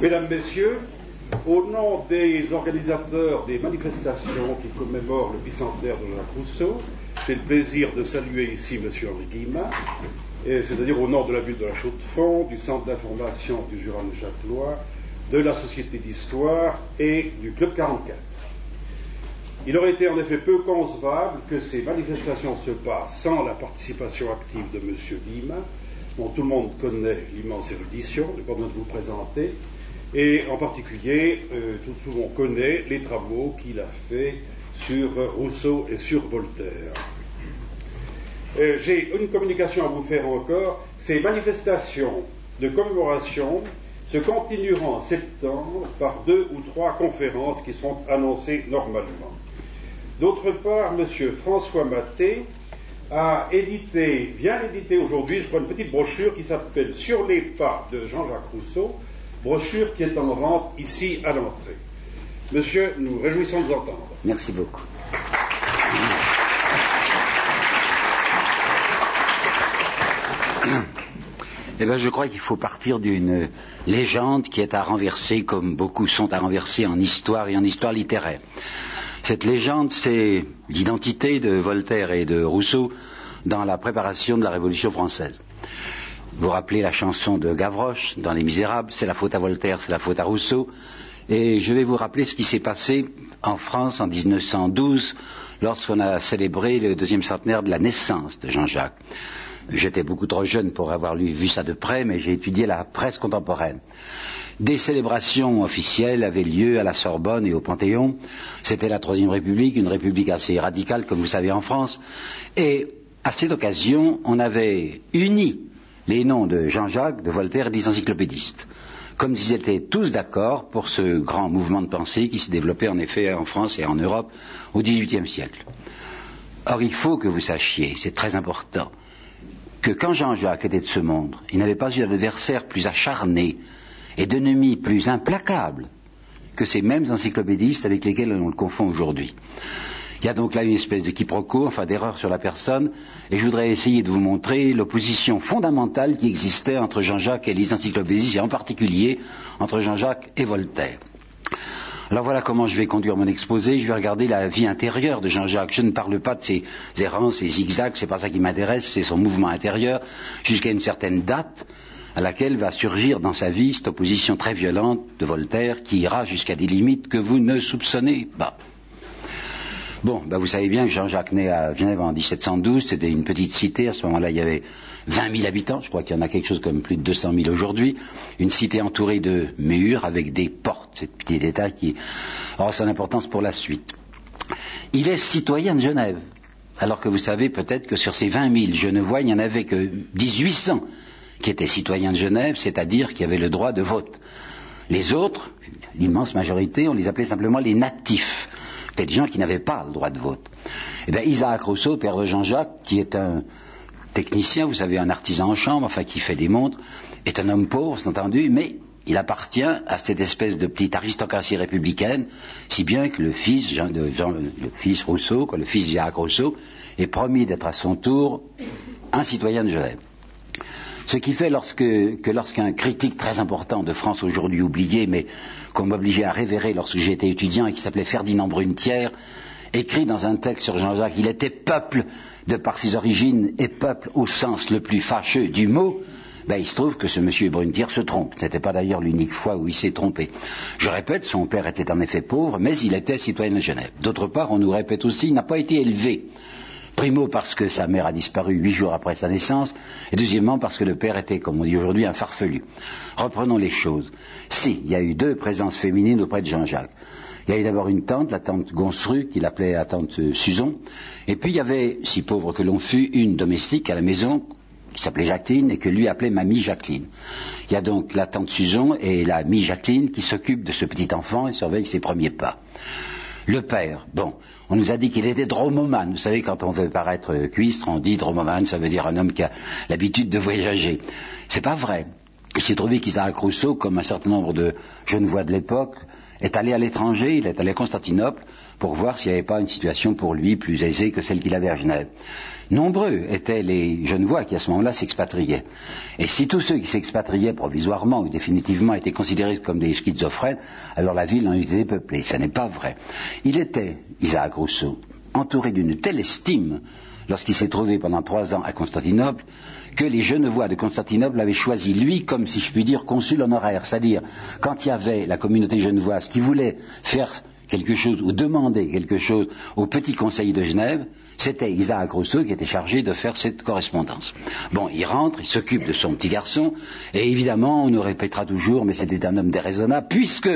Mesdames, Messieurs, au nom des organisateurs des manifestations qui commémorent le bicentenaire de Jacques Rousseau, j'ai le plaisir de saluer ici M. Henri Guillemin, c'est-à-dire au nom de la ville de la Chaux-de-Fonds, du Centre d'information du Jura de Châtelois, de la Société d'Histoire et du Club 44. Il aurait été en effet peu concevable que ces manifestations se passent sans la participation active de M. Guillemin, dont tout le monde connaît l'immense érudition, pas besoin de vous présenter, et en particulier, euh, tout le monde connaît les travaux qu'il a faits sur Rousseau et sur Voltaire. Euh, j'ai une communication à vous faire encore. Ces manifestations de commémoration se continueront en septembre par deux ou trois conférences qui sont annoncées normalement. D'autre part, M. François Maté a édité, vient d'éditer aujourd'hui, je crois, une petite brochure qui s'appelle Sur les pas de Jean-Jacques Rousseau, brochure qui est en vente ici à l'entrée. Monsieur, nous réjouissons de vous entendre. Merci beaucoup. Eh bien, je crois qu'il faut partir d'une légende qui est à renverser, comme beaucoup sont à renverser en histoire et en histoire littéraire. Cette légende, c'est l'identité de Voltaire et de Rousseau dans la préparation de la Révolution française. Vous rappelez la chanson de Gavroche dans Les Misérables, c'est la faute à Voltaire, c'est la faute à Rousseau. Et je vais vous rappeler ce qui s'est passé en France en 1912 lorsqu'on a célébré le deuxième centenaire de la naissance de Jean-Jacques. J'étais beaucoup trop jeune pour avoir vu ça de près, mais j'ai étudié la presse contemporaine. Des célébrations officielles avaient lieu à la Sorbonne et au Panthéon. C'était la Troisième République, une république assez radicale, comme vous savez, en France. Et à cette occasion, on avait uni les noms de Jean-Jacques, de Voltaire et des encyclopédistes. Comme ils étaient tous d'accord pour ce grand mouvement de pensée qui s'est développé en effet en France et en Europe au XVIIIe siècle. Or, il faut que vous sachiez, c'est très important, que quand Jean-Jacques était de ce monde, il n'avait pas eu d'adversaire plus acharné et d'ennemi plus implacable que ces mêmes encyclopédistes avec lesquels on le confond aujourd'hui. Il y a donc là une espèce de quiproquo, enfin d'erreur sur la personne, et je voudrais essayer de vous montrer l'opposition fondamentale qui existait entre Jean-Jacques et les encyclopédistes, et en particulier entre Jean-Jacques et Voltaire. Alors voilà comment je vais conduire mon exposé. Je vais regarder la vie intérieure de Jean-Jacques. Je ne parle pas de ses errances, ses zigzags, c'est pas ça qui m'intéresse, c'est son mouvement intérieur, jusqu'à une certaine date à laquelle va surgir dans sa vie cette opposition très violente de Voltaire qui ira jusqu'à des limites que vous ne soupçonnez pas. Bon, ben vous savez bien que Jean-Jacques naît à Genève en 1712, c'était une petite cité, à ce moment-là il y avait 20 000 habitants, je crois qu'il y en a quelque chose comme plus de 200 000 aujourd'hui, une cité entourée de murs avec des portes, c'est petit détail qui aura son importance pour la suite. Il est citoyen de Genève, alors que vous savez peut-être que sur ces 20 000 Genevois, il n'y en avait que 1800 qui étaient citoyens de Genève, c'est-à-dire qui avaient le droit de vote. Les autres, l'immense majorité, on les appelait simplement les natifs. C'était des gens qui n'avaient pas le droit de vote. Eh bien, Isaac Rousseau, père de Jean-Jacques, qui est un technicien, vous savez, un artisan en chambre, enfin qui fait des montres, est un homme pauvre, c'est entendu, mais il appartient à cette espèce de petite aristocratie républicaine, si bien que le fils, de Jean, le fils Rousseau, le fils Jacques Rousseau, est promis d'être à son tour un citoyen de Genève. Ce qui fait lorsque, que lorsqu'un critique très important de France aujourd'hui oublié, mais qu'on m'obligeait à révérer lorsque j'étais étudiant et qui s'appelait Ferdinand Brunetière, écrit dans un texte sur Jean-Jacques, il était peuple de par ses origines et peuple au sens le plus fâcheux du mot, ben, il se trouve que ce monsieur Brunetière se trompe. Ce n'était pas d'ailleurs l'unique fois où il s'est trompé. Je répète, son père était en effet pauvre, mais il était citoyen de Genève. D'autre part, on nous répète aussi, il n'a pas été élevé. Primo parce que sa mère a disparu huit jours après sa naissance, et deuxièmement parce que le père était, comme on dit aujourd'hui, un farfelu. Reprenons les choses. Si, il y a eu deux présences féminines auprès de Jean-Jacques. Il y a eu d'abord une tante, la tante Gonstru, qu'il appelait la tante Suzon, et puis il y avait, si pauvre que l'on fût, une domestique à la maison qui s'appelait Jacqueline et que lui appelait mamie Jacqueline. Il y a donc la tante Suzon et la mie Jacqueline qui s'occupent de ce petit enfant et surveillent ses premiers pas. Le père, bon, on nous a dit qu'il était dromomane. Vous savez, quand on veut paraître cuistre, on dit dromomane, ça veut dire un homme qui a l'habitude de voyager. C'est pas vrai. Il s'est trouvé qu'Isaac Rousseau, comme un certain nombre de jeunes voix de l'époque, est allé à l'étranger, il est allé à Constantinople pour voir s'il n'y avait pas une situation pour lui plus aisée que celle qu'il avait à Genève. Nombreux étaient les jeunes voix qui à ce moment-là s'expatriaient. Et si tous ceux qui s'expatriaient provisoirement ou définitivement étaient considérés comme des schizophrènes, alors la ville en était peuplée. Ce n'est pas vrai. Il était, Isaac Rousseau, entouré d'une telle estime lorsqu'il s'est trouvé pendant trois ans à Constantinople, que les Genevois de Constantinople avaient choisi lui comme, si je puis dire, consul honoraire. C'est-à-dire, quand il y avait la communauté genevoise qui voulait faire quelque chose ou demander quelque chose au petit conseil de Genève, c'était Isaac Rousseau qui était chargé de faire cette correspondance. Bon, il rentre, il s'occupe de son petit garçon, et évidemment, on nous répétera toujours, mais c'était un homme déraisonnable, puisque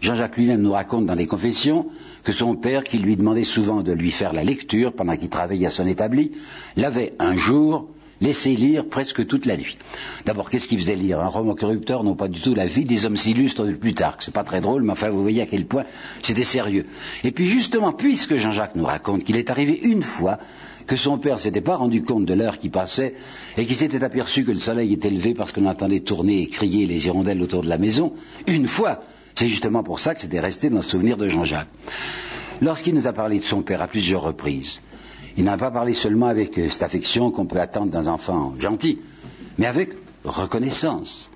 Jean-Jacques lui-même nous raconte dans les confessions que son père, qui lui demandait souvent de lui faire la lecture pendant qu'il travaillait à son établi, l'avait un jour laissé lire presque toute la nuit. D'abord, qu'est-ce qu'il faisait lire Un roman corrupteur, non pas du tout la vie des hommes illustres de Plutarque. C'est pas très drôle, mais enfin, vous voyez à quel point c'était sérieux. Et puis, justement, puisque Jean-Jacques nous raconte qu'il est arrivé une fois que son père s'était pas rendu compte de l'heure qui passait et qu'il s'était aperçu que le soleil était levé parce qu'on entendait tourner et crier les hirondelles autour de la maison, une fois, c'est justement pour ça que c'était resté dans le souvenir de Jean-Jacques. Lorsqu'il nous a parlé de son père à plusieurs reprises, il n'a pas parlé seulement avec euh, cette affection qu'on peut attendre d'un enfant gentil, mais avec reconnaissance,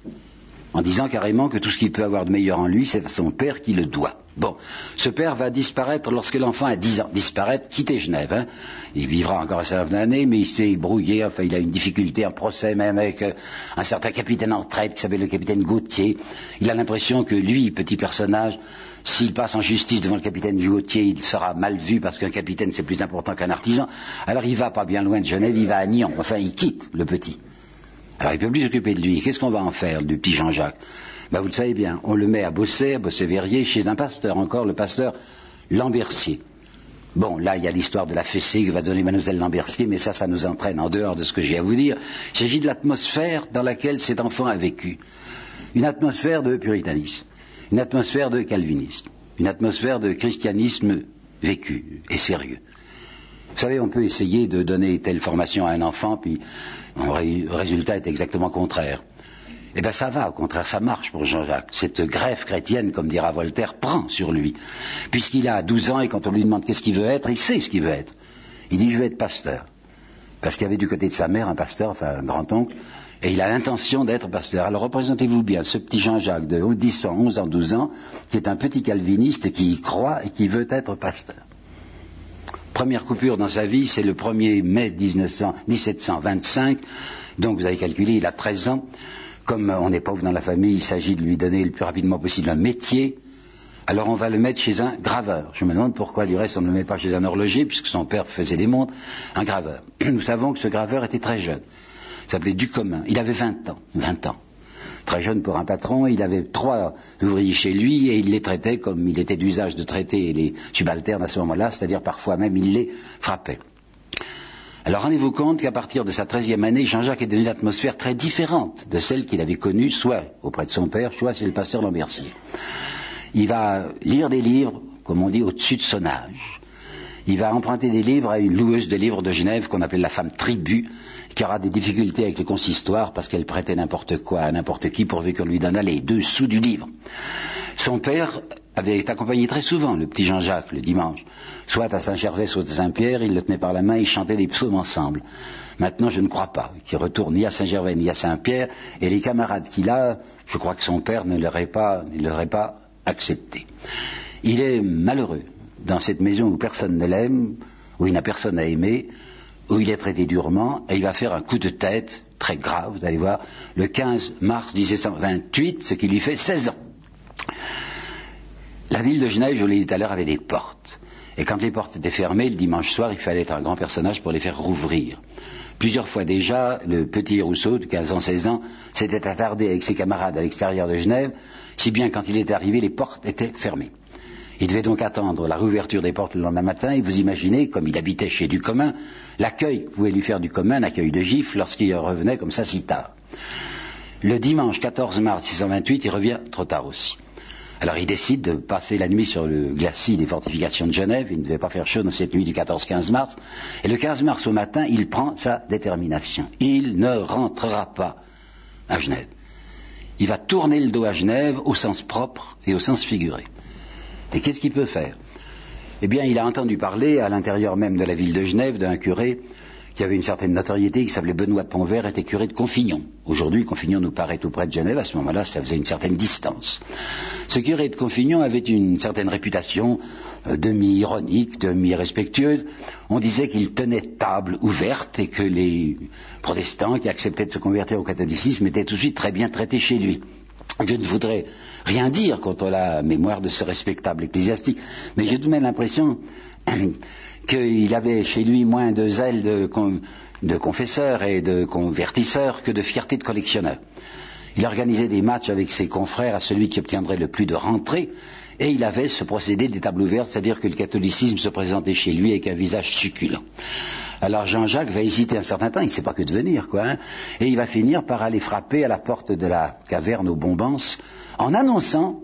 en disant carrément que tout ce qu'il peut avoir de meilleur en lui, c'est à son père qui le doit. Bon, ce père va disparaître lorsque l'enfant a 10 ans. Disparaître, quitter Genève. Hein. Il vivra encore un certain nombre d'années, mais il s'est brouillé, enfin il a une difficulté en procès même avec euh, un certain capitaine en retraite qui s'appelle le capitaine Gauthier. Il a l'impression que lui, petit personnage, s'il passe en justice devant le capitaine Gauthier, il sera mal vu parce qu'un capitaine c'est plus important qu'un artisan. Alors il va pas bien loin de Genève, il va à Nyon. Enfin, il quitte le petit. Alors il peut plus s'occuper de lui. Qu'est-ce qu'on va en faire du petit Jean-Jacques? Ben, Vous le savez bien, on le met à bosser, à bosser verrier, chez un pasteur, encore le pasteur Lambercier. Bon, là, il y a l'histoire de la fessée que va donner Mademoiselle Lambercier, mais ça, ça nous entraîne en dehors de ce que j'ai à vous dire. Il s'agit de l'atmosphère dans laquelle cet enfant a vécu. Une atmosphère de puritanisme, une atmosphère de calvinisme, une atmosphère de christianisme vécu et sérieux. Vous savez, on peut essayer de donner telle formation à un enfant, puis le résultat est exactement contraire. Eh bien, ça va, au contraire, ça marche pour Jean-Jacques. Cette greffe chrétienne, comme dira Voltaire, prend sur lui. Puisqu'il a 12 ans et quand on lui demande qu'est-ce qu'il veut être, il sait ce qu'il veut être. Il dit, je veux être pasteur. Parce qu'il y avait du côté de sa mère un pasteur, enfin un grand-oncle, et il a l'intention d'être pasteur. Alors représentez-vous bien ce petit Jean-Jacques de 10 ans, 11 ans, 12 ans, qui est un petit calviniste qui y croit et qui veut être pasteur première coupure dans sa vie, c'est le 1er mai 1725. Donc vous avez calculé, il a 13 ans. Comme on est pauvre dans la famille, il s'agit de lui donner le plus rapidement possible un métier. Alors on va le mettre chez un graveur. Je me demande pourquoi du reste on ne le met pas chez un horloger, puisque son père faisait des montres, un graveur. Nous savons que ce graveur était très jeune. S'appelait Ducommun. Il avait 20 ans. 20 ans très jeune pour un patron, il avait trois ouvriers chez lui et il les traitait comme il était d'usage de traiter les subalternes à ce moment-là, c'est-à-dire parfois même il les frappait. Alors rendez-vous compte qu'à partir de sa treizième année, Jean-Jacques est dans une atmosphère très différente de celle qu'il avait connue, soit auprès de son père, soit chez le pasteur Lambercier. Il va lire des livres, comme on dit, au-dessus de son âge. Il va emprunter des livres à une loueuse de livres de Genève qu'on appelle la femme tribu, qui aura des difficultés avec le consistoire parce qu'elle prêtait n'importe quoi à n'importe qui pourvu qu'on lui donne les deux sous du livre. Son père avait accompagné très souvent le petit Jean-Jacques le dimanche, soit à Saint-Gervais, soit à Saint-Pierre, il le tenait par la main, ils chantaient des psaumes ensemble. Maintenant, je ne crois pas qu'il retourne ni à Saint-Gervais ni à Saint-Pierre, et les camarades qu'il a, je crois que son père ne l'aurait pas, ne l'aurait pas accepté. Il est malheureux dans cette maison où personne ne l'aime, où il n'a personne à aimer, où il est traité durement, et il va faire un coup de tête très grave, vous allez voir, le 15 mars 1728, ce qui lui fait 16 ans. La ville de Genève, je vous l'ai dit tout à l'heure, avait des portes. Et quand les portes étaient fermées, le dimanche soir, il fallait être un grand personnage pour les faire rouvrir. Plusieurs fois déjà, le petit Rousseau, de 15 ans, 16 ans, s'était attardé avec ses camarades à l'extérieur de Genève, si bien quand il était arrivé, les portes étaient fermées. Il devait donc attendre la réouverture des portes le lendemain matin, et vous imaginez, comme il habitait chez du commun, l'accueil que pouvait lui faire du commun, l'accueil de gifle, lorsqu'il revenait comme ça si tard. Le dimanche 14 mars 1628, il revient trop tard aussi. Alors il décide de passer la nuit sur le glacis des fortifications de Genève, il ne devait pas faire chaud dans cette nuit du 14-15 mars, et le 15 mars au matin, il prend sa détermination. Il ne rentrera pas à Genève. il va tourner le dos à Genève au sens propre et au sens figuré. Et qu'est-ce qu'il peut faire? Eh bien, il a entendu parler à l'intérieur même de la ville de Genève d'un curé qui avait une certaine notoriété, qui s'appelait Benoît de Pontvert, était curé de Confignon. Aujourd'hui, Confignon nous paraît tout près de Genève, à ce moment-là, ça faisait une certaine distance. Ce curé de Confignon avait une certaine réputation euh, demi-ironique, demi-respectueuse. On disait qu'il tenait table ouverte et que les protestants qui acceptaient de se convertir au catholicisme étaient tout de suite très bien traités chez lui. Je ne voudrais rien dire contre la mémoire de ce respectable ecclésiastique, mais j'ai tout de même l'impression qu'il avait chez lui moins de zèle de, confesseur et de convertisseur que de fierté de collectionneur. Il organisait des matchs avec ses confrères à celui qui obtiendrait le plus de rentrées, et il avait ce procédé des tables ouvertes, c'est-à-dire que le catholicisme se présentait chez lui avec un visage succulent. Alors Jean-Jacques va hésiter un certain temps, il ne sait pas que devenir, quoi, hein, et il va finir par aller frapper à la porte de la caverne aux Bombans en annonçant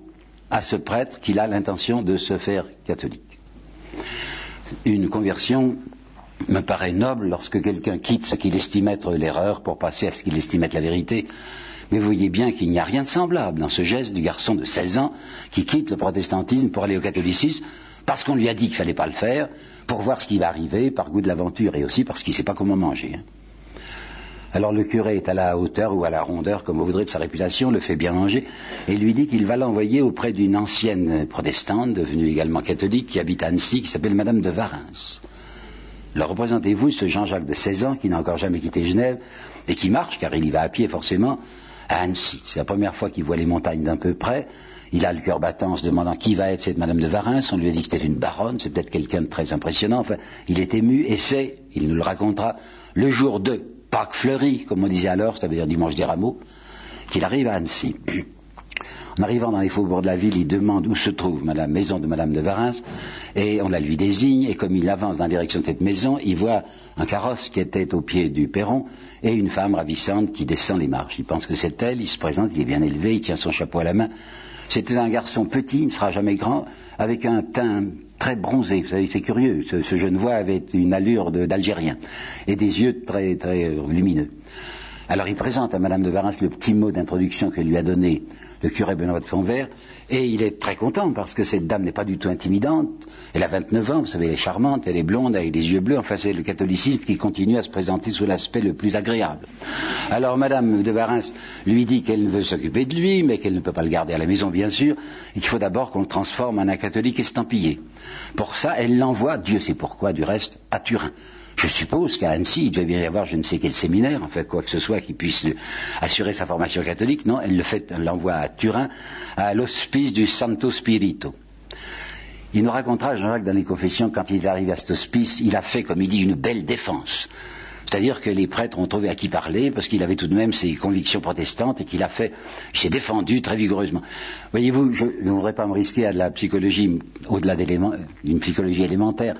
à ce prêtre qu'il a l'intention de se faire catholique une conversion me paraît noble lorsque quelqu'un quitte ce qu'il estime être l'erreur pour passer à ce qu'il estime être la vérité. Mais vous voyez bien qu'il n'y a rien de semblable dans ce geste du garçon de 16 ans qui quitte le protestantisme pour aller au catholicisme parce qu'on lui a dit qu'il ne fallait pas le faire, pour voir ce qui va arriver, par goût de l'aventure et aussi parce qu'il ne sait pas comment manger. Hein. Alors le curé est à la hauteur ou à la rondeur, comme vous voudrez, de sa réputation, le fait bien manger, et lui dit qu'il va l'envoyer auprès d'une ancienne protestante, devenue également catholique, qui habite à Annecy, qui s'appelle Madame de Varins. Alors représentez-vous ce Jean-Jacques de 16 ans qui n'a encore jamais quitté Genève et qui marche, car il y va à pied forcément, à Annecy. C'est la première fois qu'il voit les montagnes d'un peu près. Il a le cœur battant en se demandant qui va être cette Madame de Varins. On lui a dit que c'était une baronne, c'est peut-être quelqu'un de très impressionnant. Enfin, il est ému et c'est, il nous le racontera, le jour de Pâques fleuries, comme on disait alors, ça veut dire dimanche des rameaux, qu'il arrive à Annecy. En arrivant dans les faubourgs de la ville, il demande où se trouve la maison de Madame de Varins, et on la lui désigne, et comme il avance dans la direction de cette maison, il voit un carrosse qui était au pied du perron, et une femme ravissante qui descend les marches. Il pense que c'est elle, il se présente, il est bien élevé, il tient son chapeau à la main. C'était un garçon petit, il ne sera jamais grand, avec un teint très bronzé. Vous savez, c'est curieux. Ce, jeune voix avait une allure d'Algérien et des yeux très, très euh, lumineux. Alors il présente à Madame de Varins le petit mot d'introduction que lui a donné le curé Benoît de Fonvert, et il est très content parce que cette dame n'est pas du tout intimidante. Elle a 29 ans, vous savez, elle est charmante, elle est blonde avec des yeux bleus. Enfin, c'est le catholicisme qui continue à se présenter sous l'aspect le plus agréable. Alors Madame de Varins lui dit qu'elle veut s'occuper de lui, mais qu'elle ne peut pas le garder à la maison, bien sûr, et qu'il faut d'abord qu'on le transforme en un catholique estampillé. Pour ça, elle l'envoie, Dieu sait pourquoi, du reste, à Turin. Je suppose qu'à Annecy, il devait bien y avoir je ne sais quel séminaire, en fait, quoi que ce soit qui puisse assurer sa formation catholique. Non, elle le fait, l'envoie à Turin, à l'hospice du Santo Spirito. Il nous racontera, Jean-Jacques, dans les confessions, quand il est arrivé à cet hospice, il a fait, comme il dit, une belle défense. C'est-à-dire que les prêtres ont trouvé à qui parler, parce qu'il avait tout de même ses convictions protestantes et qu'il a fait, il s'est défendu très vigoureusement. Voyez-vous, je ne voudrais pas me risquer à de la psychologie, au-delà d'une psychologie élémentaire,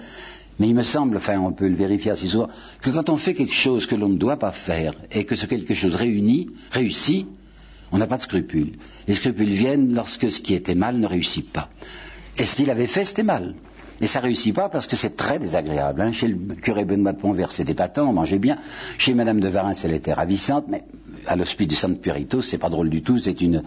mais il me semble, enfin on peut le vérifier assez souvent, que quand on fait quelque chose que l'on ne doit pas faire et que ce quelque chose réunit, réussit, on n'a pas de scrupules. Les scrupules viennent lorsque ce qui était mal ne réussit pas. Et ce qu'il avait fait, c'était mal. Et ça réussit pas parce que c'est très désagréable. Hein. Chez le curé Benoît de Pontvert, c'était patent, on mangeait bien. Chez Madame de Varins, elle était ravissante, mais à l'hospice du San Purito, c'est pas drôle du tout, c'est une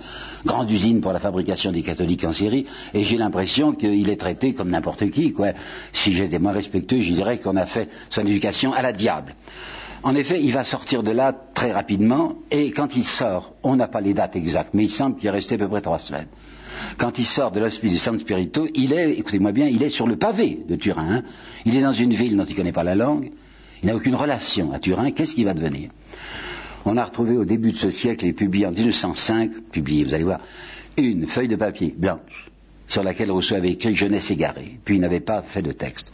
grande usine pour la fabrication des catholiques en Syrie, et j'ai l'impression qu'il est traité comme n'importe qui, quoi. Si j'étais moins respectueux, je dirais qu'on a fait son éducation à la diable. En effet, il va sortir de là très rapidement, et quand il sort, on n'a pas les dates exactes, mais il semble qu'il est resté à peu près trois semaines. Quand il sort de l'hospice du San Spirito, il est, écoutez-moi bien, il est sur le pavé de Turin. Hein. Il est dans une ville dont il ne connaît pas la langue, il n'a aucune relation à Turin, qu'est-ce qu'il va devenir? On a retrouvé au début de ce siècle et publié en 1905, publié, vous allez voir, une feuille de papier blanche sur laquelle Rousseau avait écrit Jeunesse égarée, puis il n'avait pas fait de texte.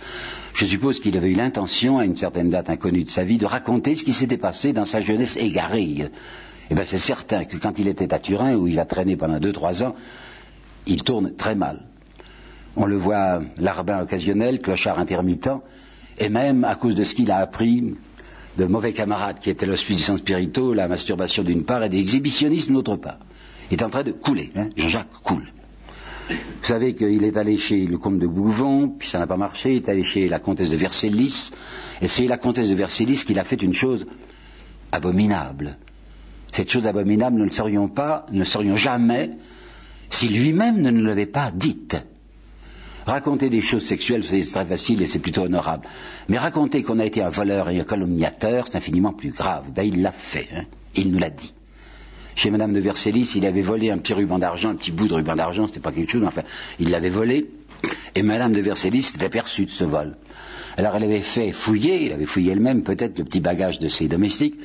Je suppose qu'il avait eu l'intention, à une certaine date inconnue de sa vie, de raconter ce qui s'était passé dans sa jeunesse égarée. Eh bien, c'est certain que quand il était à Turin, où il a traîné pendant deux, trois ans, il tourne très mal. On le voit larbin occasionnel, clochard intermittent, et même à cause de ce qu'il a appris de mauvais camarades qui étaient l'hospice spirito, la masturbation d'une part et des exhibitionnistes d'autre part. Il est en train de couler. Hein. Jean-Jacques coule. Vous savez qu'il est allé chez le comte de Bouvon, puis ça n'a pas marché, il est allé chez la comtesse de Vercellis, et c'est la comtesse de Vercellis qu'il a fait une chose abominable. Cette chose abominable, nous ne le saurions pas, nous ne le saurions jamais si lui-même ne nous l'avait pas dite. Raconter des choses sexuelles, c'est très facile et c'est plutôt honorable. Mais raconter qu'on a été un voleur et un calomniateur, c'est infiniment plus grave. Ben, il l'a fait, hein. il nous l'a dit. Chez Madame de Vercellis, il avait volé un petit ruban d'argent, un petit bout de ruban d'argent, c'était pas quelque chose, mais enfin, il l'avait volé, et Madame de Vercellis s'était aperçue de ce vol. Alors elle avait fait fouiller, elle avait fouillé elle-même peut-être le petit bagage de ses domestiques,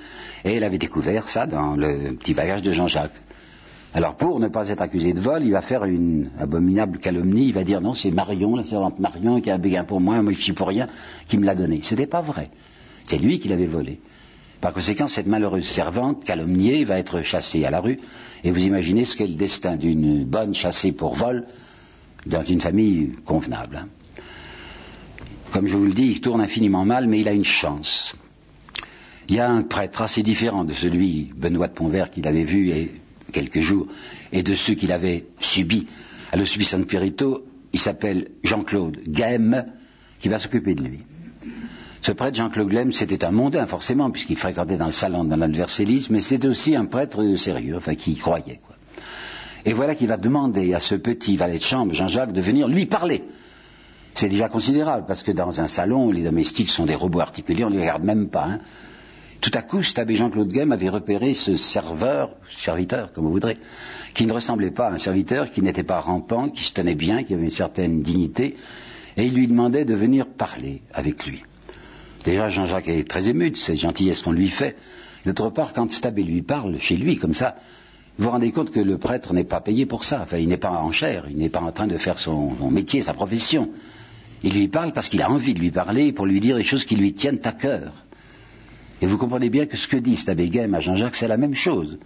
et elle avait découvert ça dans le petit bagage de Jean-Jacques. Alors pour ne pas être accusé de vol, il va faire une abominable calomnie, il va dire non, c'est Marion, la servante Marion, qui a un béguin pour moi, moi je suis pour rien, qui me l'a donné. Ce n'était pas vrai. C'est lui qui l'avait volé. Par conséquent, cette malheureuse servante, calomniée, va être chassée à la rue, et vous imaginez ce qu'est le destin d'une bonne chassée pour vol dans une famille convenable. Hein. Comme je vous le dis, il tourne infiniment mal, mais il a une chance. Il y a un prêtre assez différent de celui, Benoît de Pontvert, qu'il avait vu et quelques jours, et de ceux qu'il avait subis à l'Hospice San Pierito, il s'appelle Jean-Claude Gaime, qui va s'occuper de lui. Ce prêtre Jean-Claude Gaime, c'était un mondain, forcément, puisqu'il fréquentait dans le salon de Vercellis, mais c'était aussi un prêtre sérieux, enfin, qui y croyait, quoi. Et voilà qu'il va demander à ce petit valet de chambre, Jean-Jacques, de venir lui parler. C'est déjà considérable, parce que dans un salon, les domestiques sont des robots articulés, on ne les regarde même pas. Hein. Tout à coup, cet abbé Jean-Claude Game avait repéré ce serveur, serviteur, comme vous voudrez, qui ne ressemblait pas à un serviteur, qui n'était pas rampant, qui se tenait bien, qui avait une certaine dignité, et il lui demandait de venir parler avec lui. Déjà, Jean-Jacques est très ému de cette gentillesse qu'on lui fait. D'autre part, quand cet abbé lui parle chez lui, comme ça, vous vous rendez compte que le prêtre n'est pas payé pour ça. Enfin, il n'est pas en chair, il n'est pas en train de faire son, métier, sa profession. Il lui parle parce qu'il a envie de lui parler, pour lui dire les choses qui lui tiennent à cœur. Et vous comprenez bien que ce que dit cet abbé Game à Jean-Jacques, c'est la même chose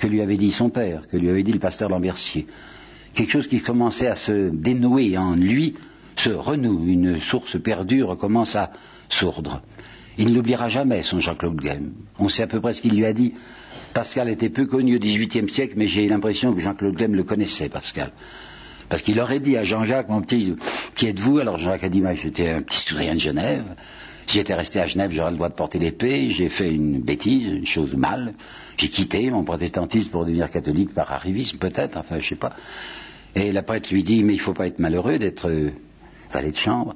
que lui avait dit son père, que lui avait dit le pasteur Lambertier. Quelque chose qui commençait à se dénouer en lui, se renoue, une source perdue recommence à sourdre. Il ne l'oubliera jamais, son Jean-Claude Game. On sait à peu près ce qu'il lui a dit. Pascal était peu connu au XVIIIe siècle, mais j'ai l'impression que Jean-Claude Game le connaissait, Pascal. Parce qu'il aurait dit à Jean-Jacques, mon petit, qui êtes-vous? Alors Jean-Jacques a dit, moi j'étais un petit citoyen de Genève. Si j'étais resté à Genève, j'aurais le droit de porter l'épée. J'ai fait une bêtise, une chose mal. J'ai quitté mon protestantisme pour devenir catholique par arrivisme, peut-être, enfin, je sais pas. Et la prêtre lui dit, mais il ne faut pas être malheureux d'être euh, valet de chambre,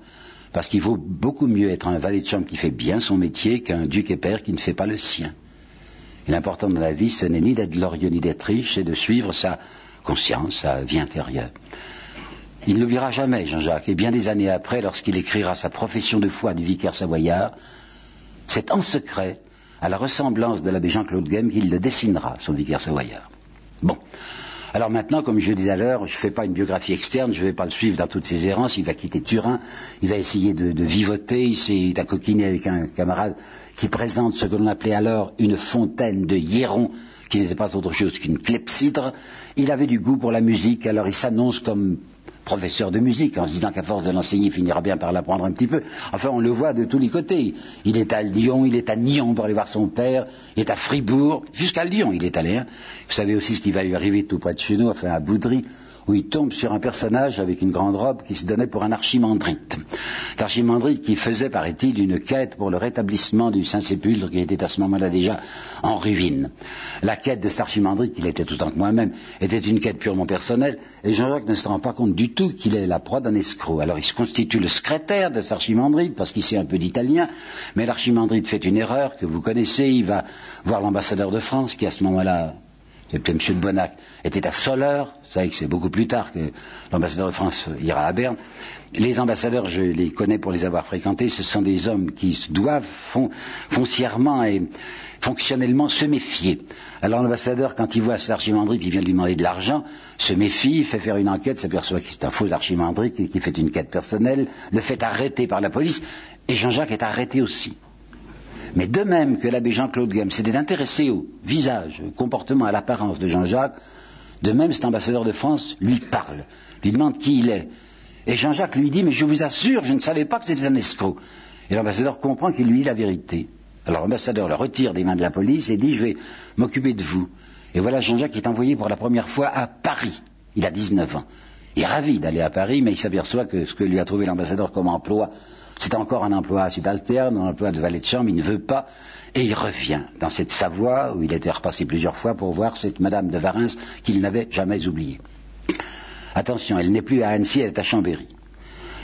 parce qu'il vaut beaucoup mieux être un valet de chambre qui fait bien son métier qu'un duc et père qui ne fait pas le sien. L'important dans la vie, ce n'est ni d'être glorieux ni d'être riche, c'est de suivre sa conscience, sa vie intérieure. Il n'oubliera jamais, Jean-Jacques, et bien des années après, lorsqu'il écrira sa profession de foi du vicaire savoyard, c'est en secret, à la ressemblance de l'abbé Jean-Claude Game, qu'il le dessinera, son vicaire savoyard. Bon. Alors maintenant, comme je le disais à l'heure, je ne fais pas une biographie externe, je ne vais pas le suivre dans toutes ses errances, il va quitter Turin, il va essayer de, vivoter, il s'est coquiner avec un camarade qui présente ce que l'on appelait alors une fontaine de Hieron, qui n'était pas autre chose qu'une clepsydre. Il avait du goût pour la musique, alors il s'annonce comme professeur de musique, en se disant qu'à force de l'enseigner, il finira bien par l'apprendre un petit peu. Enfin, on le voit de tous les côtés. Il est à Lyon, il est à Nyon pour aller voir son père, il est à Fribourg, jusqu'à Lyon il est allé. Hein. Vous savez aussi ce qui va lui arriver tout près de chez nous, enfin à Boudry, où il tombe sur un personnage avec une grande robe qui se donnait pour un archimandrite. L'archimandrite qui faisait, paraît-il, une quête pour le rétablissement du Saint-Sépulcre qui était à ce moment-là déjà en ruine. La quête de cet archimandrite, qu'il était tout autant que moi-même, était une quête purement personnelle, et Jean-Jacques ne se rend pas compte du tout qu'il est la proie d'un escroc. Alors il se constitue le secrétaire de cet archimandrite, parce qu'il sait un peu d'italien, mais l'archimandrite fait une erreur que vous connaissez, il va voir l'ambassadeur de France, qui à ce moment-là et puis M. de Bonnac était à Soleure, que c'est beaucoup plus tard que l'ambassadeur de France ira à Berne. Les ambassadeurs, je les connais pour les avoir fréquentés, ce sont des hommes qui doivent foncièrement et fonctionnellement se méfier. Alors l'ambassadeur, quand il voit cet archimandrite qui vient lui demander de l'argent, se méfie, fait faire une enquête, s'aperçoit que c'est un faux archimandrite qui fait une quête personnelle, le fait arrêter par la police, et Jean-Jacques est arrêté aussi. Mais de même que l'abbé Jean-Claude Game s'était intéressé au visage, au comportement, à l'apparence de Jean-Jacques, de même cet ambassadeur de France lui parle, lui demande qui il est. Et Jean-Jacques lui dit, mais je vous assure, je ne savais pas que c'était un escroc. Et l'ambassadeur comprend qu'il lui dit la vérité. Alors l'ambassadeur le retire des mains de la police et dit, je vais m'occuper de vous. Et voilà Jean-Jacques qui est envoyé pour la première fois à Paris. Il a 19 ans. Il est ravi d'aller à Paris, mais il s'aperçoit que ce que lui a trouvé l'ambassadeur comme emploi C'est encore un emploi subalterne, un emploi de valet de chambre, il ne veut pas. Et il revient dans cette Savoie où il était repassé plusieurs fois pour voir cette Madame de Varins qu'il n'avait jamais oubliée. Attention, elle n'est plus à Annecy, elle est à Chambéry.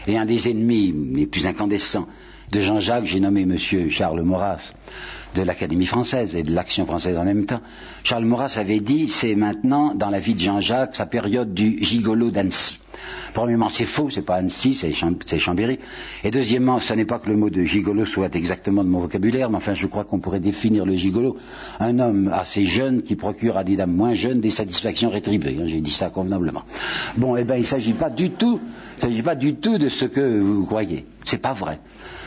Et un des ennemis les plus incandescents de Jean-Jacques, j'ai nommé Monsieur Charles Maurras de l'Académie française et de l'Action française en même temps. Charles Maurras avait dit c'est maintenant dans la vie de Jean-Jacques sa période du gigolo d'Annecy. Premièrement, c'est faux, c'est pas Annecy, c'est Chambéry. Et deuxièmement, ce n'est pas que le mot de gigolo soit exactement de mon vocabulaire, mais enfin, je crois qu'on pourrait définir le gigolo un homme assez jeune qui procure à des dames moins jeunes des satisfactions rétribuées. J'ai dit ça convenablement. Bon, eh bien, il ne s'agit pas du tout, il s'agit pas du tout de ce que vous croyez. C'est pas vrai.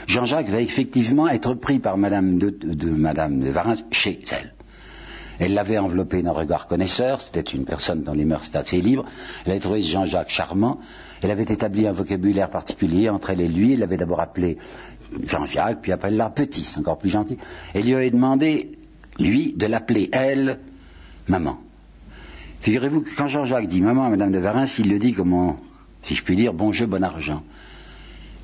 Jean-Jacques va effectivement être pris par Madame de, de Madame de Varins chez elle. Elle l'avait enveloppé d'un regard connaisseur, c'était une personne dont les mœurs étaient assez libres. Elle avait trouvé Jean-Jacques charmant. Elle avait établi un vocabulaire particulier entre elle et lui. Elle l'avait d'abord appelé Jean-Jacques, puis après elle l'a petit, c'est encore plus gentil. Elle lui avait demandé, lui, de l'appeler elle, maman. Figurez-vous que quand Jean-Jacques dit maman à Madame de Varins, il le dit comme, si je puis dire, bon jeu, bon argent.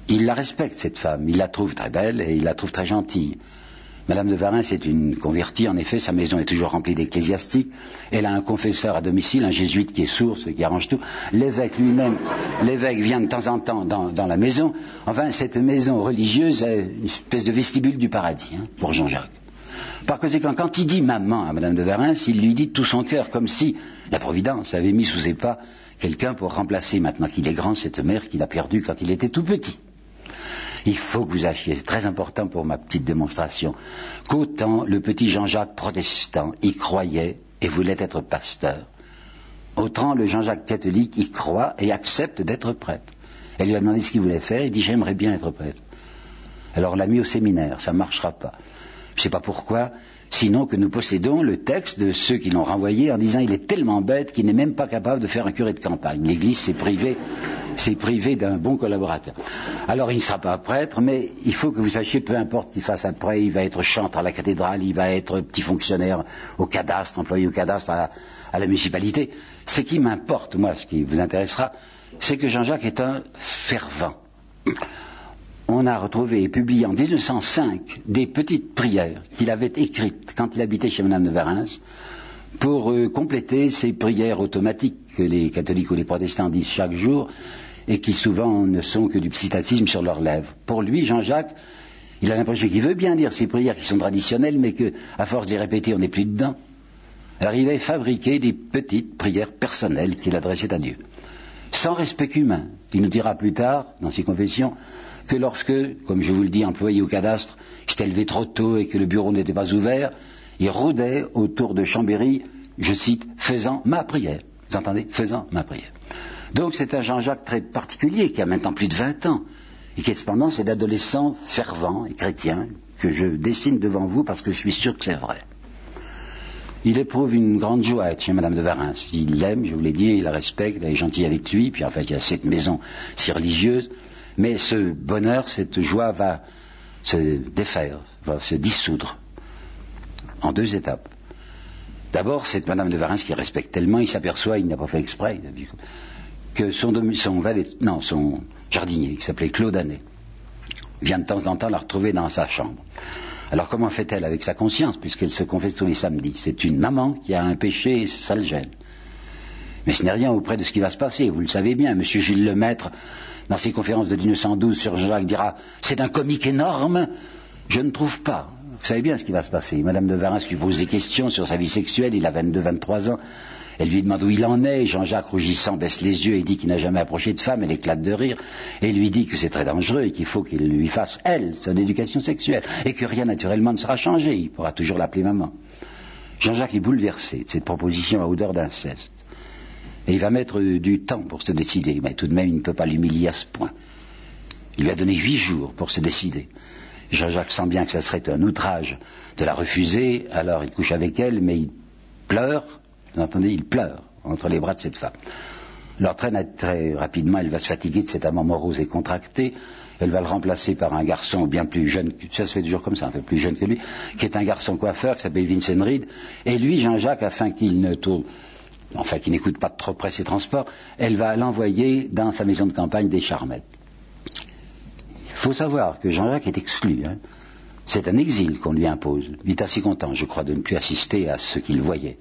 Il la respecte, cette femme. Il la trouve très belle et il la trouve très gentille. Madame de Varin, c'est une convertie, en effet, sa maison est toujours remplie d'ecclésiastiques. Elle a un confesseur à domicile, un jésuite qui est sourd, qui arrange tout. L'évêque lui-même, l'évêque vient de temps en temps dans, la maison. Enfin, cette maison religieuse est une espèce de vestibule du paradis, hein, pour Jean-Jacques. Par conséquent, quand il dit maman à Madame de Varin, il lui dit tout son cœur, comme si la Providence avait mis sous ses pas quelqu'un pour remplacer, maintenant qu'il est grand, cette mère qu'il a perdue quand il était tout petit. Il faut que vous sachiez, c'est très important pour ma petite démonstration, qu'autant le petit Jean-Jacques protestant y croyait et voulait être pasteur, autant le Jean-Jacques catholique y croit et accepte d'être prêtre. Elle lui a demandé ce qu'il voulait faire, il dit j'aimerais bien être prêtre. Alors on l'a mis au séminaire, ça ne marchera pas. Je ne sais pas pourquoi, sinon que nous possédons le texte de ceux qui l'ont renvoyé en disant il est tellement bête qu'il n'est même pas capable de faire un curé de campagne. L'Église s'est privée d'un bon collaborateur. Alors il ne sera pas prêtre, mais il faut que vous sachiez, peu importe qu'il fasse après, il va être chantre à la cathédrale, il va être petit fonctionnaire au cadastre, employé au cadastre à, la municipalité. Ce qui m'importe, moi, ce qui vous intéressera, c'est que Jean-Jacques est un fervent. On a retrouvé et publié en 1905 des petites prières qu'il avait écrites quand il habitait chez Madame de Varins pour euh, compléter ces prières automatiques que les catholiques ou les protestants disent chaque jour et qui souvent ne sont que du psittatisme sur leurs lèvres. Pour lui, Jean-Jacques, il a l'impression qu'il veut bien dire ces prières qui sont traditionnelles, mais qu'à force de les répéter, on n'est plus dedans. Alors il avait fabriqué des petites prières personnelles qu'il adressait à Dieu. Sans respect humain. Il nous dira plus tard, dans ses confessions, que lorsque, comme je vous le dis, employé au cadastre, j'étais levé trop tôt et que le bureau n'était pas ouvert, il rôdait autour de Chambéry, je cite, faisant ma prière. Vous entendez Faisant ma prière. Donc c'est un Jean-Jacques très particulier qui a maintenant plus de 20 ans et qui cependant c'est l'adolescent fervent et chrétien que je dessine devant vous parce que je suis sûr que c'est vrai. Il éprouve une grande joie à être chez Madame de Varins. Il l'aime, je vous l'ai dit, il la respecte, elle est gentille avec lui, puis en fait il y a cette maison si religieuse. Mais ce bonheur, cette joie va se défaire, va se dissoudre en deux étapes. D'abord, cette Madame de Varins qui respecte tellement, il s'aperçoit, il n'a pas fait exprès, que son, son, non, son jardinier, qui s'appelait Claude Annet, vient de temps en temps la retrouver dans sa chambre. Alors comment fait-elle avec sa conscience, puisqu'elle se confesse tous les samedis? C'est une maman qui a un péché et ça le gêne. Mais ce n'est rien auprès de ce qui va se passer, vous le savez bien. Monsieur Gilles Lemaître, dans ses conférences de 1912 sur Jacques, dira C'est un comique énorme. Je ne trouve pas. Vous savez bien ce qui va se passer. Madame de Varins lui pose des questions sur sa vie sexuelle, il a 22-23 ans. Elle lui demande où il en est. Jean-Jacques, rougissant, baisse les yeux et dit qu'il n'a jamais approché de femme. Elle éclate de rire et lui dit que c'est très dangereux et qu'il faut qu'il lui fasse, elle, son éducation sexuelle et que rien naturellement ne sera changé. Il pourra toujours l'appeler maman. Jean-Jacques est bouleversé de cette proposition à odeur d'inceste. Et il va mettre du temps pour se décider. Mais tout de même, il ne peut pas l'humilier à ce point. Il lui a donné huit jours pour se décider. Jean-Jacques sent bien que ce serait un outrage de la refuser, alors il couche avec elle, mais il pleure, vous entendez, il pleure entre les bras de cette femme. Très, très rapidement, elle va se fatiguer de cet amant morose et contracté, elle va le remplacer par un garçon bien plus jeune, ça se fait toujours comme ça, un peu plus jeune que lui, qui est un garçon coiffeur qui s'appelle Vincent Reed, et lui, Jean-Jacques, afin qu'il ne tourne, enfin qu'il n'écoute pas trop près ses transports, elle va l'envoyer dans sa maison de campagne des Charmettes faut savoir que Jean-Jacques est exclu. Hein. C'est un exil qu'on lui impose. Il est assez content, je crois, de ne plus assister à ce qu'il voyait.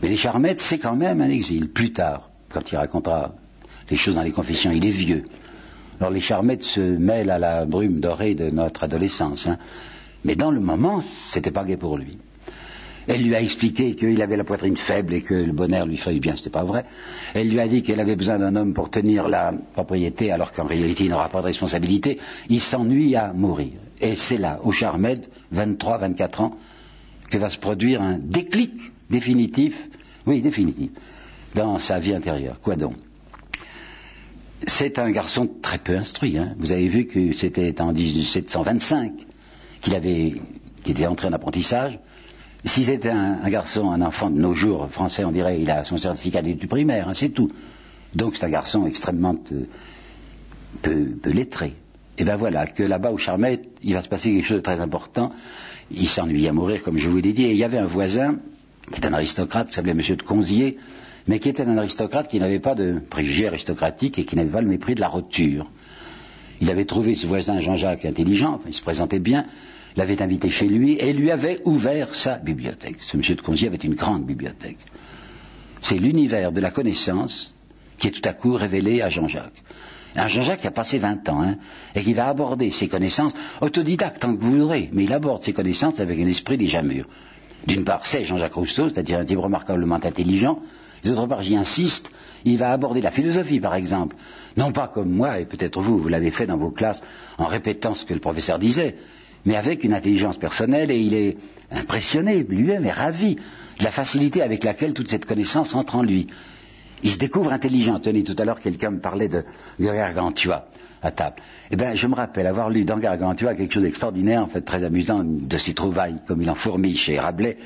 Mais les Charmettes, c'est quand même un exil. Plus tard, quand il racontera les choses dans les confessions, il est vieux. Alors les Charmettes se mêlent à la brume dorée de notre adolescence. Hein. Mais dans le moment, c'était pas gai pour lui. Elle lui a expliqué qu'il avait la poitrine faible et que le bonheur lui ferait bien, c'était pas vrai. Elle lui a dit qu'elle avait besoin d'un homme pour tenir la propriété, alors qu'en réalité il n'aura pas de responsabilité. Il s'ennuie à mourir. Et c'est là, au Charmed, 23, 24 ans, que va se produire un déclic définitif, oui, définitif, dans sa vie intérieure. Quoi donc? C'est un garçon très peu instruit. Hein. Vous avez vu que c'était en 1725 qu'il avait, qu'il était entré en apprentissage. Si c'était un, garçon, un enfant de nos jours français, on dirait il a son certificat d'études primaires, hein, c'est tout. Donc c'est un garçon extrêmement euh, peu, lettré. Et bien voilà, que là-bas au Charmette, il va se passer quelque chose de très important. Il s'ennuie à mourir, comme je vous l'ai dit, et il y avait un voisin, qui est un aristocrate, qui s'appelait Monsieur de Conzier, mais qui était un aristocrate qui n'avait pas de préjugés aristocratiques et qui n'avait pas le mépris de la roture. Il avait trouvé ce voisin Jean-Jacques intelligent, il se présentait bien, l'avait invité chez lui et lui avait ouvert sa bibliothèque. Ce monsieur de Conzier avait une grande bibliothèque. C'est l'univers de la connaissance qui est tout à coup révélé à Jean-Jacques. Un Jean-Jacques qui a passé 20 ans, hein, et qui va aborder ses connaissances, autodidacte tant que vous voudrez, mais il aborde ses connaissances avec un esprit déjà mûr. D'une part, c'est Jean-Jacques Rousseau, c'est-à-dire un type remarquablement intelligent. D'autre part, j'y insiste, il va aborder la philosophie, par exemple. Non pas comme moi, et peut-être vous, vous l'avez fait dans vos classes en répétant ce que le professeur disait, mais avec une intelligence personnelle, et il est impressionné, lui-même est ravi de la facilité avec laquelle toute cette connaissance entre en lui. Il se découvre intelligent. Tenez, tout à l'heure, quelqu'un me parlait de, Gargantua à table. Eh bien, je me rappelle avoir lu dans Gargantua quelque chose d'extraordinaire, en fait très amusant, de ses trouvailles, comme il en fourmille chez Rabelais,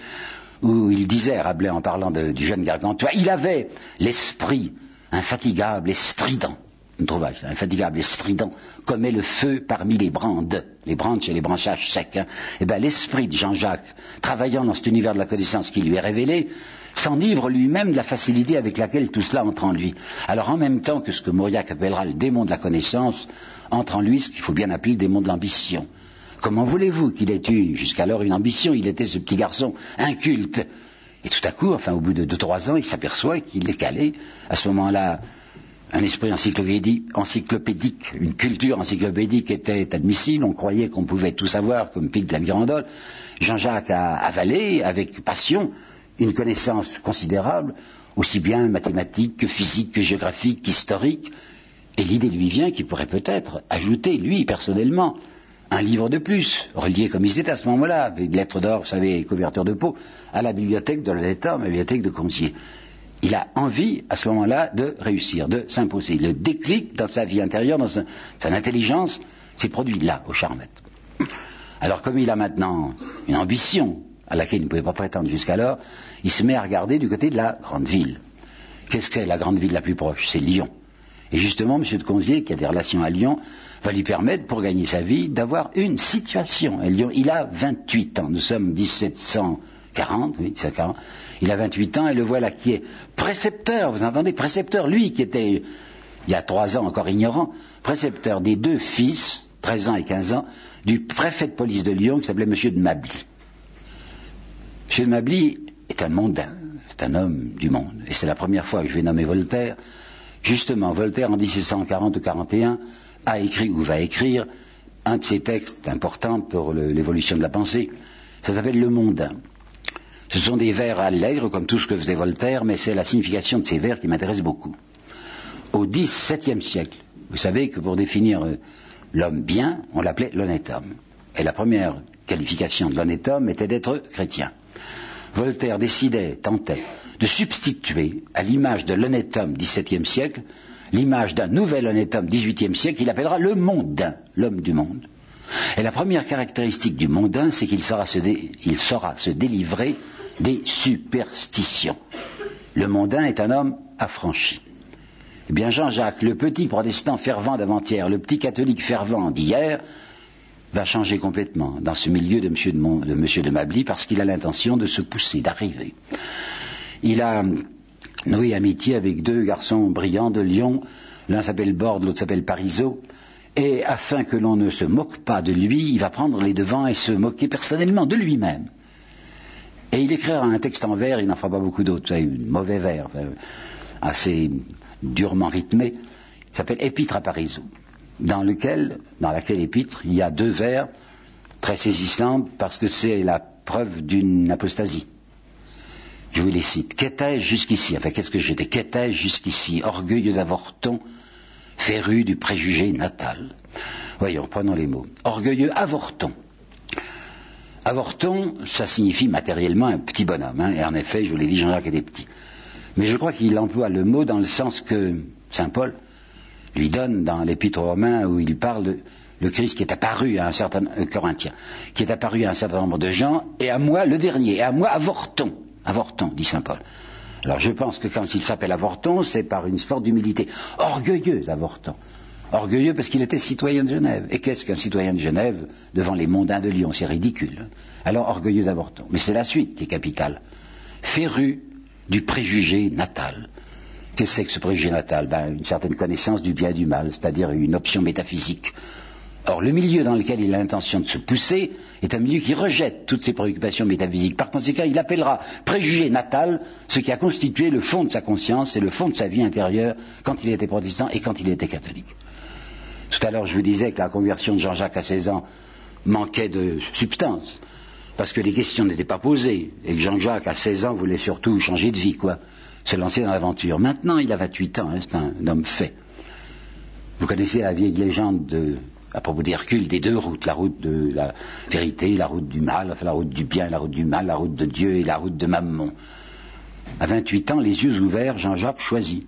où il disait, Rabelais en parlant du jeune Gargantua, il avait l'esprit infatigable et strident une trouvaille, infatigable et strident, comme est le feu parmi les brandes. Les brandes, c'est les branchages secs. Hein. Eh bien, l'esprit de Jean-Jacques, travaillant dans cet univers de la connaissance qui lui est révélé, s'enivre lui-même de la facilité avec laquelle tout cela entre en lui. Alors, en même temps que ce que Mauriac appellera le démon de la connaissance, entre en lui ce qu'il faut bien appeler le démon de l'ambition. Comment voulez-vous qu'il ait eu jusqu'alors une ambition? Il était ce petit garçon inculte. Et tout à coup, enfin, au bout de deux, trois ans, il s'aperçoit qu'il est calé. À ce moment-là, un esprit encyclopédique, une culture encyclopédique était admissible, on croyait qu'on pouvait tout savoir comme Pic de la Mirandole. Jean-Jacques a avalé avec passion une connaissance considérable, aussi bien mathématique que physique, que géographique, qu'historique, et l'idée lui vient qu'il pourrait peut-être ajouter, lui, personnellement, un livre de plus, relié comme il était à ce moment-là, avec lettres d'or, vous savez, couverture de peau, à la bibliothèque de l'État, la bibliothèque de Concier il a envie à ce moment-là de réussir, de s'imposer. Le déclic dans sa vie intérieure, dans son, intelligence, s'est produit là, au Charmette. Alors comme il a maintenant une ambition à laquelle il ne pouvait pas prétendre jusqu'alors, il se met à regarder du côté de la grande ville. Qu'est-ce que c'est la grande ville la plus proche? C'est Lyon. Et justement, M. de Conzier, qui a des relations à Lyon, va lui permettre, pour gagner sa vie, d'avoir une situation à Lyon. Il a 28 ans. Nous sommes 1700. 1840, 1840. Il a 28 ans et le voilà qui est précepteur, vous entendez, précepteur, lui qui était, il y a trois ans encore ignorant, précepteur des deux fils, 13 ans et 15 ans, du préfet de police de Lyon qui s'appelait Monsieur de Mably. Monsieur de Mably est un mondain, c'est un homme du monde. Et c'est la première fois que je vais nommer Voltaire. Justement, Voltaire en 1740 ou 41 a écrit ou va écrire un de ses textes importants pour l'évolution de la pensée. Ça s'appelle Le Mondain. Ce sont des vers allègres, comme tout ce que faisait Voltaire, mais c'est la signification de ces vers qui m'intéresse beaucoup. Au XVIIe siècle, vous savez que pour définir euh, l'homme bien, on l'appelait l'honnête homme. Et la première qualification de l'honnête homme était d'être chrétien. Voltaire décidait, tentait, de substituer à l'image de l'honnête homme XVIIe siècle l'image d'un nouvel honnête homme XVIIIe siècle qu'il appellera le mondain, l'homme du monde. Et la première caractéristique du mondain, c'est qu'il saura, saura se délivrer des superstitions. Le mondain est un homme affranchi. Eh bien, Jean-Jacques, le petit protestant fervent d'avant-hier, le petit catholique fervent d'hier, va changer complètement dans ce milieu de M. de, Mably parce qu'il a l'intention de se pousser, d'arriver. Il a noué amitié avec deux garçons brillants de Lyon. L'un s'appelle Borde, l'autre s'appelle Parisot. Et afin que l'on ne se moque pas de lui, il va prendre les devants et se moquer personnellement de lui-même. Et il écrira un texte en vers, il n'en fera pas beaucoup d'autres, c'est un mauvais vers, assez durement rythmé, il s'appelle Épître à Parisou, dans laquelle épître, il y a deux vers très saisissants parce que c'est la preuve d'une apostasie. Je vous les cite. Qu'étais-je jusqu'ici? Enfin, qu'est-ce que j'étais? Qu'étais-je jusqu'ici? Orgueilleux avorton, féru du préjugé natal. Voyons, prenons les mots. Orgueilleux avorton. Avorton, ça signifie matériellement un petit bonhomme. Hein, et en effet, je vous l'ai dit, Jean-Jacques était petit. Mais je crois qu'il emploie le mot dans le sens que Saint Paul lui donne dans l'Épître aux Romains où il parle le Christ qui est apparu à un certain euh, Corinthien, qui est apparu à un certain nombre de gens, et à moi le dernier, et à moi avorton. Avorton, dit saint Paul. Alors je pense que quand il s'appelle avorton, c'est par une sorte d'humilité. Orgueilleux avorton. Orgueilleux parce qu'il était citoyen de Genève. Et qu'est-ce qu'un citoyen de Genève devant les mondains de Lyon? C'est ridicule. Alors orgueilleux avorton. Mais c'est la suite qui est capitale. Féru du préjugé natal. Qu'est-ce que ce préjugé natal? Ben, Une certaine connaissance du bien et du mal, c'est-à-dire une option métaphysique Or, le milieu dans lequel il a l'intention de se pousser est un milieu qui rejette toutes ses préoccupations métaphysiques. Par conséquent, il appellera préjugé natal ce qui a constitué le fond de sa conscience et le fond de sa vie intérieure quand il était protestant et quand il était catholique. Tout à l'heure, je vous disais que la conversion de Jean-Jacques à 16 ans manquait de substance, parce que les questions n'étaient pas posées, et que Jean-Jacques à 16 ans voulait surtout changer de vie, quoi, se lancer dans l'aventure. Maintenant, il a 28 ans, hein, c'est un homme fait. Vous connaissez la vieille légende de à propos d'Hercule, des deux routes, la route de la vérité, la route du mal, enfin la route du bien, la route du mal, la route de Dieu et la route de Mammon. À 28 ans, les yeux ouverts, Jean-Jacques choisit.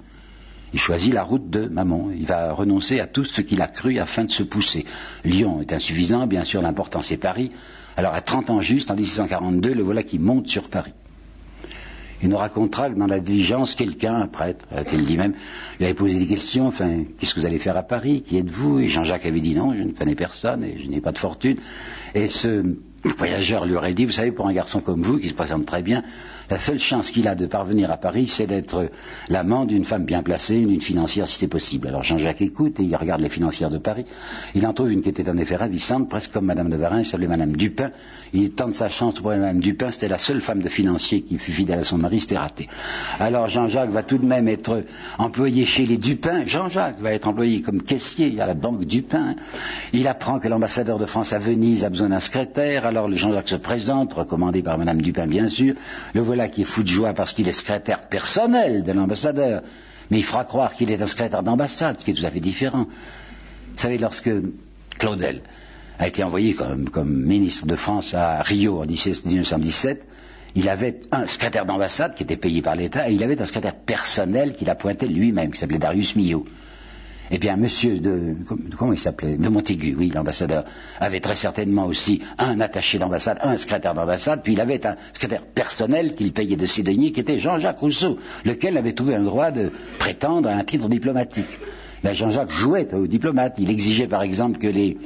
Il choisit la route de Mammon. Il va renoncer à tout ce qu'il a cru afin de se pousser. Lyon est insuffisant, bien sûr, l'important c'est Paris. Alors à 30 ans juste, en 1642, le voilà qui monte sur Paris. Il nous racontera que dans la diligence, quelqu'un, un prêtre, euh, qu'il dit même, lui avait posé des questions, enfin, qu'est-ce que vous allez faire à Paris? Qui êtes-vous? Et Jean-Jacques avait dit non, je ne connais personne et je n'ai pas de fortune. Et ce voyageur lui aurait dit, vous savez, pour un garçon comme vous, qui se présente très bien, la seule chance qu'il a de parvenir à Paris, c'est d'être l'amant d'une femme bien placée, d'une financière si c'est possible. Alors Jean-Jacques écoute et il regarde les financières de Paris. Il en trouve une qui était en effet ravissante, presque comme Madame de Varin, sur les Madame Dupin. Il tente sa chance pour Madame Dupin, c'était la seule femme de financier qui fut fidèle à son mari, c'était raté. Alors Jean-Jacques va tout de même être employé chez les Dupin. Jean-Jacques va être employé comme caissier à la banque Dupin. Il apprend que l'ambassadeur de France à Venise a besoin d'un secrétaire. Alors Jean-Jacques se présente, recommandé par Madame Dupin bien sûr. Qui est fou de joie parce qu'il est secrétaire personnel de l'ambassadeur, mais il fera croire qu'il est un secrétaire d'ambassade, ce qui est tout à fait différent. Vous savez, lorsque Claudel a été envoyé comme, ministre de France à Rio en 1917, il avait un secrétaire d'ambassade qui était payé par l'État et il avait un secrétaire personnel qu'il appointait lui-même, qui s'appelait Darius Millot. Eh bien, monsieur de, comment il s'appelait? De Montaigu, oui, l'ambassadeur, avait très certainement aussi un attaché d'ambassade, un secrétaire d'ambassade, puis il avait un secrétaire personnel qu'il payait de ses deniers, qui était Jean-Jacques Rousseau, lequel avait trouvé un droit de prétendre à un titre diplomatique. Ben, Jean-Jacques jouait au diplomate. Il exigeait, par exemple, que les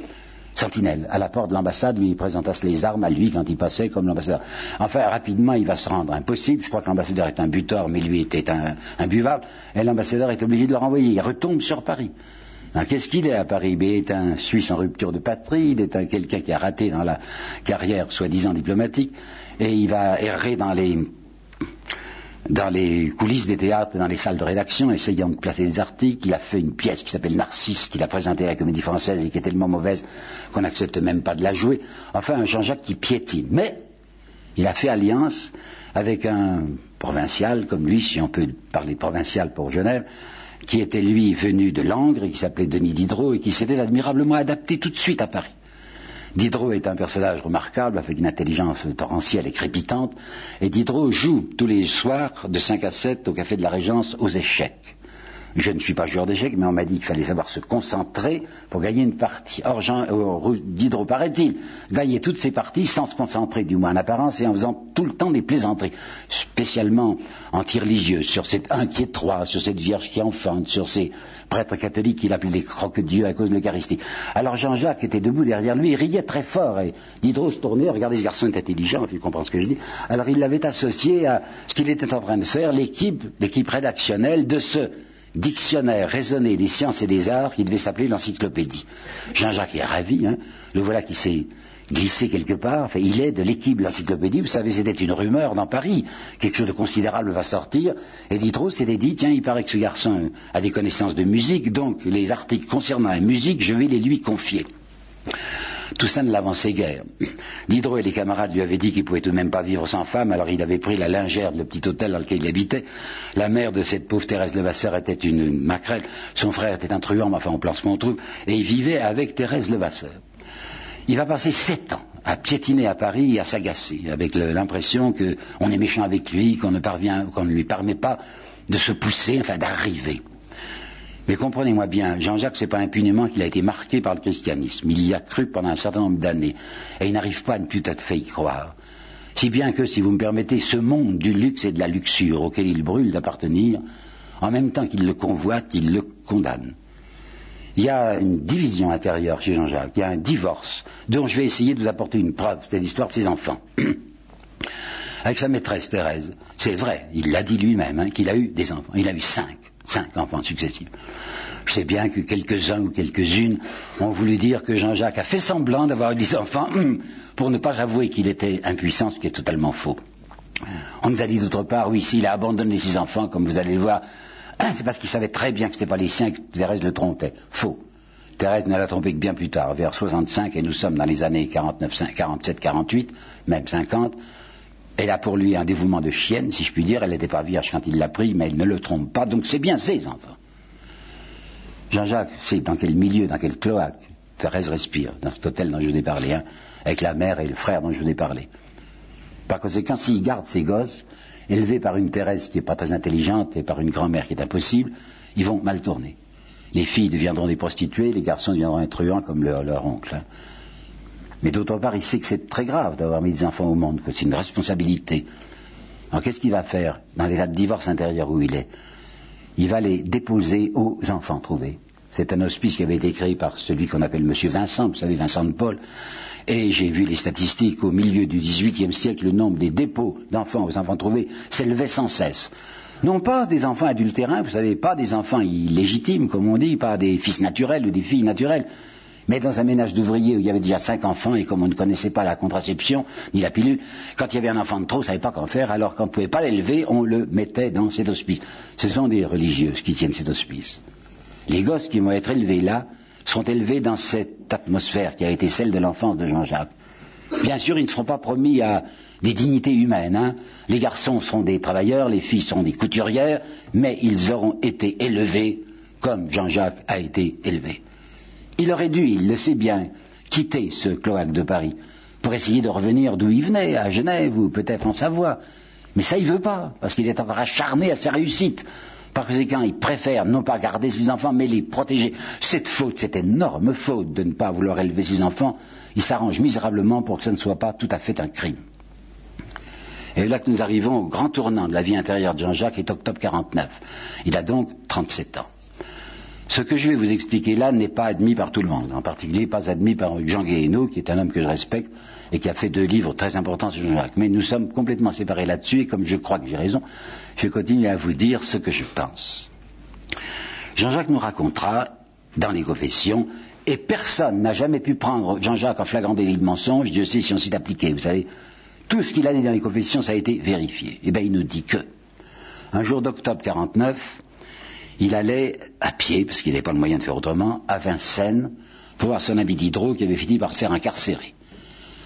sentinelles à la porte de l'ambassade lui présentassent les armes à lui quand il passait comme l'ambassadeur. Enfin, rapidement, il va se rendre impossible. Je crois que l'ambassadeur est un buteur, mais lui était un, un buvable. Et l'ambassadeur est obligé de le renvoyer. Il retombe sur Paris. Qu'est-ce qu'il est à Paris? Il est un Suisse en rupture de patrie, il est un quelqu'un qui a raté dans la carrière soi-disant diplomatique, et il va errer dans les dans les coulisses des théâtres, dans les salles de rédaction, essayant de placer des articles. Il a fait une pièce qui s'appelle Narcisse, qu'il a présentée à la comédie française et qui est tellement mauvaise qu'on n'accepte même pas de la jouer. Enfin, un Jean-Jacques qui piétine. Mais il a fait alliance avec un provincial comme lui, si on peut parler de provincial pour Genève, qui était lui venu de Langres et qui s'appelait Denis Diderot et qui s'était admirablement adapté tout de suite à Paris. Diderot est un personnage remarquable, avec une intelligence torrentielle et crépitante, et Diderot joue tous les soirs de 5 à 7 au Café de la Régence aux échecs. Je ne suis pas joueur d'échecs, mais on m'a dit qu'il fallait savoir se concentrer pour gagner une partie. Or, euh, Diderot, paraît-il, gagnait toutes ses parties sans se concentrer, du moins en apparence, et en faisant tout le temps des plaisanteries, spécialement anti-religieuses, sur cet inquiet trois, sur cette Vierge qui enfante, sur ces prêtres catholiques qu'il appelait les croque-dieux à cause de l'Eucharistie. Alors Jean-Jacques était debout derrière lui, il riait très fort, et Diderot se tournait, regardez, ce garçon est intelligent, il comprend ce que je dis. Alors il l'avait associé à ce qu'il était en train de faire, l'équipe, l'équipe rédactionnelle de ce dictionnaire raisonné des sciences et des arts qui devait s'appeler l'encyclopédie. Jean-Jacques est ravi, hein, le voilà qui s'est glissé quelque part, enfin, il est de l'équipe de l'encyclopédie, vous savez, c'était une rumeur dans Paris, quelque chose de considérable va sortir, et Diderot s'était dit, tiens, il paraît que ce garçon a des connaissances de musique, donc les articles concernant la musique, je vais les lui confier. Tout ça ne l'avançait guère. Diderot et les camarades lui avaient dit qu'il pouvait tout de même pas vivre sans femme, alors il avait pris la lingère de le petit hôtel dans lequel il habitait. La mère de cette pauvre Thérèse Levasseur était une maquerelle, son frère était un truand, mais enfin on place qu'on trouve, et il vivait avec Thérèse Levasseur. Il va passer sept ans à piétiner à Paris et à s'agacer, avec l'impression qu'on est méchant avec lui, qu'on ne parvient, qu'on ne lui permet pas de se pousser, enfin d'arriver. Mais comprenez-moi bien, Jean-Jacques, c'est pas impunément qu'il a été marqué par le christianisme. Il y a cru pendant un certain nombre d'années. Et il n'arrive pas à ne plus tout à fait y croire. Si bien que, si vous me permettez, ce monde du luxe et de la luxure auquel il brûle d'appartenir, en même temps qu'il le convoite, il le condamne. Il y a une division intérieure chez Jean-Jacques, il y a un divorce, dont je vais essayer de vous apporter une preuve, c'est l'histoire de ses enfants. Avec sa maîtresse Thérèse, c'est vrai, il l'a dit lui-même, hein, qu'il a eu des enfants. Il a eu cinq cinq enfants successifs. Je sais bien que quelques-uns ou quelques-unes ont voulu dire que Jean-Jacques a fait semblant d'avoir eu des enfants hum, pour ne pas avouer qu'il était impuissant, ce qui est totalement faux. On nous a dit d'autre part, oui, s'il a abandonné ses enfants, comme vous allez le voir, c'est parce qu'il savait très bien que ce n'était pas les siens que Thérèse le trompait. Faux. Thérèse ne l'a trompé que bien plus tard, vers 65, et nous sommes dans les années 49, 47, 48, même 50. Elle a pour lui un dévouement de chienne, si je puis dire. Elle n'était pas vierge quand il l'a pris, mais elle ne le trompe pas. Donc c'est bien ses enfants. Jean-Jacques sait dans quel milieu, dans quel cloaque Thérèse respire, dans cet hôtel dont je vous ai parlé, hein, avec la mère et le frère dont je vous ai parlé. Par conséquent, s'il garde ses gosses, élevés par une Thérèse qui n'est pas très intelligente et par une grand-mère qui est impossible, ils vont mal tourner. Les filles deviendront des prostituées, les garçons deviendront un truand comme leur, oncle. Hein. Mais d'autre part, il sait que c'est très grave d'avoir mis des enfants au monde, que c'est une responsabilité. Alors qu'est-ce qu'il va faire dans l'état de divorce intérieur où il est? Il va les déposer aux enfants trouvés. C'est un hospice qui avait été créé par celui qu'on appelle M. Vincent, vous savez, Vincent de Paul. Et j'ai vu les statistiques, au milieu du XVIIIe siècle, le nombre des dépôts d'enfants aux enfants trouvés s'élevait sans cesse. Non pas des enfants adultérins, vous savez, pas des enfants illégitimes, comme on dit, pas des fils naturels ou des filles naturelles, mais dans un ménage d'ouvriers où il y avait déjà cinq enfants et comme on ne connaissait pas la contraception ni la pilule, quand il y avait un enfant de trop, on ne savait pas qu'en faire, alors qu'on ne pouvait pas l'élever, on le mettait dans cet hospice. Ce sont des religieuses qui tiennent cet hospice. Les gosses qui vont être élevés là seront élevés dans cette atmosphère qui a été celle de l'enfance de Jean-Jacques. Bien sûr, ils ne seront pas promis à des dignités humaines. Hein. Les garçons seront des travailleurs, les filles seront des couturières, mais ils auront été élevés comme Jean-Jacques a été élevé. Il aurait dû, il le sait bien, quitter ce cloaque de Paris pour essayer de revenir d'où il venait, à Genève ou peut-être en Savoie. Mais ça, il veut pas, parce qu'il est encore acharné à sa réussite. Par conséquent, il préfère non pas garder ses enfants, mais les protéger. Cette faute, cette énorme faute de ne pas vouloir élever ses enfants, il s'arrange misérablement pour que ce ne soit pas tout à fait un crime. Et là que nous arrivons au grand tournant de la vie intérieure de Jean-Jacques est octobre 49. Il a donc 37 ans. Ce que je vais vous expliquer là n'est pas admis par tout le monde, en particulier pas admis par Jean Guéhenno, qui est un homme que je respecte et qui a fait deux livres très importants sur Jean-Jacques. Mais nous sommes complètement séparés là-dessus, et comme je crois que j'ai raison, je continue à vous dire ce que je pense. Jean-Jacques nous racontera, dans les confessions, et personne n'a jamais pu prendre Jean-Jacques en flagrant délit de mensonge, Dieu sait si on s'y appliqué. Vous savez, tout ce qu'il a dit dans les confessions, ça a été vérifié. Eh bien, il nous dit que, un jour d'octobre 49, il allait à pied, parce qu'il n'avait pas le moyen de faire autrement, à Vincennes, pour voir son ami Diderot qui avait fini par se faire incarcérer.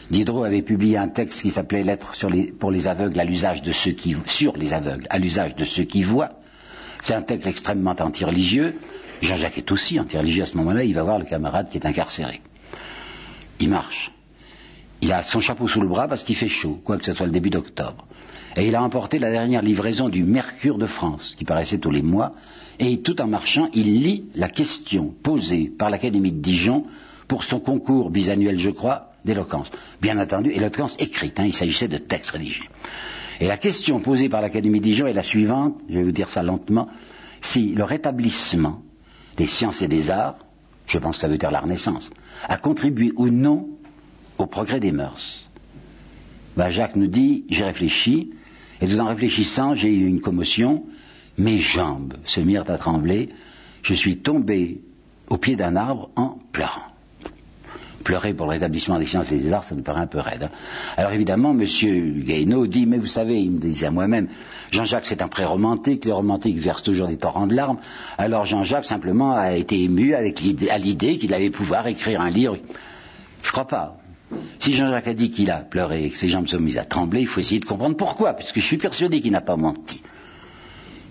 Diderot avait publié un texte qui s'appelait Lettres pour les aveugles à l'usage de ceux qui sur les aveugles à l'usage de ceux qui voient. C'est un texte extrêmement antireligieux. Jean-Jacques est aussi antireligieux à ce moment-là. Il va voir le camarade qui est incarcéré. Il marche. Il a son chapeau sous le bras parce qu'il fait chaud, quoi que ce soit le début d'octobre. Et il a emporté la dernière livraison du Mercure de France, qui paraissait tous les mois, et tout en marchant, il lit la question posée par l'Académie de Dijon pour son concours bisannuel, je crois, d'éloquence. Bien entendu, éloquence écrite, hein, il s'agissait de textes religieux. Et la question posée par l'Académie de Dijon est la suivante, je vais vous dire ça lentement, si le rétablissement des sciences et des arts, je pense que ça veut dire la Renaissance, a contribué ou non au progrès des mœurs. Ben, Jacques nous dit, j'ai réfléchi, et tout en réfléchissant, j'ai eu une commotion, mes jambes se mirent à trembler, je suis tombé au pied d'un arbre en pleurant. Pleurer pour le rétablissement des sciences et des arts, ça me paraît un peu raide. Hein. Alors évidemment, M. Gaïneau dit, mais vous savez, il me disait à moi-même, Jean-Jacques c'est un pré-romantique, les romantiques versent toujours des torrents de larmes, alors Jean-Jacques simplement a été ému à l'idée qu'il allait pouvoir écrire un livre. Je crois pas. Si Jean-Jacques a dit qu'il a pleuré et que ses jambes sont mises à trembler, il faut essayer de comprendre pourquoi, puisque je suis persuadé qu'il n'a pas menti.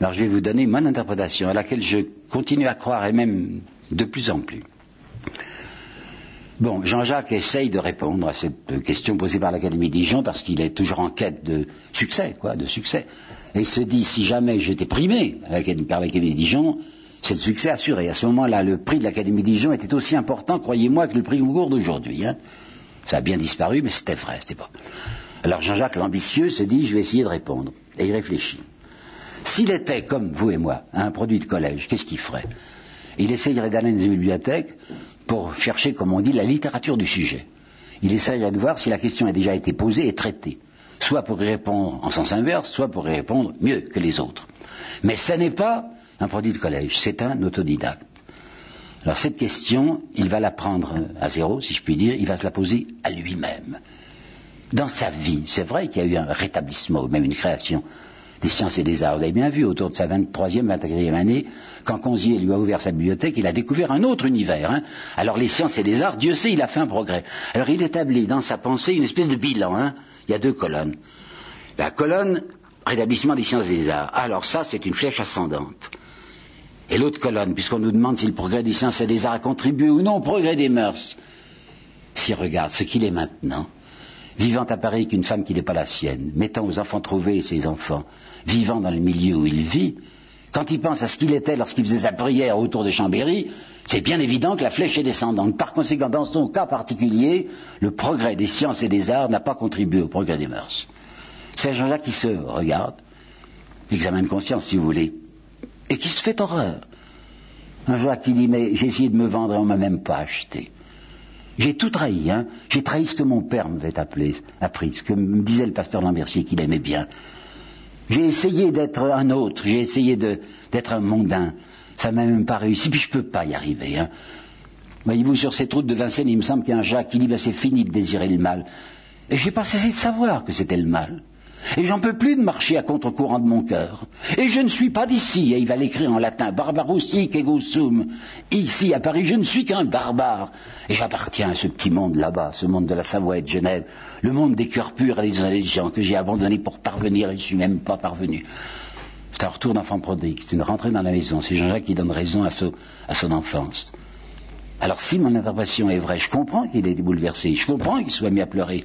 Alors je vais vous donner mon interprétation, à laquelle je continue à croire, et même de plus en plus. Bon, Jean-Jacques essaye de répondre à cette question posée par l'Académie Dijon parce qu'il est toujours en quête de succès, quoi, de succès. Et il se dit, si jamais j'étais primé par l'Académie Dijon, c'est le succès assuré. À ce moment-là, le prix de l'Académie Dijon était aussi important, croyez-moi, que le prix Goncourt d'aujourd'hui. Hein. Ça a bien disparu, mais c'était vrai, c'était pas. Alors Jean-Jacques l'ambitieux se dit, je vais essayer de répondre. Et il réfléchit. S'il était, comme vous et moi, un produit de collège, qu'est-ce qu'il ferait? Il essayerait d'aller dans une bibliothèque pour chercher, comme on dit, la littérature du sujet. Il essayerait de voir si la question a déjà été posée et traitée, soit pour y répondre en sens inverse, soit pour y répondre mieux que les autres. Mais ce n'est pas un produit de collège, c'est un autodidacte. Alors cette question, il va la prendre à zéro, si je puis dire, il va se la poser à lui-même. Dans sa vie, c'est vrai qu'il y a eu un rétablissement, même une création des sciences et des arts. Vous avez bien vu, autour de sa 23e, 24e année, quand Conzier lui a ouvert sa bibliothèque, il a découvert un autre univers. Hein. Alors les sciences et les arts, Dieu sait, il a fait un progrès. Alors il établit dans sa pensée une espèce de bilan. Hein. Il y a deux colonnes. La colonne, rétablissement des sciences et des arts. Alors ça, c'est une flèche ascendante. Et l'autre colonne, puisqu'on nous demande si le progrès des sciences et des arts a contribué ou non au progrès des mœurs, s'il regarde ce qu'il est maintenant, vivant à Paris avec une femme qui n'est pas la sienne, mettant aux enfants trouvés ses enfants, vivant dans le milieu où il vit, quand il pense à ce qu'il était lorsqu'il faisait sa prière autour de Chambéry, c'est bien évident que la flèche est descendante. Par conséquent, dans son cas particulier, le progrès des sciences et des arts n'a pas contribué au progrès des mœurs. C'est Jean-Jacques qui se regarde, examen de conscience si vous voulez, et qui se fait horreur. Un Jacques qui dit, mais j'ai essayé de me vendre et on m'a même pas acheté. J'ai tout trahi, hein. J'ai trahi ce que mon père m'avait appelé, appris, ce que me disait le pasteur Lambertier qu'il aimait bien. J'ai essayé d'être un autre, j'ai essayé d'être un mondain. Ça m'a même pas réussi, puis je peux pas y arriver, hein. Voyez-vous, sur cette route de Vincennes, il me semble qu'il y a un Jacques qui dit, ben, c'est fini de désirer le mal. Et j'ai pas cessé de savoir que c'était le mal. Et j'en peux plus de marcher à contre-courant de mon cœur. Et je ne suis pas d'ici, et il va l'écrire en latin, barbarussic ego sum. Ici, à Paris, je ne suis qu'un barbare. Et j'appartiens à ce petit monde là-bas, ce monde de la Savoie et de Genève, le monde des cœurs purs et des gens que j'ai abandonné pour parvenir, et je ne suis même pas parvenu. C'est un retour d'enfant prodigue, c'est une rentrée dans la maison, c'est Jean-Jacques qui donne raison à, son enfance. Alors si mon interprétation est vraie, je comprends qu'il ait été bouleversé, je comprends qu'il soit mis à pleurer,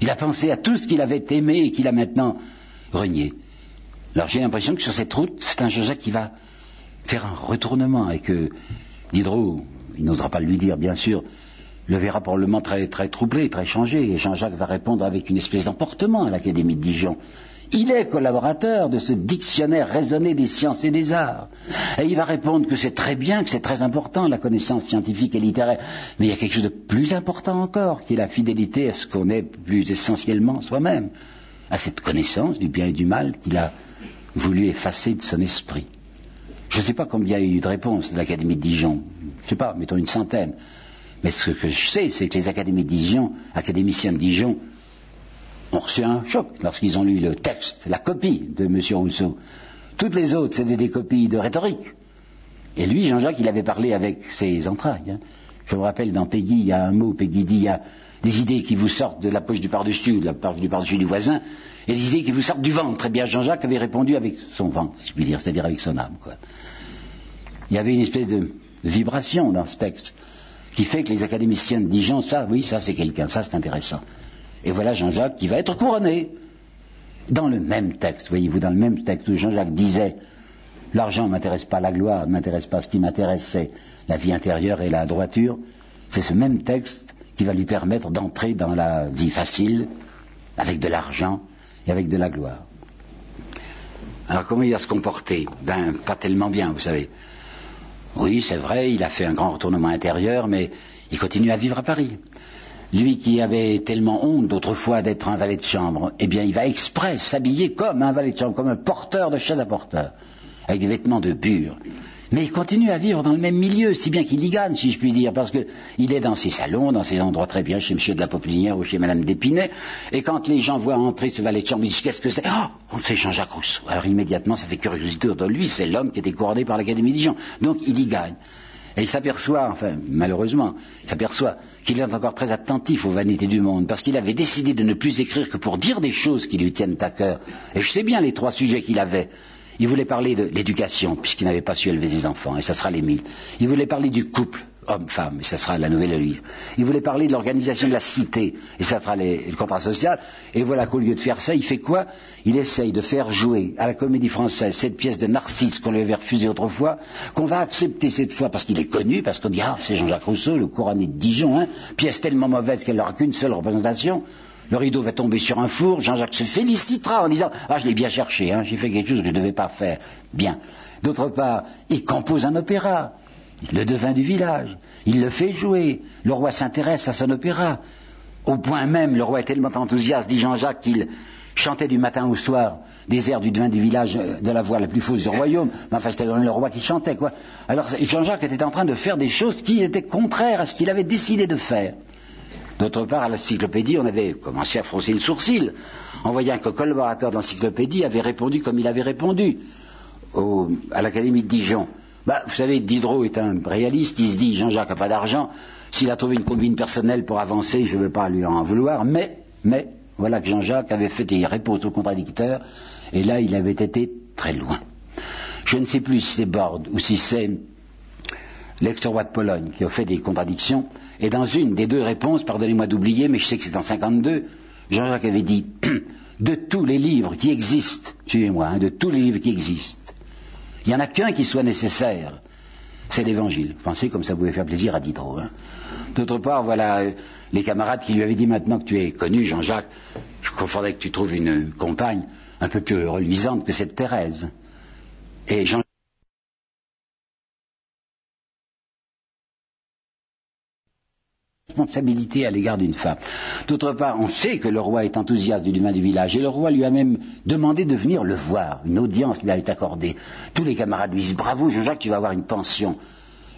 il a pensé à tout ce qu'il avait aimé et qu'il a maintenant renié. Alors j'ai l'impression que sur cette route, c'est un Joseph qui va faire un retournement et que Diderot, il n'osera pas lui dire bien sûr, le verra probablement très, très troublé, très changé, et Jean-Jacques va répondre avec une espèce d'emportement à l'Académie de Dijon. Il est collaborateur de ce dictionnaire raisonné des sciences et des arts. Et il va répondre que c'est très bien, que c'est très important, la connaissance scientifique et littéraire. Mais il y a quelque chose de plus important encore, qui est la fidélité à ce qu'on est plus essentiellement soi-même, à cette connaissance du bien et du mal qu'il a voulu effacer de son esprit. Je ne sais pas combien il y a eu de réponses de l'Académie de Dijon. Je ne sais pas, mettons une centaine. Mais ce que je sais, c'est que les académies de Dijon, académiciens de Dijon, ont reçu un choc lorsqu'ils ont lu le texte, la copie de M. Rousseau. Toutes les autres, c'était des copies de rhétorique. Et lui, Jean-Jacques, il avait parlé avec ses entrailles. Hein. Je me rappelle dans Peggy, il y a un mot, Peggy dit, il y a des idées qui vous sortent de la poche du par-dessus, de la poche du par-dessus du voisin, et des idées qui vous sortent du ventre. Très bien, Jean-Jacques avait répondu avec son ventre, si je puis dire, c'est-à-dire avec son âme. Quoi. Il y avait une espèce de vibration dans ce texte qui fait que les académiciens de Dijon, ça, oui, ça c'est quelqu'un, ça c'est intéressant. Et voilà Jean-Jacques qui va être couronné. Dans le même texte, voyez-vous, dans le même texte où Jean-Jacques disait L'argent ne m'intéresse pas, la gloire ne m'intéresse pas, ce qui m'intéresse c'est la vie intérieure et la droiture. C'est ce même texte qui va lui permettre d'entrer dans la vie facile, avec de l'argent et avec de la gloire. Alors comment il va se comporter? Ben, pas tellement bien, vous savez. Oui, c'est vrai, il a fait un grand retournement intérieur, mais il continue à vivre à Paris. Lui qui avait tellement honte d'autrefois d'être un valet de chambre, eh bien il va exprès s'habiller comme un valet de chambre, comme un porteur de chaise à porteur. avec des vêtements de bure. Mais il continue à vivre dans le même milieu, si bien qu'il y gagne, si je puis dire, parce qu'il est dans ses salons, dans ses endroits très bien, chez M. de la Popelinière ou chez Mme d'Épinay, et quand les gens voient entrer ce valet de chambre, ils disent qu'est-ce que c'est? Oh, c'est Jean-Jacques Rousseau. Alors immédiatement, ça fait curiosité autour de lui, c'est l'homme qui était couronné par l'Académie Dijon. Donc il y gagne. Et il s'aperçoit, enfin, malheureusement, il s'aperçoit qu'il est encore très attentif aux vanités du monde, parce qu'il avait décidé de ne plus écrire que pour dire des choses qui lui tiennent à cœur. Et je sais bien les trois sujets qu'il avait. Il voulait parler de l'éducation, puisqu'il n'avait pas su élever ses enfants, et ça sera les mille. Il voulait parler du couple, homme-femme, et ça sera la nouvelle Élise. Il voulait parler de l'organisation de la cité, et ça sera le contrat social. Et voilà qu'au lieu de faire ça, il fait quoi? Il essaye de faire jouer à la comédie française cette pièce de Narcisse qu'on lui avait refusée autrefois, qu'on va accepter cette fois parce qu'il est connu, parce qu'on dit ah c'est Jean-Jacques Rousseau, le couronné de Dijon, hein, pièce tellement mauvaise qu'elle n'aura qu'une seule représentation. Le rideau va tomber sur un four, Jean-Jacques se félicitera en disant Ah, je l'ai bien cherché, hein, j'ai fait quelque chose que je ne devais pas faire. Bien. D'autre part, il compose un opéra, le devin du village, il le fait jouer, le roi s'intéresse à son opéra. Au point même, le roi est tellement enthousiaste, dit Jean-Jacques, qu'il chantait du matin au soir des airs du devin du village euh, de la voix la plus fausse du royaume. Enfin, c'était le roi qui chantait, quoi. Alors, Jean-Jacques était en train de faire des choses qui étaient contraires à ce qu'il avait décidé de faire. D'autre part, à l'encyclopédie, on avait commencé à froncer le sourcil en voyant qu'un collaborateur de l'encyclopédie avait répondu comme il avait répondu à l'Académie de Dijon. Bah, vous savez, Diderot est un réaliste, il se dit Jean-Jacques n'a pas d'argent, s'il a trouvé une combine personnelle pour avancer, je ne veux pas lui en vouloir, mais, mais, voilà que Jean-Jacques avait fait des réponses aux contradicteurs, et là, il avait été très loin. Je ne sais plus si c'est Borde ou si c'est l'ex-roi de Pologne qui a fait des contradictions, et dans une des deux réponses, pardonnez-moi d'oublier, mais je sais que c'est en 52, Jean-Jacques avait dit de tous les livres qui existent, suivez-moi, hein, de tous les livres qui existent, il n'y en a qu'un qui soit nécessaire, c'est l'évangile. Pensez comme ça pouvait faire plaisir à Diderot. Hein. D'autre part, voilà euh, les camarades qui lui avaient dit maintenant que tu es connu, Jean-Jacques, je confondais que tu trouves une compagne un peu plus reluisante que cette Thérèse. Et Jean responsabilité à l'égard d'une femme. D'autre part, on sait que le roi est enthousiaste du divin du village, et le roi lui a même demandé de venir le voir. Une audience lui a été accordée. Tous les camarades lui disent Bravo, Jean-Jacques, tu vas avoir une pension.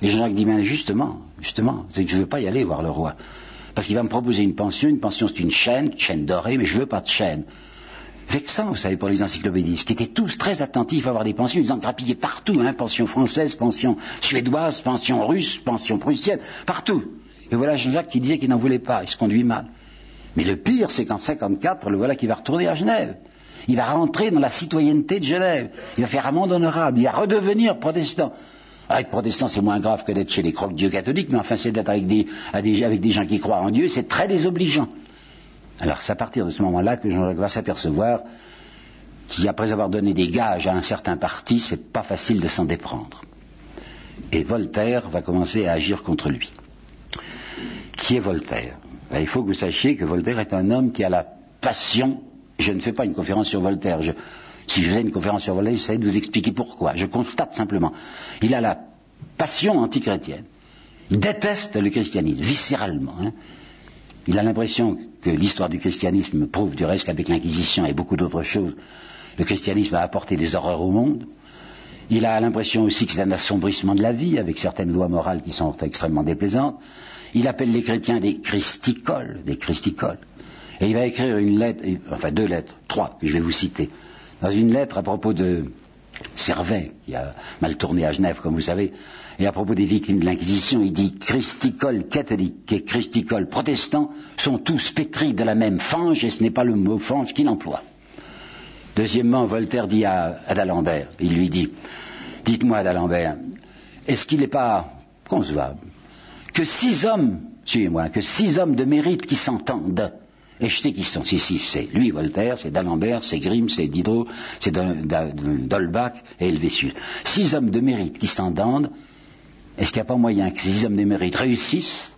Et Jean-Jacques dit Bien, justement, justement, c'est que je ne veux pas y aller voir le roi. Parce qu'il va me proposer une pension. Une pension, c'est une chaîne, une chaîne dorée, mais je ne veux pas de chaîne. Vexant, vous savez, pour les encyclopédistes, qui étaient tous très attentifs à avoir des pensions, ils en grappillaient partout, hein, pension française, pension suédoise, pension russe, pension prussienne, partout. Et voilà Jean-Jacques qui disait qu'il n'en voulait pas, il se conduit mal. Mais le pire, c'est qu'en 54, le voilà qui va retourner à Genève. Il va rentrer dans la citoyenneté de Genève. Il va faire amende honorable. Il va redevenir protestant. Ah, être protestant, c'est moins grave que d'être chez les croque-dieux catholiques, mais enfin, c'est d'être avec des, gens qui croient en Dieu, c'est très désobligeant. Alors, c'est à partir de ce moment-là que Jean-Jacques va s'apercevoir qu'après avoir donné des gages à un certain parti, c'est pas facile de s'en déprendre. Et Voltaire va commencer à agir contre lui qui est Voltaire ben, Il faut que vous sachiez que Voltaire est un homme qui a la passion. Je ne fais pas une conférence sur Voltaire. si je faisais une conférence sur Voltaire, j'essaie de vous expliquer pourquoi. Je constate simplement. Il a la passion antichrétienne. Il déteste le christianisme, viscéralement. Hein. Il a l'impression que l'histoire du christianisme prouve du reste qu'avec l'Inquisition et beaucoup d'autres choses, le christianisme a apporté des horreurs au monde. Il a l'impression aussi que c'est un assombrissement de la vie, avec certaines lois morales qui sont extrêmement déplaisantes. Il appelle les chrétiens des christicoles, des christicoles. Et il va écrire une lettre, enfin deux lettres, trois, que je vais vous citer. Dans une lettre à propos de Servet, qui a mal tourné à Genève, comme vous savez, et à propos des victimes de l'Inquisition, il dit Christicoles catholiques et christicoles protestants sont tous pétris de la même fange, et ce n'est pas le mot fange qu'il emploie. Deuxièmement, Voltaire dit à, d'Alembert, il lui dit Dites-moi, d'Alembert, est-ce qu'il n'est pas concevable que six hommes, suivez-moi, que six hommes de mérite qui s'entendent, et je sais qui sont, si, si, c'est lui, Voltaire, c'est d'Alembert, c'est Grimm, c'est Diderot, c'est Dolbach et Helvétius. Six hommes de mérite qui s'entendent, est-ce qu'il n'y a pas moyen que ces six hommes de mérite réussissent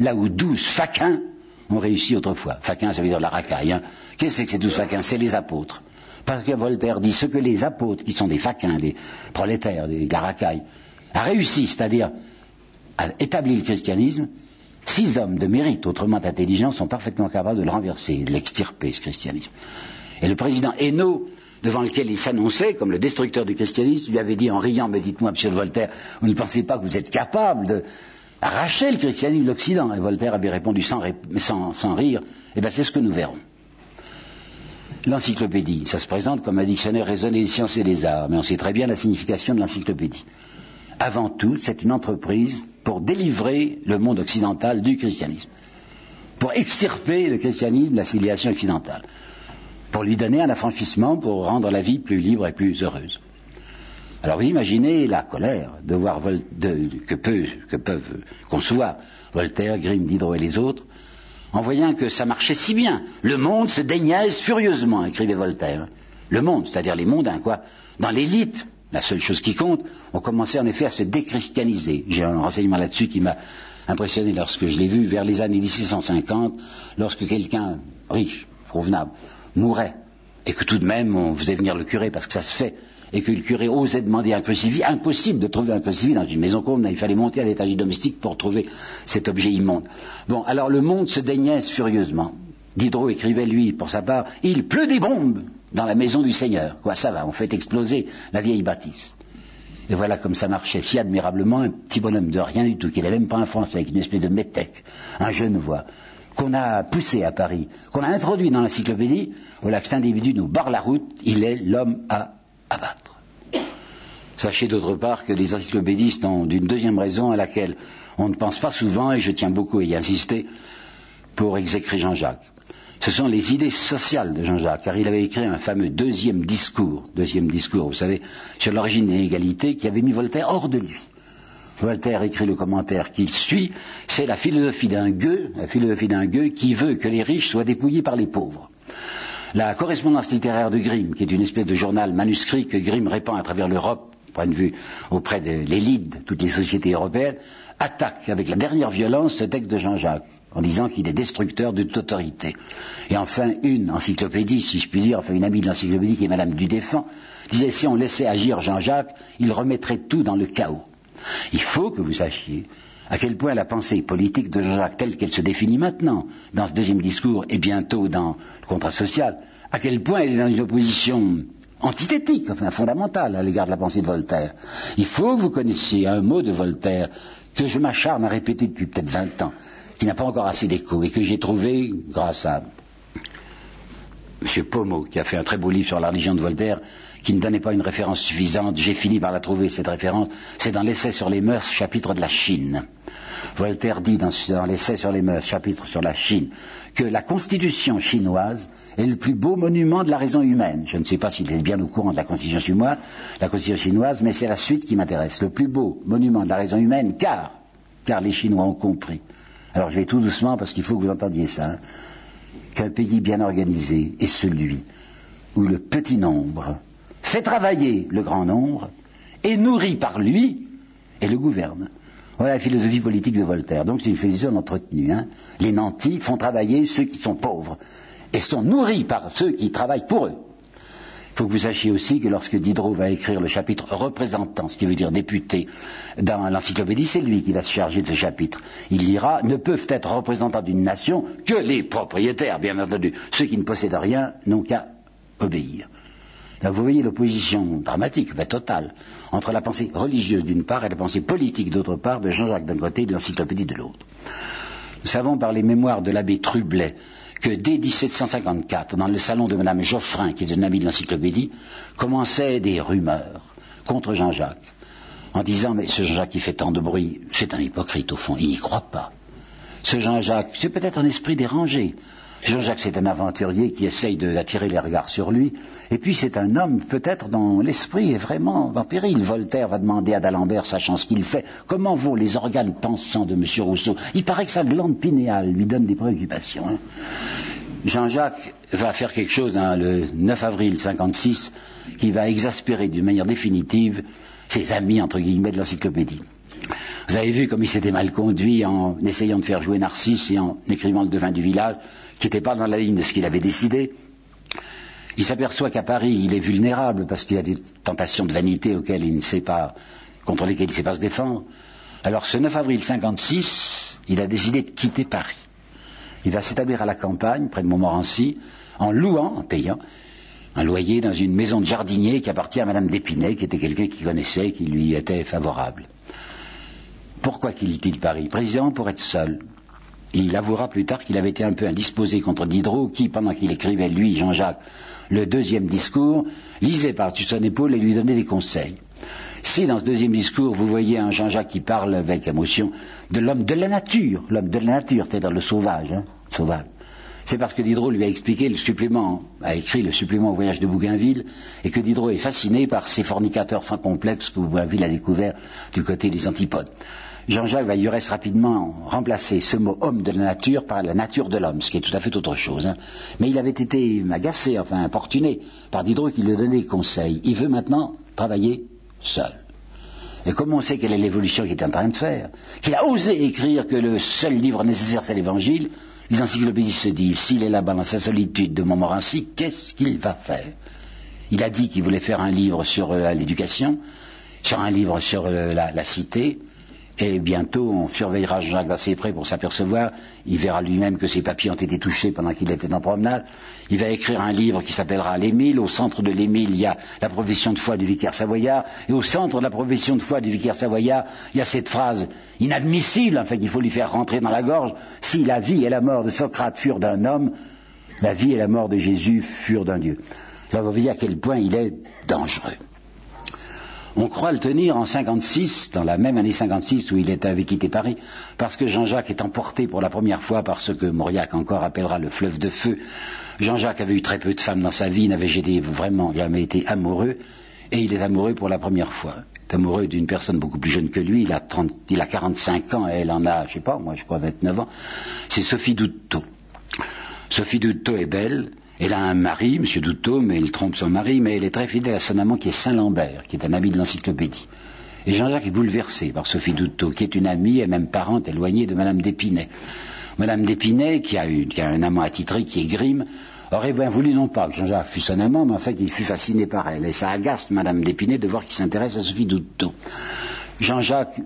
là où douze faquins ont réussi autrefois? Faquins, ça veut dire la racaille. Hein. Qu'est-ce que c'est douze faquins? C'est les apôtres. Parce que Voltaire dit ce que les apôtres, qui sont des faquins, des prolétaires, des garacailles, a réussi, c'est-à-dire a établi le christianisme, six hommes de mérite, autrement intelligents, sont parfaitement capables de le renverser, de l'extirper, ce christianisme. Et le président Hainaut devant lequel il s'annonçait comme le destructeur du christianisme, lui avait dit en riant, mais dites-moi, monsieur Voltaire, vous ne pensez pas que vous êtes capable de arracher le christianisme de l'Occident? Et Voltaire avait répondu sans, sans rire, eh bien c'est ce que nous verrons. L'encyclopédie, ça se présente comme un dictionnaire raisonné des sciences et des arts, mais on sait très bien la signification de l'encyclopédie. Avant tout, c'est une entreprise pour délivrer le monde occidental du christianisme, pour extirper le christianisme de la civilisation occidentale pour lui donner un affranchissement, pour rendre la vie plus libre et plus heureuse. Alors vous imaginez la colère de voir que, que peuvent concevoir Voltaire, Grimm, Diderot et les autres, en voyant que ça marchait si bien. Le monde se déniaise furieusement, écrivait Voltaire. Le monde, c'est-à-dire les mondains, quoi. Dans l'élite, la seule chose qui compte, on commençait en effet à se déchristianiser. J'ai un renseignement là-dessus qui m'a impressionné lorsque je l'ai vu vers les années 1650, lorsque quelqu'un riche, provenable, mourait, et que tout de même on faisait venir le curé parce que ça se fait, et que le curé osait demander un crucifix, impossible de trouver un crucifix dans une maison comble, il fallait monter à l'étage domestique pour trouver cet objet immonde. Bon, alors le monde se déniaise furieusement. Diderot écrivait, lui, pour sa part, il pleut des bombes dans la maison du Seigneur. Quoi, ça va, on fait exploser la vieille bâtisse. Et voilà comme ça marchait si admirablement, un petit bonhomme de rien du tout, qui n'avait même pas un français, avec une espèce de métèque, un jeune voix, qu'on a poussé à Paris, qu'on a introduit dans l'encyclopédie, voilà que cet individu nous barre la route, il est l'homme à abattre. Sachez d'autre part que les encyclopédistes ont d'une deuxième raison à laquelle on ne pense pas souvent, et je tiens beaucoup à y insister, pour exécrer Jean-Jacques. Ce sont les idées sociales de Jean-Jacques, car il avait écrit un fameux deuxième discours, deuxième discours, vous savez, sur l'origine de l'inégalité, qui avait mis Voltaire hors de lui. Voltaire écrit le commentaire qui suit, c'est la philosophie d'un gueux, la philosophie d'un gueux qui veut que les riches soient dépouillés par les pauvres. La correspondance littéraire de Grimm, qui est une espèce de journal manuscrit que Grimm répand à travers l'Europe, point de vue auprès de l'élite de toutes les sociétés européennes, attaque avec la dernière violence ce texte de Jean-Jacques, en disant qu'il est destructeur de toute autorité. Et enfin, une encyclopédie, si je puis dire, enfin une amie de l'encyclopédie qui est Madame Dudéfend, disait si on laissait agir Jean-Jacques, il remettrait tout dans le chaos. Il faut que vous sachiez à quel point la pensée politique de Jean-Jacques telle qu'elle se définit maintenant, dans ce deuxième discours et bientôt dans le contrat social, à quel point elle est dans une opposition antithétique, enfin fondamentale à l'égard de la pensée de Voltaire. Il faut que vous connaissiez un mot de Voltaire que je m'acharne à répéter depuis peut-être 20 ans, qui n'a pas encore assez d'écho et que j'ai trouvé grâce à M. Pommeau, qui a fait un très beau livre sur la religion de Voltaire, qui ne donnait pas une référence suffisante. J'ai fini par la trouver, cette référence. C'est dans l'essai sur les mœurs, chapitre de la Chine. Voltaire dit dans, l'essai sur les mœurs, chapitre sur la Chine, que la constitution chinoise est le plus beau monument de la raison humaine. Je ne sais pas s'il est bien au courant de la constitution chinoise, la constitution chinoise, mais c'est la suite qui m'intéresse. Le plus beau monument de la raison humaine, car, car les Chinois ont compris. Alors je vais tout doucement parce qu'il faut que vous entendiez ça. Qu'un pays bien organisé est celui où le petit nombre fait travailler le grand nombre, et nourri par lui, et le gouverne. Voilà la philosophie politique de Voltaire. Donc c'est une philosophie entretenue. Hein. Les nantis font travailler ceux qui sont pauvres, et sont nourris par ceux qui travaillent pour eux. Il faut que vous sachiez aussi que lorsque Diderot va écrire le chapitre représentant, ce qui veut dire député, dans l'encyclopédie, c'est lui qui va se charger de ce chapitre. Il dira ne peuvent être représentants d'une nation que les propriétaires, bien entendu. Ceux qui ne possèdent rien n'ont qu'à obéir vous voyez l'opposition dramatique, mais totale, entre la pensée religieuse d'une part et la pensée politique d'autre part de Jean-Jacques d'un côté et de l'encyclopédie de l'autre. Nous savons par les mémoires de l'abbé Trublet que dès 1754, dans le salon de Mme Geoffrin, qui est une amie de l'encyclopédie, commençaient des rumeurs contre Jean-Jacques, en disant Mais ce Jean-Jacques qui fait tant de bruit, c'est un hypocrite au fond, il n'y croit pas. Ce Jean-Jacques, c'est peut-être un esprit dérangé. Jean-Jacques, c'est un aventurier qui essaye d'attirer les regards sur lui. Et puis, c'est un homme, peut-être, dont l'esprit est vraiment en péril. Voltaire va demander à d'Alembert, sachant ce qu'il fait, comment vont les organes pensants de M. Rousseau. Il paraît que sa glande pinéale lui donne des préoccupations. Hein. Jean-Jacques va faire quelque chose hein, le 9 avril 56 qui va exaspérer d'une manière définitive ses amis, entre guillemets, de l'encyclopédie. Vous avez vu comme il s'était mal conduit en essayant de faire jouer Narcisse et en écrivant le devin du village qui n'était pas dans la ligne de ce qu'il avait décidé. Il s'aperçoit qu'à Paris, il est vulnérable parce qu'il y a des tentations de vanité auxquelles il ne sait pas, contre lesquelles il ne sait pas se défendre. Alors ce 9 avril 56, il a décidé de quitter Paris. Il va s'établir à la campagne, près de Montmorency, en louant, en payant, un loyer dans une maison de jardinier qui appartient à Madame d'Épinay, qui était quelqu'un qui connaissait, qui lui était favorable. Pourquoi quitte-t-il Paris? Précisément pour être seul. Il avouera plus tard qu'il avait été un peu indisposé contre Diderot, qui, pendant qu'il écrivait, lui, Jean-Jacques, le deuxième discours, lisait par-dessus son épaule et lui donnait des conseils. Si dans ce deuxième discours, vous voyez un Jean-Jacques qui parle avec émotion de l'homme de la nature, l'homme de la nature, c'est-à-dire le sauvage, hein, sauvage, c'est parce que Diderot lui a expliqué le supplément, a écrit le supplément au voyage de Bougainville, et que Diderot est fasciné par ces fornicateurs sans complexe que Bougainville a découvert du côté des antipodes. Jean-Jacques va reste rapidement remplacer ce mot homme de la nature par la nature de l'homme, ce qui est tout à fait autre chose. Hein. Mais il avait été agacé, enfin importuné, par Diderot qui lui donnait des conseils. Il veut maintenant travailler seul. Et comme on sait quelle est l'évolution qu'il est en train de faire, qu'il a osé écrire que le seul livre nécessaire c'est l'évangile, les encyclopédistes se disent, s'il est là-bas dans sa solitude de Montmorency, qu'est-ce qu'il va faire? Il a dit qu'il voulait faire un livre sur euh, l'éducation, sur un livre sur euh, la cité, et bientôt, on surveillera Jacques d'assez près pour s'apercevoir. Il verra lui-même que ses papiers ont été touchés pendant qu'il était en promenade. Il va écrire un livre qui s'appellera L'Émile. Au centre de l'Émile, il y a la profession de foi du vicaire savoyard. Et au centre de la profession de foi du vicaire savoyard, il y a cette phrase inadmissible, en fait, qu'il faut lui faire rentrer dans la gorge. Si la vie et la mort de Socrate furent d'un homme, la vie et la mort de Jésus furent d'un Dieu. Vous voyez à quel point il est dangereux. On croit le tenir en 56, dans la même année 56 où il avait quitté Paris, parce que Jean-Jacques est emporté pour la première fois par ce que Mauriac encore appellera le fleuve de feu. Jean-Jacques avait eu très peu de femmes dans sa vie, n'avait vraiment jamais été amoureux, et il est amoureux pour la première fois. Il est amoureux d'une personne beaucoup plus jeune que lui, il a, 30, il a 45 ans et elle en a, je sais pas, moi je crois 29 ans. C'est Sophie Douteau. Sophie Douteau est belle, elle a un mari, M. Douteau, mais il trompe son mari, mais elle est très fidèle à son amant qui est Saint-Lambert, qui est un ami de l'encyclopédie. Et Jean-Jacques est bouleversé par Sophie Douteau, qui est une amie et même parente éloignée de Madame d'Épinay. Madame d'Épinay, qui a, un amant attitré qui est Grimm, aurait bien voulu non pas que Jean-Jacques fût son amant, mais en fait il fut fasciné par elle. Et ça agace Madame d'Épinay de voir qu'il s'intéresse à Sophie Douteau. Jean-Jacques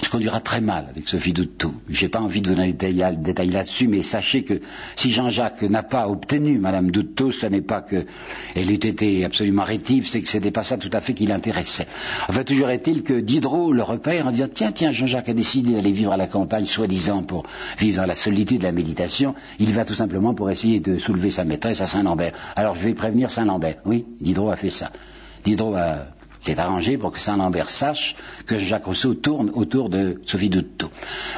se conduira très mal avec Sophie Douteau. J'ai pas envie de vous donner des détails, là-dessus, mais sachez que si Jean-Jacques n'a pas obtenu Madame Douteau, ce n'est pas qu'elle ait été absolument rétive, c'est que ce n'était pas ça tout à fait qui l'intéressait. Enfin, toujours est-il que Diderot le repère en disant tiens, tiens, Jean-Jacques a décidé d'aller vivre à la campagne, soi-disant pour vivre dans la solitude de la méditation. Il va tout simplement pour essayer de soulever sa maîtresse à Saint-Lambert. Alors je vais prévenir Saint-Lambert. Oui, Diderot a fait ça. Diderot a c'est arrangé pour que Saint-Lambert sache que Jacques Rousseau tourne autour de Sophie Douteau.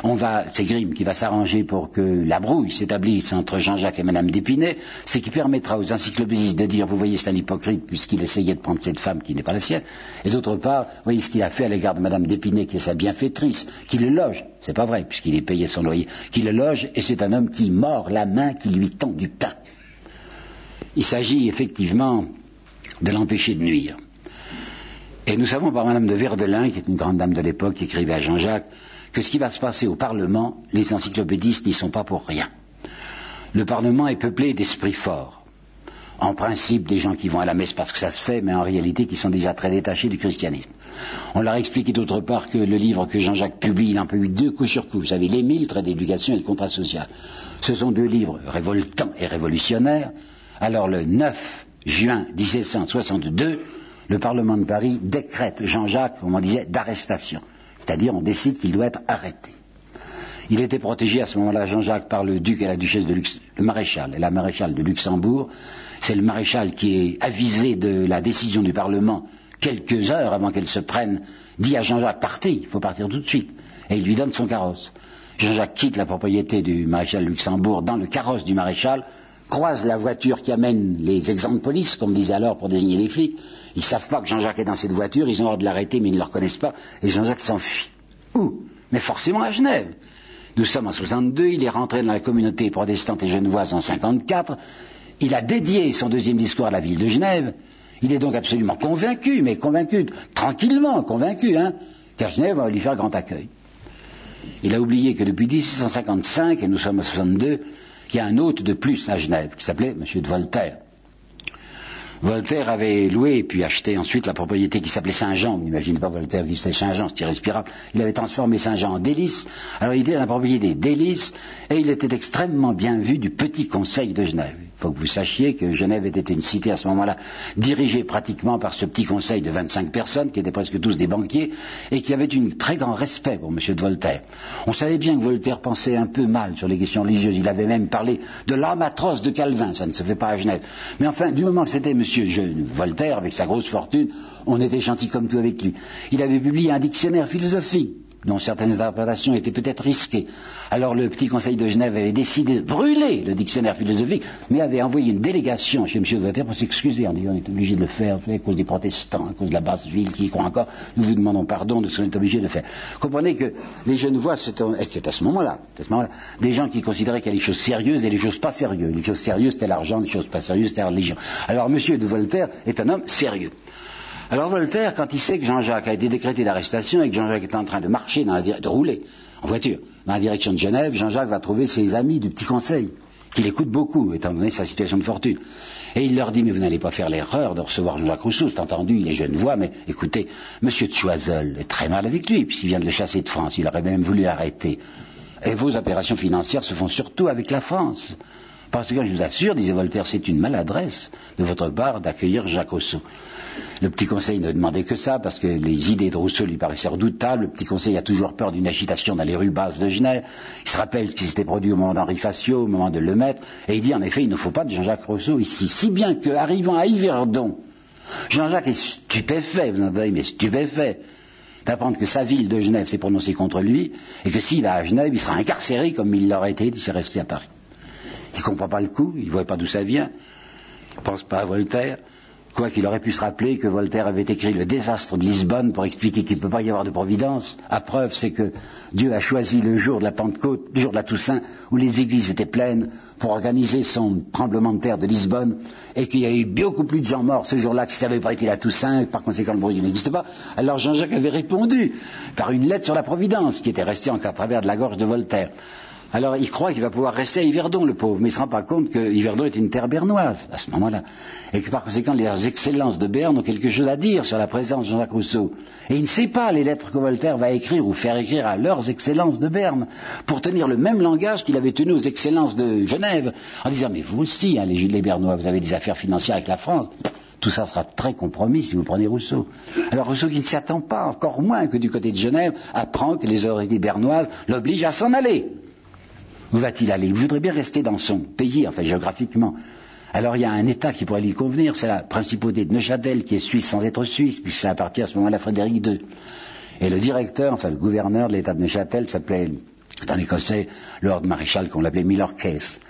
On va, c'est Grimm qui va s'arranger pour que la brouille s'établisse entre Jean-Jacques et Madame d'Épinay, ce qui permettra aux encyclopédistes de dire, vous voyez, c'est un hypocrite puisqu'il essayait de prendre cette femme qui n'est pas la sienne. Et d'autre part, vous voyez ce qu'il a fait à l'égard de Madame d'Épinay, qui est sa bienfaitrice, qui le loge. C'est pas vrai, puisqu'il est payé son loyer. Qui le loge, et c'est un homme qui mord la main qui lui tend du pain. Il s'agit effectivement de l'empêcher de nuire. Et nous savons par Madame de Verdelin, qui est une grande dame de l'époque, qui écrivait à Jean-Jacques, que ce qui va se passer au Parlement, les encyclopédistes n'y sont pas pour rien. Le Parlement est peuplé d'esprits forts. En principe, des gens qui vont à la messe parce que ça se fait, mais en réalité qui sont déjà très détachés du christianisme. On leur a expliqué d'autre part que le livre que Jean-Jacques publie, il en eu deux coups sur coup. Vous savez, l'Émile, trait d'éducation et le contrat social. Ce sont deux livres révoltants et révolutionnaires. Alors le 9 juin 1762, le Parlement de Paris décrète Jean-Jacques, comme on disait, d'arrestation. C'est-à-dire, on décide qu'il doit être arrêté. Il était protégé à ce moment-là, Jean-Jacques, par le duc et la duchesse de Luxembourg, le maréchal et la maréchale de Luxembourg. C'est le maréchal qui est avisé de la décision du Parlement quelques heures avant qu'elle se prenne, dit à Jean-Jacques, partez, il faut partir tout de suite. Et il lui donne son carrosse. Jean-Jacques quitte la propriété du maréchal Luxembourg dans le carrosse du maréchal, croise la voiture qui amène les exemples de police, comme disait alors pour désigner les flics, ils savent pas que Jean-Jacques est dans cette voiture, ils ont hâte de l'arrêter, mais ils ne le reconnaissent pas, et Jean-Jacques s'enfuit. Où? Mais forcément à Genève. Nous sommes en 62, il est rentré dans la communauté protestante et genevoise en 54, il a dédié son deuxième discours à la ville de Genève, il est donc absolument convaincu, mais convaincu, tranquillement convaincu, hein, qu'à Genève, on va lui faire grand accueil. Il a oublié que depuis 1655, et nous sommes en 62, il y a un hôte de plus à Genève, qui s'appelait M. de Voltaire. Voltaire avait loué et puis acheté ensuite la propriété qui s'appelait Saint-Jean. N'imagine pas Voltaire vivre Saint-Jean, c'est irrespirable. Il avait transformé Saint-Jean en délice. Alors il était dans la propriété délice et il était extrêmement bien vu du petit conseil de Genève. Faut que vous sachiez que Genève était une cité à ce moment-là dirigée pratiquement par ce petit conseil de 25 personnes qui étaient presque tous des banquiers et qui avaient un très grand respect pour M. de Voltaire. On savait bien que Voltaire pensait un peu mal sur les questions religieuses. Il avait même parlé de l'âme atroce de Calvin. Ça ne se fait pas à Genève. Mais enfin, du moment que c'était M. Voltaire, avec sa grosse fortune, on était gentil comme tout avec lui. Il avait publié un dictionnaire philosophique dont certaines interprétations étaient peut-être risquées. Alors le petit conseil de Genève avait décidé de brûler le dictionnaire philosophique, mais avait envoyé une délégation chez M. Voltaire pour s'excuser en disant on est obligé de le faire à cause des protestants, à cause de la basse ville qui y croit encore, nous vous demandons pardon de ce qu'on est obligé de faire. Comprenez que les Genevois, c'était à ce moment-là, moment des gens qui considéraient qu'il y a des choses sérieuses et des choses pas sérieuses. Les choses sérieuses, c'était l'argent, les choses pas sérieuses, c'était la religion. Alors M. de Voltaire est un homme sérieux. Alors Voltaire, quand il sait que Jean-Jacques a été décrété d'arrestation et que Jean-Jacques est en train de marcher, dans la de rouler en voiture dans la direction de Genève, Jean-Jacques va trouver ses amis du petit conseil, qui l'écoutent beaucoup, étant donné sa situation de fortune. Et il leur dit, mais vous n'allez pas faire l'erreur de recevoir Jean-Jacques Rousseau, c'est entendu, il est jeune voix, mais écoutez, Monsieur de Choiseul est très mal avec lui, puisqu'il vient de le chasser de France, il aurait même voulu l'arrêter. Et vos opérations financières se font surtout avec la France. Parce que je vous assure, disait Voltaire, c'est une maladresse de votre part d'accueillir Jacques Rousseau. Le petit conseil ne demandait que ça, parce que les idées de Rousseau lui paraissaient redoutables. Le petit conseil a toujours peur d'une agitation dans les rues basses de Genève. Il se rappelle ce qui s'était produit au moment d'Henri Facio, au moment de Lemaitre, et il dit en effet, il ne faut pas de Jean-Jacques Rousseau ici. Si bien qu'arrivant à Yverdon, Jean-Jacques est stupéfait, vous entendez, mais stupéfait d'apprendre que sa ville de Genève s'est prononcée contre lui, et que s'il va à Genève, il sera incarcéré comme il l'aurait été s'il resté à Paris. Il ne comprend pas le coup, il ne voit pas d'où ça vient, il ne pense pas à Voltaire, quoi qu'il aurait pu se rappeler que Voltaire avait écrit le désastre de Lisbonne pour expliquer qu'il ne peut pas y avoir de providence. À preuve, c'est que Dieu a choisi le jour de la Pentecôte, le jour de la Toussaint, où les églises étaient pleines, pour organiser son tremblement de terre de Lisbonne, et qu'il y a eu beaucoup plus de gens morts ce jour-là que si ça n'avait pas été la Toussaint, et par conséquent le bruit n'existe pas. Alors Jean-Jacques avait répondu par une lettre sur la Providence, qui était restée en travers de la gorge de Voltaire. Alors il croit qu'il va pouvoir rester à Yverdon, le pauvre, mais il ne se rend pas compte que Yverdon est une terre bernoise à ce moment-là, et que par conséquent les excellences de Berne ont quelque chose à dire sur la présence de Jean-Jacques Rousseau. Et il ne sait pas les lettres que Voltaire va écrire ou faire écrire à leurs excellences de Berne, pour tenir le même langage qu'il avait tenu aux excellences de Genève, en disant mais vous aussi, hein, les, les Bernois, vous avez des affaires financières avec la France. Tout ça sera très compromis si vous prenez Rousseau. Alors Rousseau qui ne s'y attend pas, encore moins que du côté de Genève, apprend que les autorités bernoises l'obligent à s'en aller. Où va-t-il aller Il voudrait bien rester dans son pays, enfin géographiquement. Alors il y a un État qui pourrait lui convenir, c'est la principauté de Neuchâtel, qui est suisse sans être suisse, puisque ça appartient à ce moment-là à Frédéric II. Et le directeur, enfin le gouverneur de l'État de Neuchâtel s'appelait, c'est un Écossais, Lord Maréchal, qu'on l'appelait Milorquès.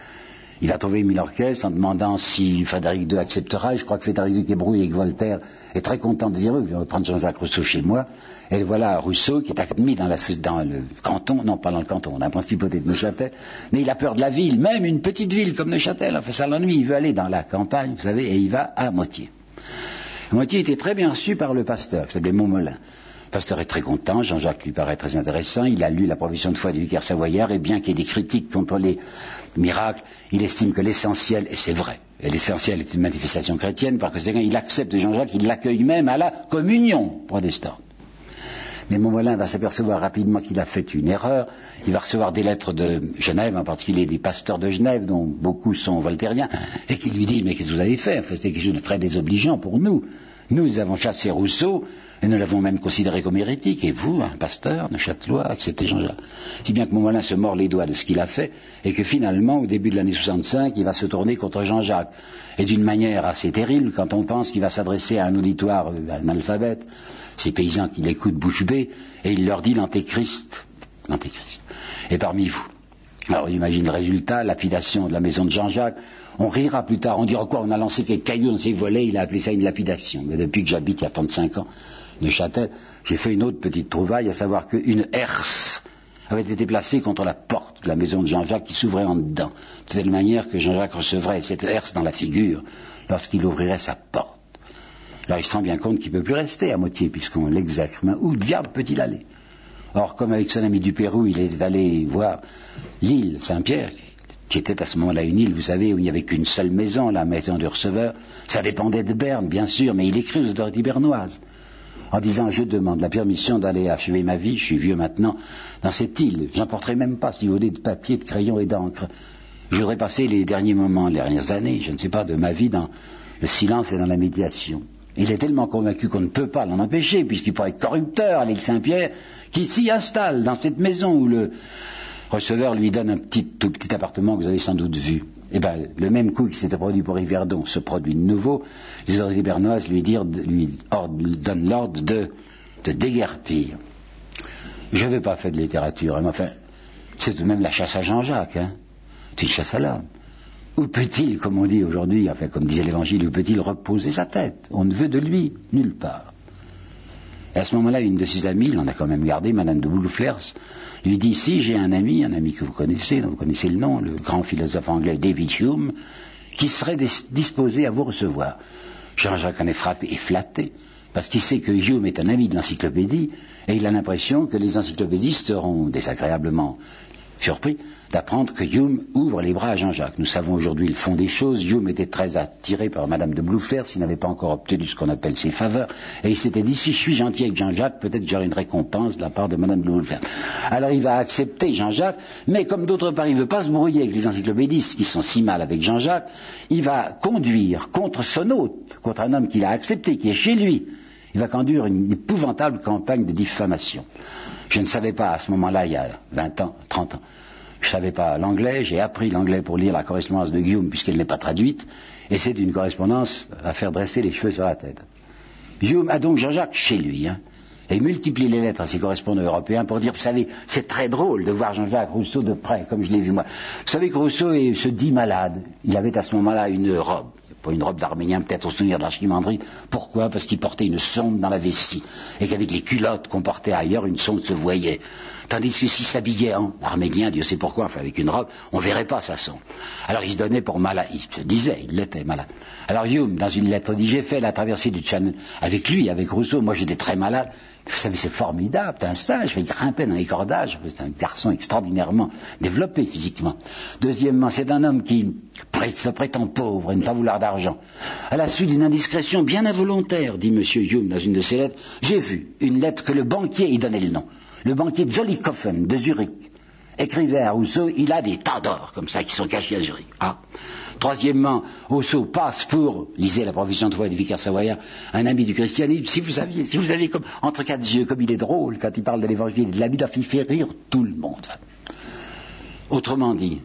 Il a trouvé Milorquès en demandant si Frédéric II acceptera, et je crois que Frédéric II qui est brouillé avec Voltaire est très content de dire, oui, je vais prendre Jean-Jacques Rousseau chez moi, et voilà Rousseau qui est admis dans, le canton, non pas dans le canton, dans la principauté de Neuchâtel, mais il a peur de la ville, même une petite ville comme Neuchâtel, enfin ça l'ennuie, il veut aller dans la campagne, vous savez, et il va à Moitié. Moitié était très bien reçu par le pasteur, qui s'appelait Montmolin. Le pasteur est très content, Jean-Jacques lui paraît très intéressant, il a lu la profession de foi du vicaire savoyard, et bien qu'il y ait des critiques contre les miracles, il estime que l'essentiel, et c'est vrai, l'essentiel est une manifestation chrétienne, parce que il accepte Jean-Jacques, il l'accueille même à la communion protestante. Mais Montmolin va s'apercevoir rapidement qu'il a fait une erreur. Il va recevoir des lettres de Genève, en particulier des pasteurs de Genève, dont beaucoup sont voltairiens, et qui lui disent Mais qu'est-ce que vous avez fait? Enfin, C'est quelque chose de très désobligeant pour nous. Nous avons chassé Rousseau, et nous l'avons même considéré comme hérétique. Et vous, un pasteur, un châtelois, acceptez Jean-Jacques. Si bien que Montmolin se mord les doigts de ce qu'il a fait, et que finalement, au début de l'année 65, il va se tourner contre Jean-Jacques. Et d'une manière assez terrible, quand on pense qu'il va s'adresser à un auditoire euh, analphabète, ces paysans qui l'écoutent bouche bée, et il leur dit l'antéchrist. L'antéchrist. Et parmi vous. Alors imagine le résultat, lapidation de la maison de Jean-Jacques. On rira plus tard, on dira quoi? On a lancé quelques cailloux dans ses volets, il a appelé ça une lapidation. Mais depuis que j'habite il y a 35 ans, Neuchâtel, j'ai fait une autre petite trouvaille, à savoir qu'une herse avait été placée contre la porte de la maison de Jean-Jacques qui s'ouvrait en dedans, de telle manière que Jean-Jacques recevrait cette herse dans la figure lorsqu'il ouvrirait sa porte. Il se rend bien compte qu'il ne peut plus rester à moitié puisqu'on l'exècre. Mais où diable peut-il aller? Or, comme avec son ami du Pérou, il est allé voir l'île Saint-Pierre, qui était à ce moment-là une île, vous savez, où il n'y avait qu'une seule maison, la maison du receveur. Ça dépendait de Berne, bien sûr, mais il écrit aux autorités bernoises en disant je demande la permission d'aller achever ma vie, je suis vieux maintenant, dans cette île. J'emporterai même pas, si vous voulez, de papier, de crayon et d'encre. Je voudrais passer les derniers moments, les dernières années, je ne sais pas, de ma vie dans le silence et dans la médiation. Il est tellement convaincu qu'on ne peut pas l'en empêcher, puisqu'il pourrait être corrupteur à l'île Saint-Pierre, qui s'y installe dans cette maison où le receveur lui donne un petit, tout petit appartement que vous avez sans doute vu. Eh bien, le même coup qui s'était produit pour Yverdon se produit de nouveau. Les autorités bernoises lui, lui, donnent l'ordre de, déguerpir. Je n'avais pas fait de littérature, mais enfin, c'est tout de même la chasse à Jean-Jacques, hein. C'est une chasse à l'homme. Où peut-il, comme on dit aujourd'hui, enfin comme disait l'Évangile, où peut-il reposer sa tête? On ne veut de lui nulle part. Et à ce moment-là, une de ses amies, il en a quand même gardé, Madame de Bouleflers, lui dit si j'ai un ami, un ami que vous connaissez, dont vous connaissez le nom, le grand philosophe anglais David Hume, qui serait disposé à vous recevoir. Jean-Jacques en est frappé et flatté, parce qu'il sait que Hume est un ami de l'encyclopédie, et il a l'impression que les encyclopédistes seront désagréablement surpris d'apprendre que Hume ouvre les bras à Jean-Jacques. Nous savons aujourd'hui le fond des choses. Hume était très attiré par Madame de Bluffler s'il n'avait pas encore obtenu ce qu'on appelle ses faveurs. Et il s'était dit, si je suis gentil avec Jean-Jacques, peut-être j'aurai une récompense de la part de Madame de Bluffler. Alors il va accepter Jean-Jacques, mais comme d'autre part il ne veut pas se brouiller avec les encyclopédistes qui sont si mal avec Jean-Jacques, il va conduire contre son hôte, contre un homme qu'il a accepté, qui est chez lui, il va conduire une épouvantable campagne de diffamation. Je ne savais pas à ce moment-là, il y a 20 ans, 30 ans, je ne savais pas l'anglais, j'ai appris l'anglais pour lire la correspondance de Guillaume puisqu'elle n'est pas traduite, et c'est une correspondance à faire dresser les cheveux sur la tête. Guillaume a donc Jean-Jacques chez lui, hein, et multiplie les lettres à ses correspondants européens pour dire, vous savez, c'est très drôle de voir Jean-Jacques Rousseau de près, comme je l'ai vu moi. Vous savez que Rousseau se dit malade. Il avait à ce moment-là une robe, pas une robe d'arménien, peut-être au souvenir de l'archimanderie. Pourquoi? Parce qu'il portait une sonde dans la vessie, et qu'avec les culottes qu'on portait ailleurs, une sonde se voyait. Tandis que s'il s'habillait en arménien, Dieu sait pourquoi, avec une robe, on ne verrait pas sa son. Alors il se donnait pour malade, il se disait, il l'était malade. Alors Hume, dans une lettre, dit, j'ai fait la traversée du Channel avec lui, avec Rousseau, moi j'étais très malade. Vous savez, c'est formidable, c'est un stage, je vais grimper dans les cordages, c'est un garçon extraordinairement développé physiquement. Deuxièmement, c'est un homme qui se prétend pauvre et ne pas vouloir d'argent. À la suite d'une indiscrétion bien involontaire, dit M. Hume dans une de ses lettres, j'ai vu une lettre que le banquier y donnait le nom le banquier Zollikofen de Zurich écrivait à Rousseau, il a des tas d'or comme ça qui sont cachés à Zurich. Ah. Troisièmement, Rousseau passe pour, lisez la profession de foi du vicaire savoyard, un ami du christianisme. Si vous aviez, si vous aviez comme, entre quatre yeux, comme il est drôle quand il parle de l'évangile de la il fait rire tout le monde. Autrement dit,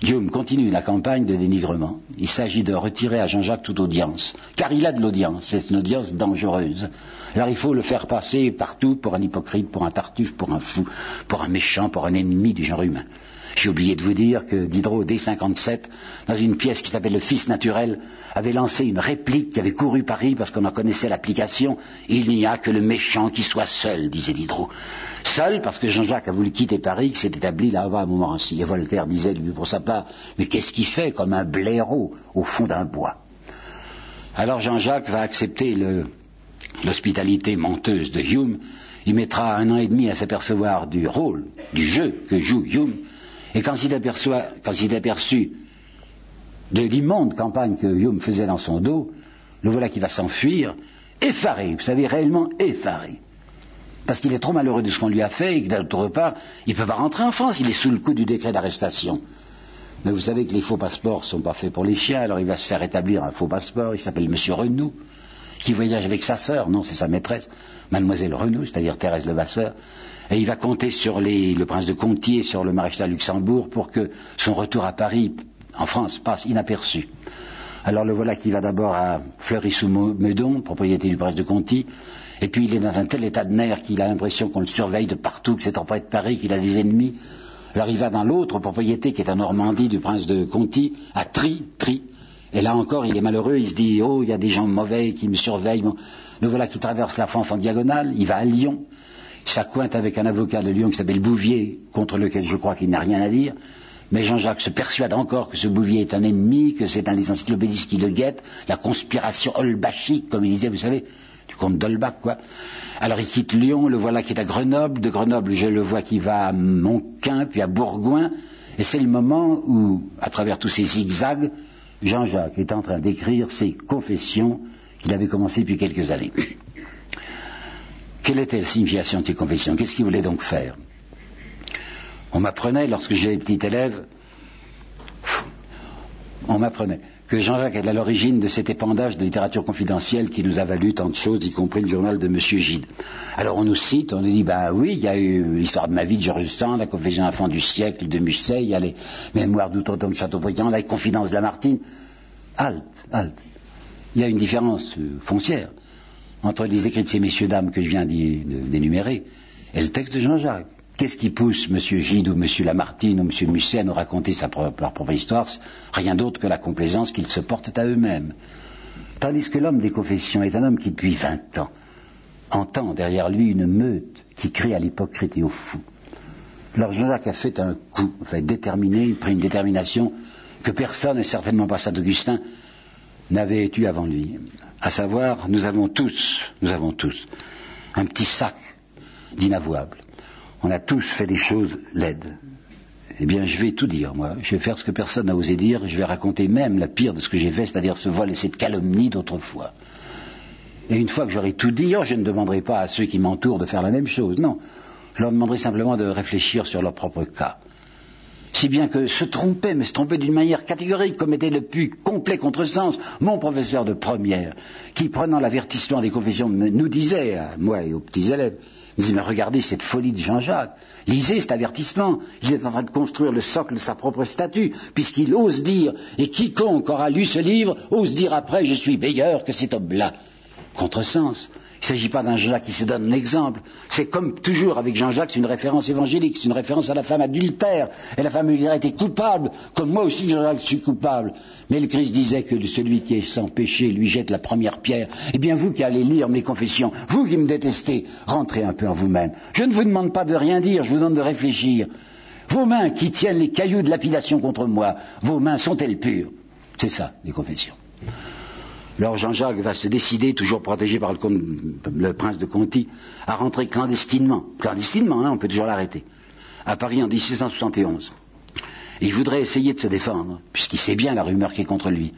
Guillaume continue la campagne de dénigrement. Il s'agit de retirer à Jean-Jacques toute audience, car il a de l'audience, c'est une audience dangereuse. Alors il faut le faire passer partout pour un hypocrite, pour un tartuffe, pour un fou, pour un méchant, pour un ennemi du genre humain. J'ai oublié de vous dire que Diderot, dès 57, dans une pièce qui s'appelle Le Fils naturel, avait lancé une réplique qui avait couru Paris parce qu'on en connaissait l'application. Il n'y a que le méchant qui soit seul, disait Diderot. Seul parce que Jean-Jacques a voulu quitter Paris, qui s'est établi là-bas à Montmorency. Et Voltaire disait, lui, pour sa part, mais qu'est-ce qu'il fait comme un blaireau au fond d'un bois? Alors Jean-Jacques va accepter l'hospitalité menteuse de Hume. Il mettra un an et demi à s'apercevoir du rôle, du jeu que joue Hume. Et quand il, aperçu de l'immonde campagne que Hume faisait dans son dos, le voilà qui va s'enfuir, effaré, vous savez, réellement effaré parce qu'il est trop malheureux de ce qu'on lui a fait et que d'autre part, il ne peut pas rentrer en France, il est sous le coup du décret d'arrestation. Mais vous savez que les faux passeports ne sont pas faits pour les chiens, alors il va se faire établir un faux passeport, il s'appelle Monsieur Renou, qui voyage avec sa sœur, non, c'est sa maîtresse, Mademoiselle Renou, c'est-à-dire Thérèse Levasseur, et il va compter sur le prince de Conti et sur le maréchal Luxembourg pour que son retour à Paris, en France, passe inaperçu. Alors le voilà qui va d'abord à Fleury-sous-Meudon, propriété du prince de Conti, et puis il est dans un tel état de nerfs qu'il a l'impression qu'on le surveille de partout, que c'est en près de Paris, qu'il a des ennemis. Alors il va dans l'autre propriété qui est en Normandie du prince de Conti, à Tri, Tri. Et là encore, il est malheureux, il se dit, oh, il y a des gens mauvais qui me surveillent. Le voilà qui traverse la France en diagonale, il va à Lyon, il s'accointe avec un avocat de Lyon qui s'appelle Bouvier, contre lequel je crois qu'il n'a rien à dire. Mais Jean-Jacques se persuade encore que ce Bouvier est un ennemi, que c'est un des encyclopédistes qui le guette, la conspiration olbachique, comme il disait, vous savez, du comte d'Olbach, quoi. Alors il quitte Lyon, le voilà qui est à Grenoble, de Grenoble je le vois qui va à Monquin, puis à Bourgoin, Et c'est le moment où, à travers tous ces zigzags, Jean-Jacques est en train d'écrire ses confessions qu'il avait commencées depuis quelques années. Quelle était la signification de ces confessions? Qu'est-ce qu'il voulait donc faire? On m'apprenait, lorsque j'étais petit élève, on m'apprenait que Jean-Jacques est à l'origine de cet épandage de littérature confidentielle qui nous a valu tant de choses, y compris le journal de M. Gide. Alors on nous cite, on nous dit, ben oui, il y a eu l'histoire de ma vie de Georges Sand, la confession d'enfant du siècle de Musset, il y a les mémoires d'outre-tombe de Chateaubriand, la confidence de Lamartine. Halte, halte. Il y a une différence euh, foncière entre les écrits de ces messieurs dames que je viens d'énumérer et le texte de Jean-Jacques. Qu'est-ce qui pousse M. Gide ou M. Lamartine ou M. Musset à nous raconter leur propre histoire? Rien d'autre que la complaisance qu'ils se portent à eux-mêmes. Tandis que l'homme des confessions est un homme qui, depuis vingt ans, entend derrière lui une meute qui crie à l'hypocrite et au fou. Alors Jean-Jacques a fait un coup, fait déterminé, il pris une détermination que personne, et certainement pas Saint-Augustin, n'avait eu avant lui. À savoir, nous avons tous, nous avons tous, un petit sac d'inavouables on a tous fait des choses laides. Eh bien, je vais tout dire, moi. Je vais faire ce que personne n'a osé dire. Je vais raconter même la pire de ce que j'ai fait, c'est-à-dire ce vol et cette calomnie d'autrefois. Et une fois que j'aurai tout dit, oh, je ne demanderai pas à ceux qui m'entourent de faire la même chose. Non. Je leur demanderai simplement de réfléchir sur leur propre cas. Si bien que se tromper, mais se tromper d'une manière catégorique, comme était le plus complet contresens, mon professeur de première, qui, prenant l'avertissement des confessions, nous disait, moi et aux petits élèves, mais regardez cette folie de Jean-Jacques. Lisez cet avertissement. Il est en train de construire le socle de sa propre statue, puisqu'il ose dire, et quiconque aura lu ce livre ose dire après, je suis meilleur que cet homme-là. Contresens. Il ne s'agit pas d'un Jean-Jacques qui se donne un exemple. C'est comme toujours avec Jean-Jacques, c'est une référence évangélique, c'est une référence à la femme adultère. Et la femme adultère était coupable, comme moi aussi Jean-Jacques suis coupable. Mais le Christ disait que celui qui est sans péché lui jette la première pierre. Eh bien vous qui allez lire mes confessions, vous qui me détestez, rentrez un peu en vous-même. Je ne vous demande pas de rien dire, je vous demande de réfléchir. Vos mains qui tiennent les cailloux de lapidation contre moi, vos mains sont-elles pures? C'est ça, les confessions. Alors Jean-Jacques va se décider, toujours protégé par le, prince de Conti, à rentrer clandestinement, clandestinement, hein, on peut toujours l'arrêter, à Paris en 1671. il voudrait essayer de se défendre, puisqu'il sait bien la rumeur qui est contre lui.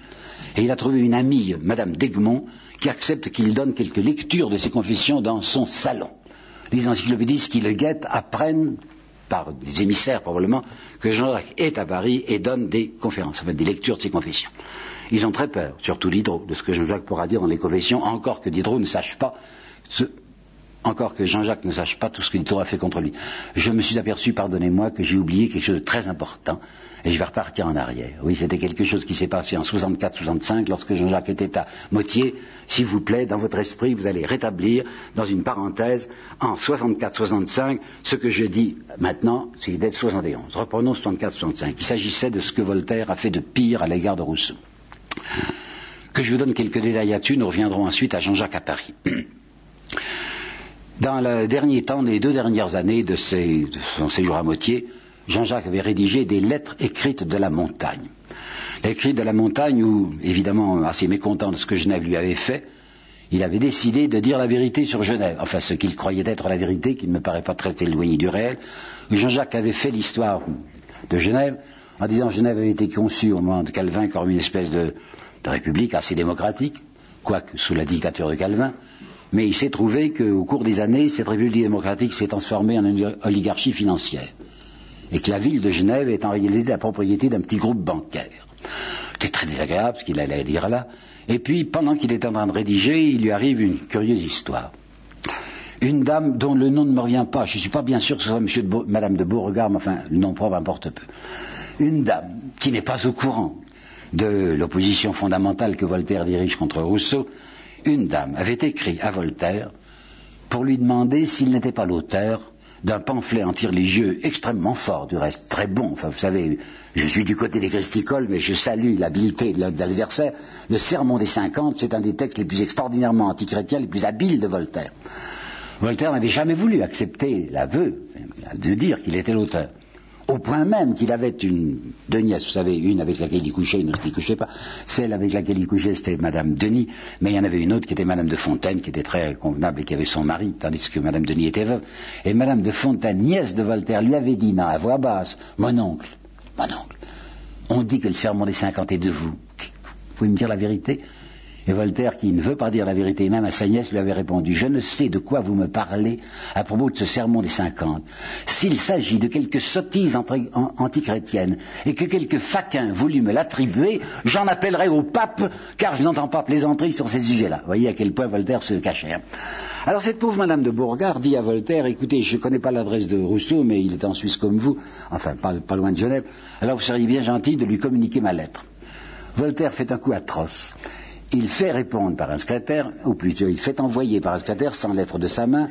Et il a trouvé une amie, Madame d'Egmont, qui accepte qu'il donne quelques lectures de ses confessions dans son salon. Les encyclopédistes qui le guettent apprennent, par des émissaires probablement, que Jean-Jacques est à Paris et donne des conférences, fait des lectures de ses confessions. Ils ont très peur, surtout Diderot, de ce que Jean-Jacques pourra dire dans les confessions, encore que Diderot ne sache pas encore que Jean-Jacques ne sache pas tout ce que Diderot a fait contre lui. Je me suis aperçu, pardonnez-moi, que j'ai oublié quelque chose de très important, et je vais repartir en arrière. Oui, c'était quelque chose qui s'est passé en 64-65, lorsque Jean-Jacques était à Motier. S'il vous plaît, dans votre esprit, vous allez rétablir, dans une parenthèse, en 64-65, ce que je dis maintenant, c'est d'être 71. Reprenons 64-65. Il s'agissait de ce que Voltaire a fait de pire à l'égard de Rousseau que je vous donne quelques détails là-dessus, nous reviendrons ensuite à Jean-Jacques à Paris. Dans le dernier temps, les deux dernières années de, son séjour à Motier, Jean-Jacques avait rédigé des lettres écrites de la montagne. L'écrit de la montagne, où, évidemment, assez mécontent de ce que Genève lui avait fait, il avait décidé de dire la vérité sur Genève, enfin ce qu'il croyait être la vérité, qui ne me paraît pas très éloigné du réel. Jean-Jacques avait fait l'histoire de Genève en disant Genève avait été conçue au moment de Calvin comme une espèce de, république assez démocratique, quoique sous la dictature de Calvin, mais il s'est trouvé qu'au cours des années, cette république démocratique s'est transformée en une oligarchie financière, et que la ville de Genève est en réalité la propriété d'un petit groupe bancaire. C'était très désagréable ce qu'il allait dire là. Et puis, pendant qu'il était en train de rédiger, il lui arrive une curieuse histoire. Une dame dont le nom ne me revient pas, je ne suis pas bien sûr que ce soit monsieur de de Beauregard, mais enfin, le nom propre importe peu une dame qui n'est pas au courant de l'opposition fondamentale que Voltaire dirige contre Rousseau, une dame avait écrit à Voltaire pour lui demander s'il n'était pas l'auteur d'un pamphlet anti-religieux extrêmement fort, du reste très bon. Enfin, vous savez, je suis du côté des christicoles, mais je salue l'habileté de l'adversaire. Le Sermon des cinquante, c'est un des textes les plus extraordinairement antichrétiens, les plus habiles de Voltaire. Voltaire n'avait jamais voulu accepter l'aveu de dire qu'il était l'auteur au point même qu'il avait une, deux nièces, vous savez, une avec laquelle il couchait, une autre qui ne couchait pas. Celle avec laquelle il couchait, c'était Madame Denis, mais il y en avait une autre qui était Madame de Fontaine, qui était très convenable et qui avait son mari, tandis que Madame Denis était veuve. Et Madame de Fontaine, nièce de Voltaire, lui avait dit, à voix basse, mon oncle, mon oncle, on dit que le sermon des 50 est de vous. Vous pouvez me dire la vérité? Et Voltaire, qui ne veut pas dire la vérité, même à sa nièce, lui avait répondu Je ne sais de quoi vous me parlez à propos de ce sermon des cinquante. S'il s'agit de quelque sottise antichrétienne et que quelque faquin voulut me l'attribuer, j'en appellerai au pape, car je n'entends pas plaisanterie sur ces sujets-là. Vous voyez à quel point Voltaire se cachait. Hein. Alors cette pauvre Madame de Bourgard dit à Voltaire Écoutez, je ne connais pas l'adresse de Rousseau, mais il est en Suisse comme vous, enfin pas, pas loin de Genève, alors vous seriez bien gentil de lui communiquer ma lettre. Voltaire fait un coup atroce il fait répondre par un secrétaire, ou plutôt il fait envoyer par un secrétaire, sans lettre de sa main,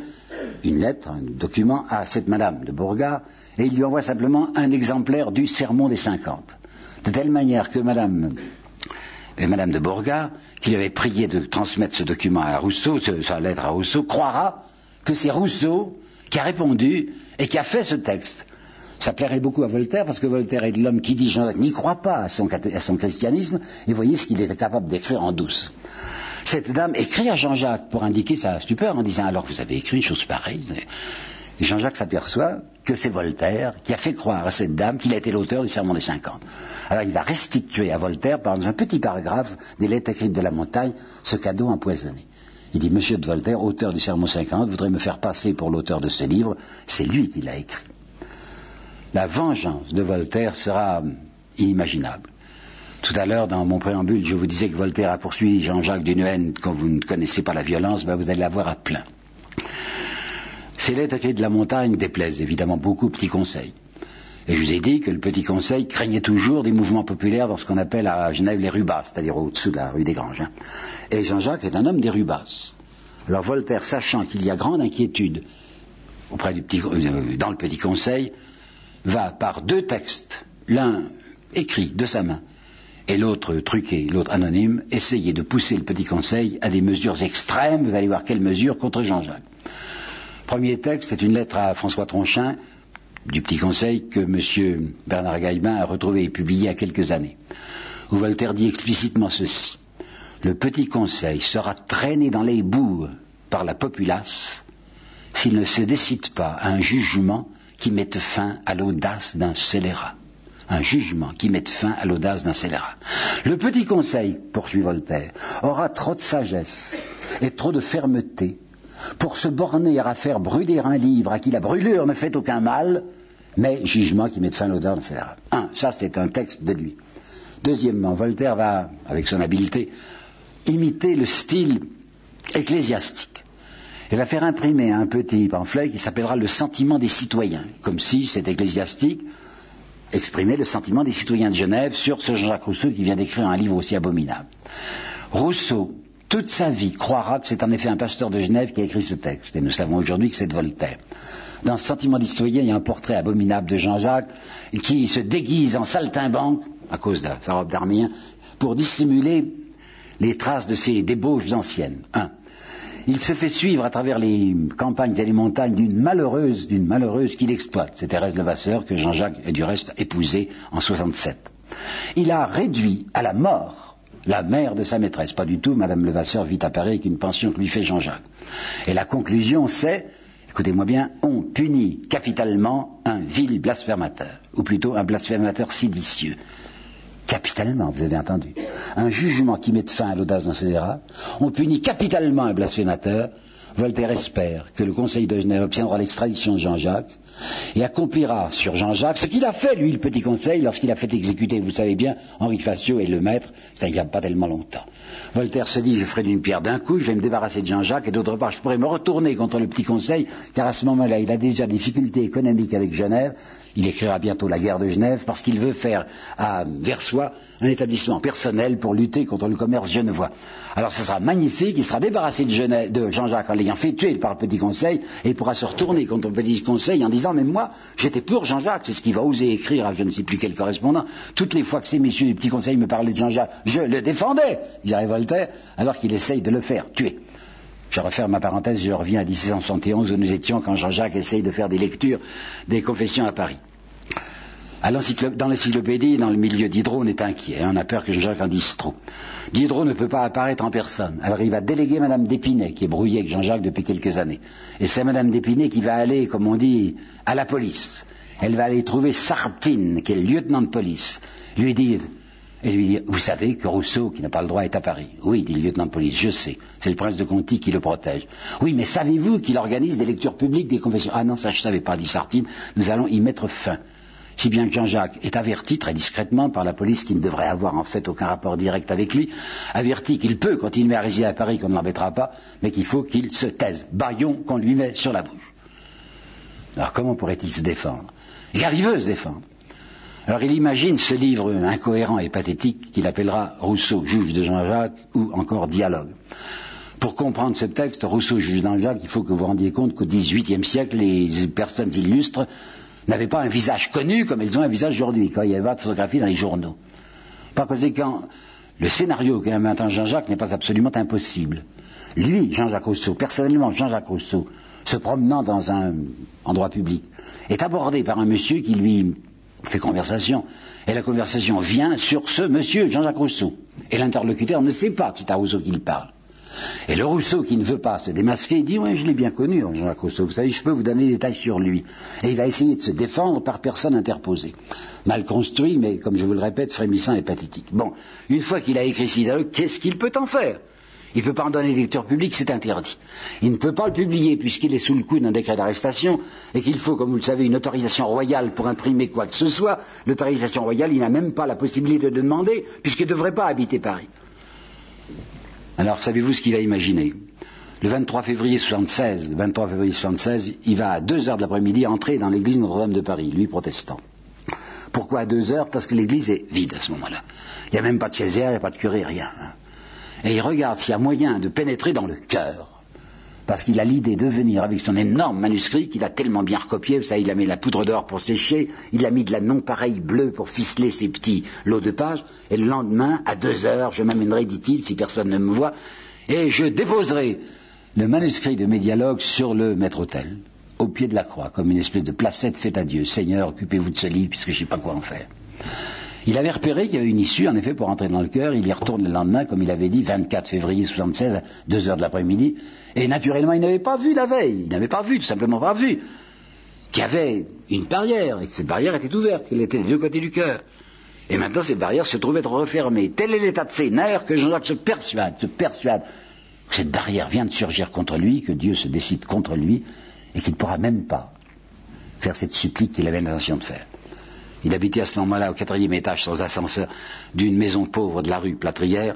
une lettre, un document à cette madame de Bourgard, et il lui envoie simplement un exemplaire du Sermon des cinquante. De telle manière que madame, madame de Bourgard, qui lui avait prié de transmettre ce document à Rousseau, sa lettre à Rousseau, croira que c'est Rousseau qui a répondu et qui a fait ce texte. Ça plairait beaucoup à Voltaire parce que Voltaire est l'homme qui dit Jean-Jacques n'y croit pas à son, christianisme et voyez ce qu'il était capable d'écrire en douce. Cette dame écrit à Jean-Jacques pour indiquer sa stupeur en disant alors vous avez écrit une chose pareille. Et Jean-Jacques s'aperçoit que c'est Voltaire qui a fait croire à cette dame qu'il a été l'auteur du Sermon des 50. Alors il va restituer à Voltaire, par un petit paragraphe des lettres écrites de la montagne, ce cadeau empoisonné. Il dit Monsieur de Voltaire, auteur du Sermon 50, voudrait me faire passer pour l'auteur de ce livre. C'est lui qui l'a écrit la vengeance de Voltaire sera inimaginable. Tout à l'heure, dans mon préambule, je vous disais que Voltaire a poursuivi Jean-Jacques d'une haine quand vous ne connaissez pas la violence, ben vous allez la voir à plein. Ces lettres de la montagne déplaisent évidemment beaucoup au Petit Conseil. Et je vous ai dit que le Petit Conseil craignait toujours des mouvements populaires dans ce qu'on appelle à Genève les rubas, c'est-à-dire au-dessous de la rue des Granges. Hein. Et Jean-Jacques est un homme des rubas. Alors Voltaire, sachant qu'il y a grande inquiétude euh, dans le Petit Conseil, va par deux textes, l'un écrit de sa main et l'autre truqué, l'autre anonyme, essayer de pousser le petit conseil à des mesures extrêmes. Vous allez voir quelles mesures contre Jean-Jacques. Premier texte, c'est une lettre à François Tronchin du petit conseil que M. Bernard Gaillebin a retrouvé et publié il y a quelques années, où Voltaire dit explicitement ceci. Le petit conseil sera traîné dans les boues par la populace s'il ne se décide pas à un jugement qui mette fin à l'audace d'un scélérat. Un jugement qui mette fin à l'audace d'un scélérat. Le petit conseil, poursuit Voltaire, aura trop de sagesse et trop de fermeté pour se borner à faire brûler un livre à qui la brûlure ne fait aucun mal, mais jugement qui mette fin à l'audace d'un scélérat. Un, ça c'est un texte de lui. Deuxièmement, Voltaire va, avec son habileté, imiter le style ecclésiastique. Elle va faire imprimer un petit pamphlet qui s'appellera Le sentiment des citoyens, comme si cet ecclésiastique exprimait le sentiment des citoyens de Genève sur ce Jean-Jacques Rousseau qui vient d'écrire un livre aussi abominable. Rousseau, toute sa vie, croira que c'est en effet un pasteur de Genève qui a écrit ce texte, et nous savons aujourd'hui que c'est Voltaire. Dans ce sentiment des citoyens, il y a un portrait abominable de Jean-Jacques qui se déguise en saltimbanque, à cause de sa robe d'armien, pour dissimuler les traces de ses débauches anciennes. Il se fait suivre à travers les campagnes et les montagnes d'une malheureuse, d'une malheureuse qu'il exploite. C'est Thérèse Levasseur que Jean-Jacques a du reste épousé en 67. Il a réduit à la mort la mère de sa maîtresse. Pas du tout, Madame Levasseur vit à Paris avec une pension que lui fait Jean-Jacques. Et la conclusion, c'est, écoutez-moi bien, on punit capitalement un vil blasphémateur, ou plutôt un blasphémateur séditieux capitalement, vous avez entendu. Un jugement qui mette fin à l'audace d'un scélérat. On punit capitalement un blasphémateur. Voltaire espère que le Conseil de Genève obtiendra l'extradition de Jean-Jacques et accomplira sur Jean-Jacques ce qu'il a fait, lui, le petit conseil, lorsqu'il a fait exécuter, vous savez bien, Henri Facio et le maître, ça n'y a pas tellement longtemps. Voltaire se dit, je ferai d'une pierre d'un coup, je vais me débarrasser de Jean-Jacques, et d'autre part, je pourrais me retourner contre le petit conseil, car à ce moment-là, il a déjà des difficultés économiques avec Genève, il écrira bientôt la guerre de Genève, parce qu'il veut faire à Versoix un établissement personnel pour lutter contre le commerce genevois. Alors ce sera magnifique, il sera débarrassé de, Jean-Jacques en l'ayant fait tuer par le petit conseil, et il pourra se retourner contre le petit conseil en disant, mais moi, j'étais pour Jean-Jacques, c'est ce qu'il va oser écrire à je ne sais plus quel correspondant. Toutes les fois que ces messieurs du petit conseil me parlaient de Jean-Jacques, je le défendais, dirait Voltaire, alors qu'il essaye de le faire tuer. Je referme ma parenthèse, je reviens à 1671 où nous étions quand Jean-Jacques essaye de faire des lectures des confessions à Paris dans l'encyclopédie, dans le milieu d'Hydro, on est inquiet. on a peur que Jean-Jacques en dise trop. Diderot ne peut pas apparaître en personne. Alors il va déléguer Madame d'Épinay, qui est brouillée avec Jean-Jacques depuis quelques années. Et c'est Madame d'Épinay qui va aller, comme on dit, à la police. Elle va aller trouver Sartine, qui est le lieutenant de police, lui dire, et lui dire, vous savez que Rousseau, qui n'a pas le droit, est à Paris. Oui, dit le lieutenant de police, je sais. C'est le prince de Conti qui le protège. Oui, mais savez-vous qu'il organise des lectures publiques, des confessions? Ah non, ça je savais pas, dit Sartine. Nous allons y mettre fin. Si bien que Jean-Jacques est averti très discrètement par la police qui ne devrait avoir en fait aucun rapport direct avec lui, averti qu'il peut continuer à résider à Paris qu'on ne l'embêtera pas, mais qu'il faut qu'il se taise. Baillon qu'on lui met sur la bouche. Alors comment pourrait-il se défendre? Veut se défendre. Alors il imagine ce livre incohérent et pathétique qu'il appellera Rousseau, juge de Jean-Jacques, ou encore Dialogue. Pour comprendre ce texte, Rousseau, juge de Jean-Jacques, il faut que vous rendiez compte qu'au XVIIIe siècle, les personnes illustres n'avaient pas un visage connu comme elles ont un visage aujourd'hui, quand il y avait pas de photographie dans les journaux. Par conséquent, le scénario qu'a inventé Jean-Jacques n'est pas absolument impossible. Lui, Jean-Jacques Rousseau, personnellement Jean-Jacques Rousseau, se promenant dans un endroit public, est abordé par un monsieur qui lui fait conversation. Et la conversation vient sur ce monsieur, Jean-Jacques Rousseau. Et l'interlocuteur ne sait pas que c'est à Rousseau qu'il parle. Et le Rousseau qui ne veut pas se démasquer, dit, oui, je l'ai bien connu, Jean-Jacques Rousseau, vous savez, je peux vous donner des détails sur lui. Et il va essayer de se défendre par personne interposée. Mal construit, mais comme je vous le répète, frémissant et pathétique. Bon, une fois qu'il a écrit ce qu'est-ce qu'il peut en faire? Il ne peut pas en donner lecture publique, c'est interdit. Il ne peut pas le publier puisqu'il est sous le coup d'un décret d'arrestation et qu'il faut, comme vous le savez, une autorisation royale pour imprimer quoi que ce soit. L'autorisation royale, il n'a même pas la possibilité de demander puisqu'il ne devrait pas habiter Paris. Alors, savez-vous ce qu'il va imaginer Le 23 février 76, le 23 février 76, il va à 2 heures de l'après-midi entrer dans l'église Notre-Dame de Paris, lui protestant. Pourquoi à 2 heures? Parce que l'église est vide à ce moment-là. Il n'y a même pas de Césaire, il n'y a pas de curé, rien. Hein et il regarde s'il y a moyen de pénétrer dans le cœur. Parce qu'il a l'idée de venir avec son énorme manuscrit qu'il a tellement bien recopié, ça, il a mis la poudre d'or pour sécher, il a mis de la non-pareille bleue pour ficeler ses petits lots de pages, et le lendemain, à deux heures, je m'amènerai, dit-il, si personne ne me voit, et je déposerai le manuscrit de mes dialogues sur le maître-autel, au pied de la croix, comme une espèce de placette faite à Dieu. Seigneur, occupez-vous de ce livre, puisque je ne sais pas quoi en faire. Il avait repéré qu'il y avait une issue, en effet, pour entrer dans le cœur. Il y retourne le lendemain, comme il avait dit, 24 février 76, à 2 heures de l'après-midi. Et naturellement, il n'avait pas vu la veille. Il n'avait pas vu, tout simplement pas vu, qu'il y avait une barrière, et que cette barrière était ouverte, qu'elle était des deux côtés du cœur. Et maintenant, cette barrière se trouve être refermée. Tel est l'état de ses nerfs que Jean-Jacques se persuade, se persuade que cette barrière vient de surgir contre lui, que Dieu se décide contre lui, et qu'il ne pourra même pas faire cette supplique qu'il avait l'intention de faire. Il habitait à ce moment-là au quatrième étage sans ascenseur d'une maison pauvre de la rue Plâtrière.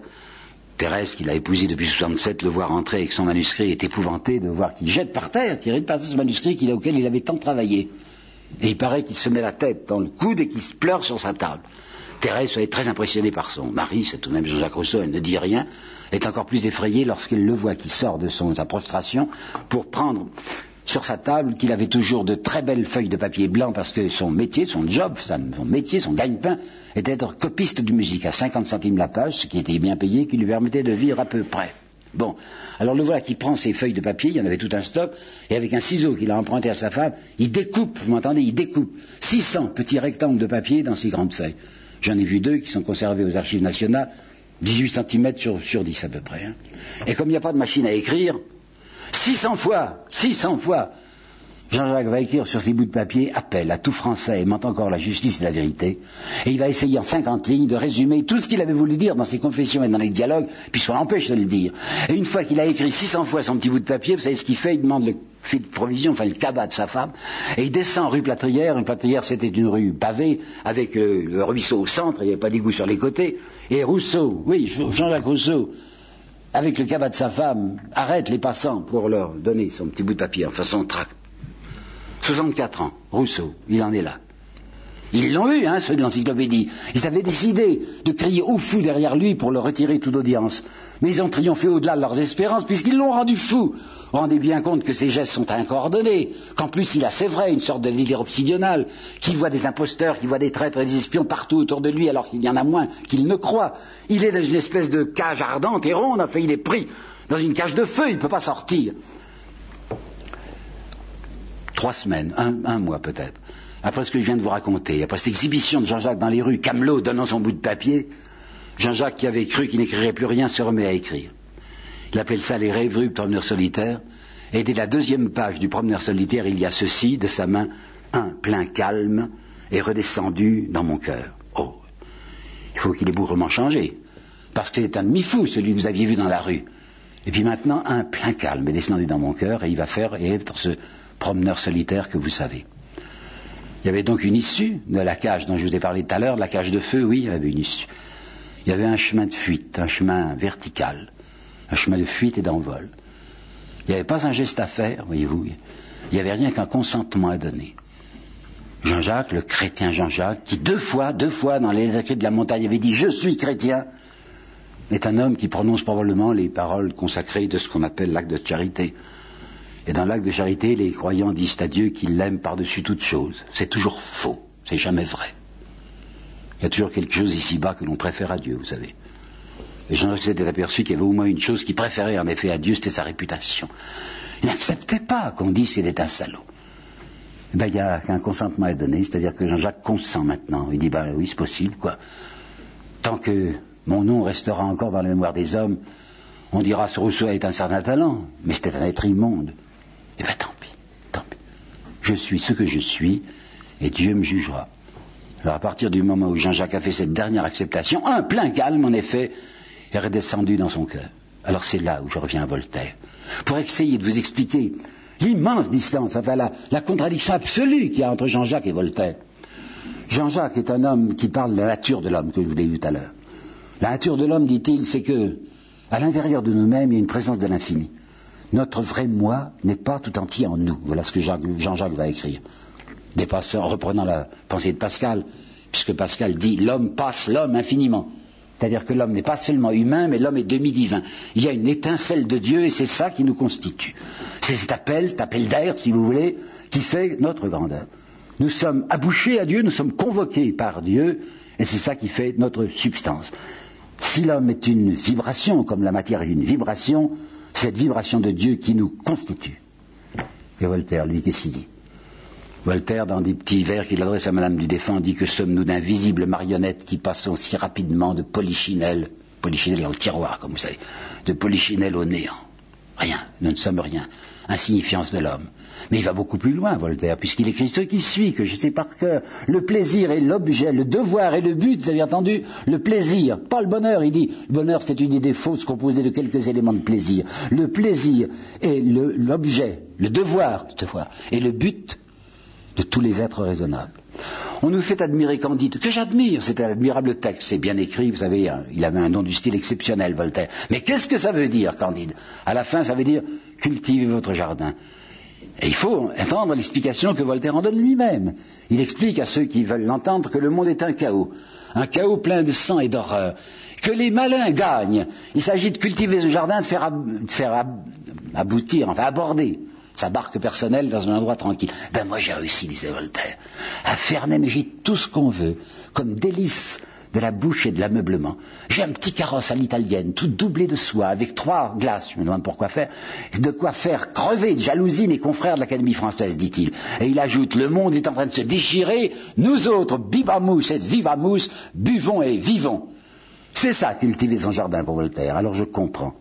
Thérèse, qu'il a épousée depuis 67, le voir entrer avec son manuscrit est épouvantée de voir qu'il jette par terre, tiré de par terre ce manuscrit auquel il avait tant travaillé. Et il paraît qu'il se met la tête dans le coude et qu'il se pleure sur sa table. Thérèse est très impressionnée par son mari, c'est tout de même Jean-Jacques Rousseau, elle ne dit rien, est encore plus effrayée lorsqu'elle le voit qui sort de sa prostration pour prendre sur sa table qu'il avait toujours de très belles feuilles de papier blanc parce que son métier, son job, son métier, son gagne-pain était d'être copiste de musique à 50 centimes la page, ce qui était bien payé, qui lui permettait de vivre à peu près. Bon, alors le voilà qui prend ses feuilles de papier, il y en avait tout un stock, et avec un ciseau qu'il a emprunté à sa femme, il découpe, vous m'entendez, il découpe 600 petits rectangles de papier dans ces grandes feuilles. J'en ai vu deux qui sont conservés aux archives nationales, 18 cm sur, sur 10 à peu près. Hein. Et comme il n'y a pas de machine à écrire, 600 fois, 600 fois. Jean-Jacques va écrire sur ces bouts de papier appel à tout français aimant encore la justice et la vérité, et il va essayer en 50 lignes de résumer tout ce qu'il avait voulu dire dans ses confessions et dans les dialogues, puisqu'on l'empêche de le dire. Et une fois qu'il a écrit 600 fois son petit bout de papier, vous savez ce qu'il fait? Il demande le fil de provision, enfin le cabas de sa femme, et il descend rue Plâtrière. Une Plâtrière, c'était une rue pavée, avec le, le ruisseau au centre, il n'y avait pas d'égout sur les côtés, et Rousseau, oui, Jean-Jacques Rousseau, avec le cabas de sa femme, arrête les passants pour leur donner son petit bout de papier, enfin son tract. 64 ans, Rousseau, il en est là. Ils l'ont eu, hein, ceux de l'encyclopédie. Ils avaient décidé de crier au fou derrière lui pour le retirer toute audience. Mais ils ont triomphé au-delà de leurs espérances, puisqu'ils l'ont rendu fou. Rendez bien compte que ses gestes sont incoordonnés, qu'en plus il a, c'est vrai, une sorte de délire obsidional, qu'il voit des imposteurs, qu'il voit des traîtres et des espions partout autour de lui, alors qu'il y en a moins qu'il ne croit. Il est dans une espèce de cage ardente et ronde, enfin il est pris dans une cage de feu, il ne peut pas sortir. Trois semaines, un mois peut-être après ce que je viens de vous raconter, après cette exhibition de Jean-Jacques dans les rues, Camelot donnant son bout de papier, Jean-Jacques qui avait cru qu'il n'écrirait plus rien se remet à écrire. Il appelle ça les rêveries du promeneur solitaire, et dès la deuxième page du promeneur solitaire, il y a ceci de sa main, un plein calme est redescendu dans mon cœur. Oh, il faut qu'il ait bougrement changé. Parce que c'est un demi-fou, celui que vous aviez vu dans la rue. Et puis maintenant, un plein calme est descendu dans mon cœur et il va faire et être ce promeneur solitaire que vous savez. Il y avait donc une issue de la cage dont je vous ai parlé tout à l'heure, la cage de feu, oui, il y avait une issue. Il y avait un chemin de fuite, un chemin vertical, un chemin de fuite et d'envol. Il n'y avait pas un geste à faire, voyez-vous. Il n'y avait rien qu'un consentement à donner. Jean-Jacques, le chrétien Jean-Jacques, qui deux fois, deux fois dans les écrits de la montagne avait dit Je suis chrétien, est un homme qui prononce probablement les paroles consacrées de ce qu'on appelle l'acte de charité. Et dans l'acte de charité, les croyants disent à Dieu qu'ils l'aiment par-dessus toute chose. C'est toujours faux, c'est jamais vrai. Il y a toujours quelque chose ici-bas que l'on préfère à Dieu, vous savez. Et Jean-Jacques s'était aperçu qu'il y avait au moins une chose qu'il préférait en effet à Dieu, c'était sa réputation. Il n'acceptait pas qu'on dise qu'il est un salaud. Eh ben, il y a qu'un consentement à donner, c'est-à-dire que Jean-Jacques consent maintenant. Il dit, ben oui, c'est possible, quoi. Tant que mon nom restera encore dans la mémoire des hommes, on dira ce Rousseau est un certain talent, mais c'était un être immonde. Eh bien, tant pis, tant pis. Je suis ce que je suis, et Dieu me jugera. Alors, à partir du moment où Jean-Jacques a fait cette dernière acceptation, un plein calme, en effet, est redescendu dans son cœur. Alors, c'est là où je reviens à Voltaire, pour essayer de vous expliquer l'immense distance, enfin la, contradiction absolue qu'il y a entre Jean-Jacques et Voltaire. Jean-Jacques est un homme qui parle de la nature de l'homme, que je vous l'ai dit tout à l'heure. La nature de l'homme, dit-il, c'est que, à l'intérieur de nous-mêmes, il y a une présence de l'infini. Notre vrai moi n'est pas tout entier en nous. Voilà ce que Jean-Jacques va écrire. Dépassant, en reprenant la pensée de Pascal, puisque Pascal dit l'homme passe l'homme infiniment. C'est-à-dire que l'homme n'est pas seulement humain, mais l'homme est demi-divin. Il y a une étincelle de Dieu et c'est ça qui nous constitue. C'est cet appel, cet appel d'air, si vous voulez, qui fait notre grandeur. Nous sommes abouchés à Dieu, nous sommes convoqués par Dieu, et c'est ça qui fait notre substance. Si l'homme est une vibration, comme la matière est une vibration, cette vibration de Dieu qui nous constitue. Et Voltaire, lui, qu'est-ce qu'il dit? Voltaire, dans des petits vers qu'il adresse à Madame du Défend, dit que sommes-nous d'invisibles marionnettes qui passons si rapidement de polichinelle, polichinelle dans le tiroir, comme vous savez, de polichinelle au néant. Rien, nous ne sommes rien. Insignifiance de l'homme. Mais il va beaucoup plus loin, Voltaire, puisqu'il écrit ce qui suit, que je sais par cœur. Le plaisir est l'objet, le devoir est le but, vous avez entendu Le plaisir, pas le bonheur, il dit. Le bonheur, c'est une idée fausse composée de quelques éléments de plaisir. Le plaisir est l'objet, le, devoir, le devoir, et le but de tous les êtres raisonnables. On nous fait admirer Candide, que j'admire, c'est un admirable texte, c'est bien écrit, vous savez, hein, il avait un nom du style exceptionnel, Voltaire. Mais qu'est-ce que ça veut dire, Candide? À la fin, ça veut dire cultivez votre jardin. Et il faut entendre l'explication que Voltaire en donne lui-même. Il explique à ceux qui veulent l'entendre que le monde est un chaos, un chaos plein de sang et d'horreur, que les malins gagnent. Il s'agit de cultiver ce jardin, de faire, de faire aboutir, enfin aborder sa barque personnelle dans un endroit tranquille. Ben moi j'ai réussi, disait Voltaire, à faire j'ai tout ce qu'on veut, comme délice de la bouche et de l'ameublement. J'ai un petit carrosse à l'italienne, tout doublé de soie, avec trois glaces, je me demande pourquoi faire, de quoi faire crever de jalousie mes confrères de l'Académie française, dit-il. Et il ajoute, le monde est en train de se déchirer, nous autres, bibamous et vivamous, buvons et vivons. C'est ça, cultiver son jardin pour Voltaire. Alors je comprends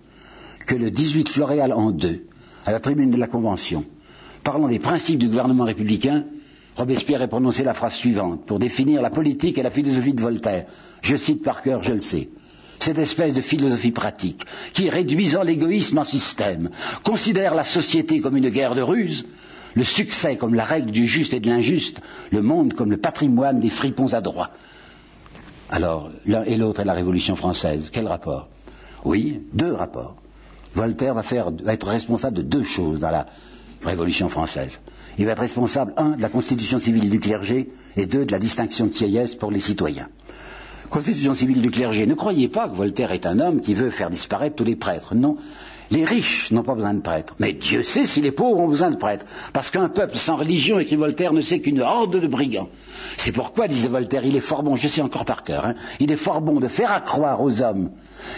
que le 18 Floréal en deux, à la tribune de la Convention, parlant des principes du gouvernement républicain, Robespierre a prononcé la phrase suivante pour définir la politique et la philosophie de Voltaire. Je cite par cœur, je le sais. Cette espèce de philosophie pratique, qui, réduisant l'égoïsme en système, considère la société comme une guerre de ruse, le succès comme la règle du juste et de l'injuste, le monde comme le patrimoine des fripons adroits. Alors, l'un et l'autre est la Révolution française. Quel rapport? Oui, deux rapports. Voltaire va, va être responsable de deux choses dans la Révolution française. Il va être responsable, un, de la constitution civile du clergé, et deux, de la distinction de sieyès pour les citoyens. Constitution civile du clergé. Ne croyez pas que Voltaire est un homme qui veut faire disparaître tous les prêtres. Non. Les riches n'ont pas besoin de prêtres. Mais Dieu sait si les pauvres ont besoin de prêtres. Parce qu'un peuple sans religion, écrit Voltaire, ne sait qu'une horde de brigands. C'est pourquoi, disait Voltaire, il est fort bon, je sais encore par cœur, hein, il est fort bon de faire accroire aux hommes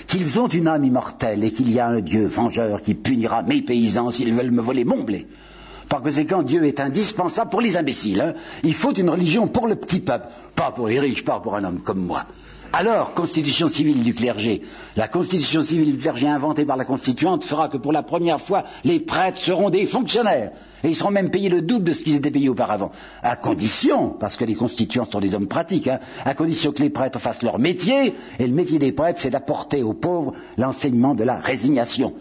qu'ils ont une âme immortelle et qu'il y a un Dieu vengeur qui punira mes paysans s'ils veulent me voler mon blé. Par conséquent, Dieu est indispensable pour les imbéciles. Hein. Il faut une religion pour le petit peuple, pas pour les riches, pas pour un homme comme moi. Alors, constitution civile du clergé. La constitution civile du clergé inventée par la constituante fera que pour la première fois, les prêtres seront des fonctionnaires. Et ils seront même payés le double de ce qu'ils étaient payés auparavant. À condition, parce que les constituants sont des hommes pratiques, hein, à condition que les prêtres fassent leur métier, et le métier des prêtres, c'est d'apporter aux pauvres l'enseignement de la résignation.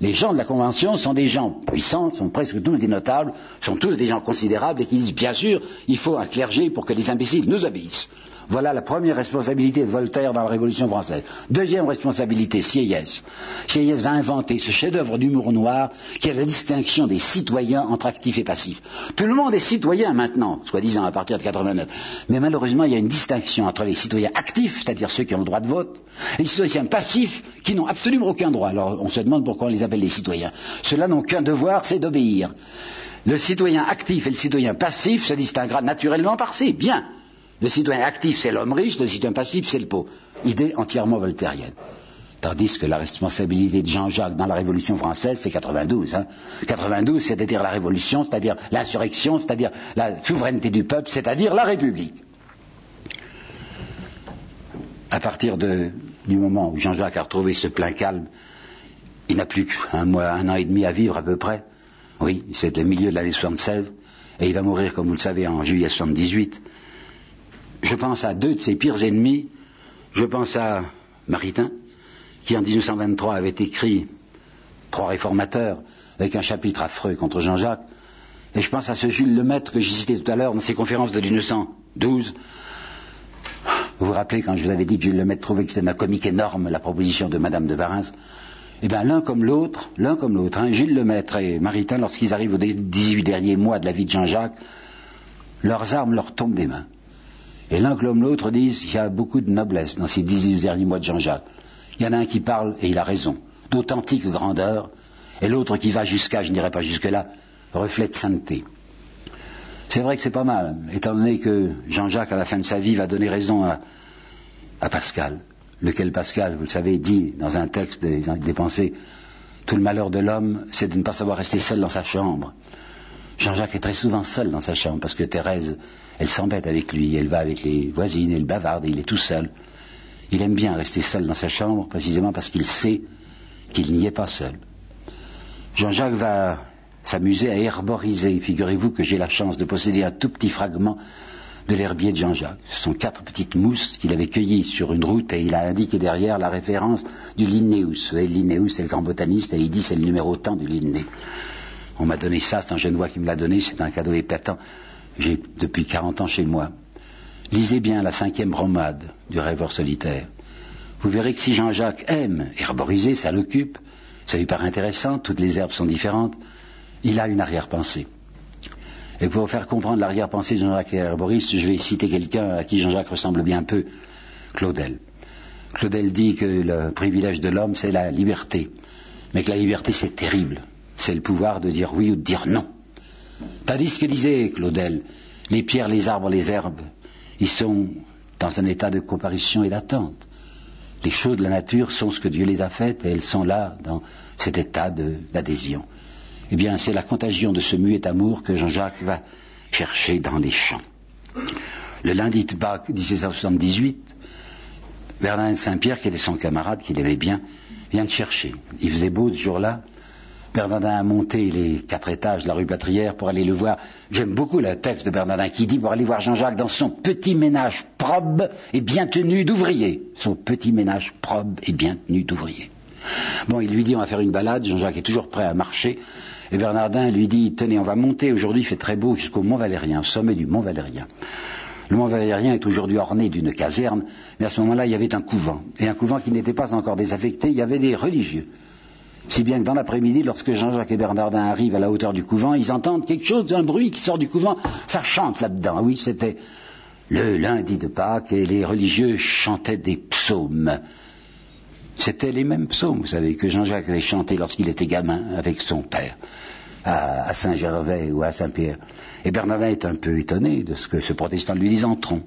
Les gens de la Convention sont des gens puissants, sont presque tous des notables, sont tous des gens considérables et qui disent bien sûr, il faut un clergé pour que les imbéciles nous obéissent. Voilà la première responsabilité de Voltaire dans la Révolution française. Deuxième responsabilité, Sieyès. Sieyès va inventer ce chef-d'œuvre d'humour noir qui est la distinction des citoyens entre actifs et passifs. Tout le monde est citoyen maintenant, soi-disant à partir de 89. Mais malheureusement, il y a une distinction entre les citoyens actifs, c'est-à-dire ceux qui ont le droit de vote, et les citoyens passifs qui n'ont absolument aucun droit. Alors on se demande pourquoi on les appelle les citoyens. Ceux-là n'ont qu'un devoir, c'est d'obéir. Le citoyen actif et le citoyen passif se distinguera naturellement par ces biens. Le citoyen actif, c'est l'homme riche, le citoyen passif, c'est le pauvre. Idée entièrement voltairienne. Tandis que la responsabilité de Jean-Jacques dans la Révolution française, c'est 92. Hein. 92, c'est-à-dire la Révolution, c'est-à-dire l'insurrection, c'est-à-dire la souveraineté du peuple, c'est-à-dire la République. À partir du moment où Jean-Jacques a retrouvé ce plein calme, il n'a plus qu'un mois, un an et demi à vivre à peu près. Oui, c'est le milieu de l'année 76, et il va mourir, comme vous le savez, en juillet 78 je pense à deux de ses pires ennemis. Je pense à Maritain, qui en 1923 avait écrit Trois réformateurs, avec un chapitre affreux contre Jean-Jacques. Et je pense à ce Jules Lemaître que j'ai cité tout à l'heure dans ses conférences de 1912. Vous vous rappelez quand je vous avais dit que Jules Lemaître trouvait que c'était un comique énorme, la proposition de Madame de Varins Eh bien, l'un comme l'autre, l'un comme l'autre, hein, Gilles Lemaître et Maritain, lorsqu'ils arrivent aux 18 derniers mois de la vie de Jean-Jacques, leurs armes leur tombent des mains. Et l'un comme l'autre disent qu'il y a beaucoup de noblesse dans ces dix derniers mois de Jean-Jacques. Il y en a un qui parle, et il a raison, d'authentique grandeur, et l'autre qui va jusqu'à, je n'irai pas jusque-là, reflet de sainteté. C'est vrai que c'est pas mal, étant donné que Jean-Jacques, à la fin de sa vie, va donner raison à, Pascal, lequel Pascal, vous le savez, dit dans un texte des, des pensées, tout le malheur de l'homme, c'est de ne pas savoir rester seul dans sa chambre. Jean-Jacques est très souvent seul dans sa chambre, parce que Thérèse elle s'embête avec lui, elle va avec les voisines, elle bavarde, il est tout seul. Il aime bien rester seul dans sa chambre, précisément parce qu'il sait qu'il n'y est pas seul. Jean-Jacques va s'amuser à herboriser. Figurez-vous que j'ai la chance de posséder un tout petit fragment de l'herbier de Jean-Jacques. Ce sont quatre petites mousses qu'il avait cueillies sur une route et il a indiqué derrière la référence du Linnaeus. Et Linnaeus, c'est le grand botaniste et il dit c'est le numéro tant du Linné. On m'a donné ça, c'est un Genevois qui me l'a donné, c'est un cadeau épatant j'ai depuis 40 ans chez moi. Lisez bien la cinquième romade du rêveur solitaire. Vous verrez que si Jean-Jacques aime herboriser, ça l'occupe, ça lui paraît intéressant, toutes les herbes sont différentes, il a une arrière-pensée. Et pour faire comprendre l'arrière-pensée de Jean-Jacques herboriste, je vais citer quelqu'un à qui Jean-Jacques ressemble bien peu, Claudel. Claudel dit que le privilège de l'homme, c'est la liberté, mais que la liberté, c'est terrible. C'est le pouvoir de dire oui ou de dire non. Tandis que disait Claudel, les pierres, les arbres, les herbes, ils sont dans un état de comparution et d'attente. Les choses de la nature sont ce que Dieu les a faites et elles sont là dans cet état d'adhésion. Eh bien, c'est la contagion de ce muet amour que Jean-Jacques va chercher dans les champs. Le lundi de Pâques 1778, Bernard Saint-Pierre, qui était son camarade, qu'il aimait bien, vient de chercher. Il faisait beau ce jour-là, Bernardin a monté les quatre étages de la rue Patrière pour aller le voir. J'aime beaucoup le texte de Bernardin qui dit pour aller voir Jean-Jacques dans son petit ménage probe et bien tenu d'ouvrier. Son petit ménage probe et bien tenu d'ouvrier. Bon, il lui dit on va faire une balade. Jean-Jacques est toujours prêt à marcher. Et Bernardin lui dit tenez, on va monter aujourd'hui, il fait très beau jusqu'au Mont Valérien, au sommet du Mont Valérien. Le Mont Valérien est aujourd'hui orné d'une caserne, mais à ce moment-là, il y avait un couvent. Et un couvent qui n'était pas encore désaffecté, il y avait des religieux. Si bien que dans l'après-midi, lorsque Jean-Jacques et Bernardin arrivent à la hauteur du couvent, ils entendent quelque chose, un bruit qui sort du couvent. Ça chante là-dedans. Oui, c'était le lundi de Pâques et les religieux chantaient des psaumes. C'était les mêmes psaumes, vous savez, que Jean-Jacques avait chanté lorsqu'il était gamin avec son père à, Saint-Gervais ou à Saint-Pierre. Et Bernardin est un peu étonné de ce que ce protestant lui dit entrons.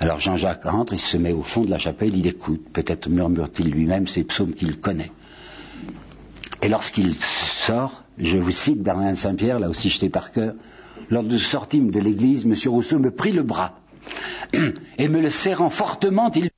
Alors Jean-Jacques entre, il se met au fond de la chapelle, il écoute, peut-être murmure-t-il lui-même ces psaumes qu'il connaît. Et lorsqu'il sort, je vous cite Bernard Saint-Pierre, là aussi j'étais par cœur, lors de sortime de l'église, M. Rousseau me prit le bras et me le serrant fortement, il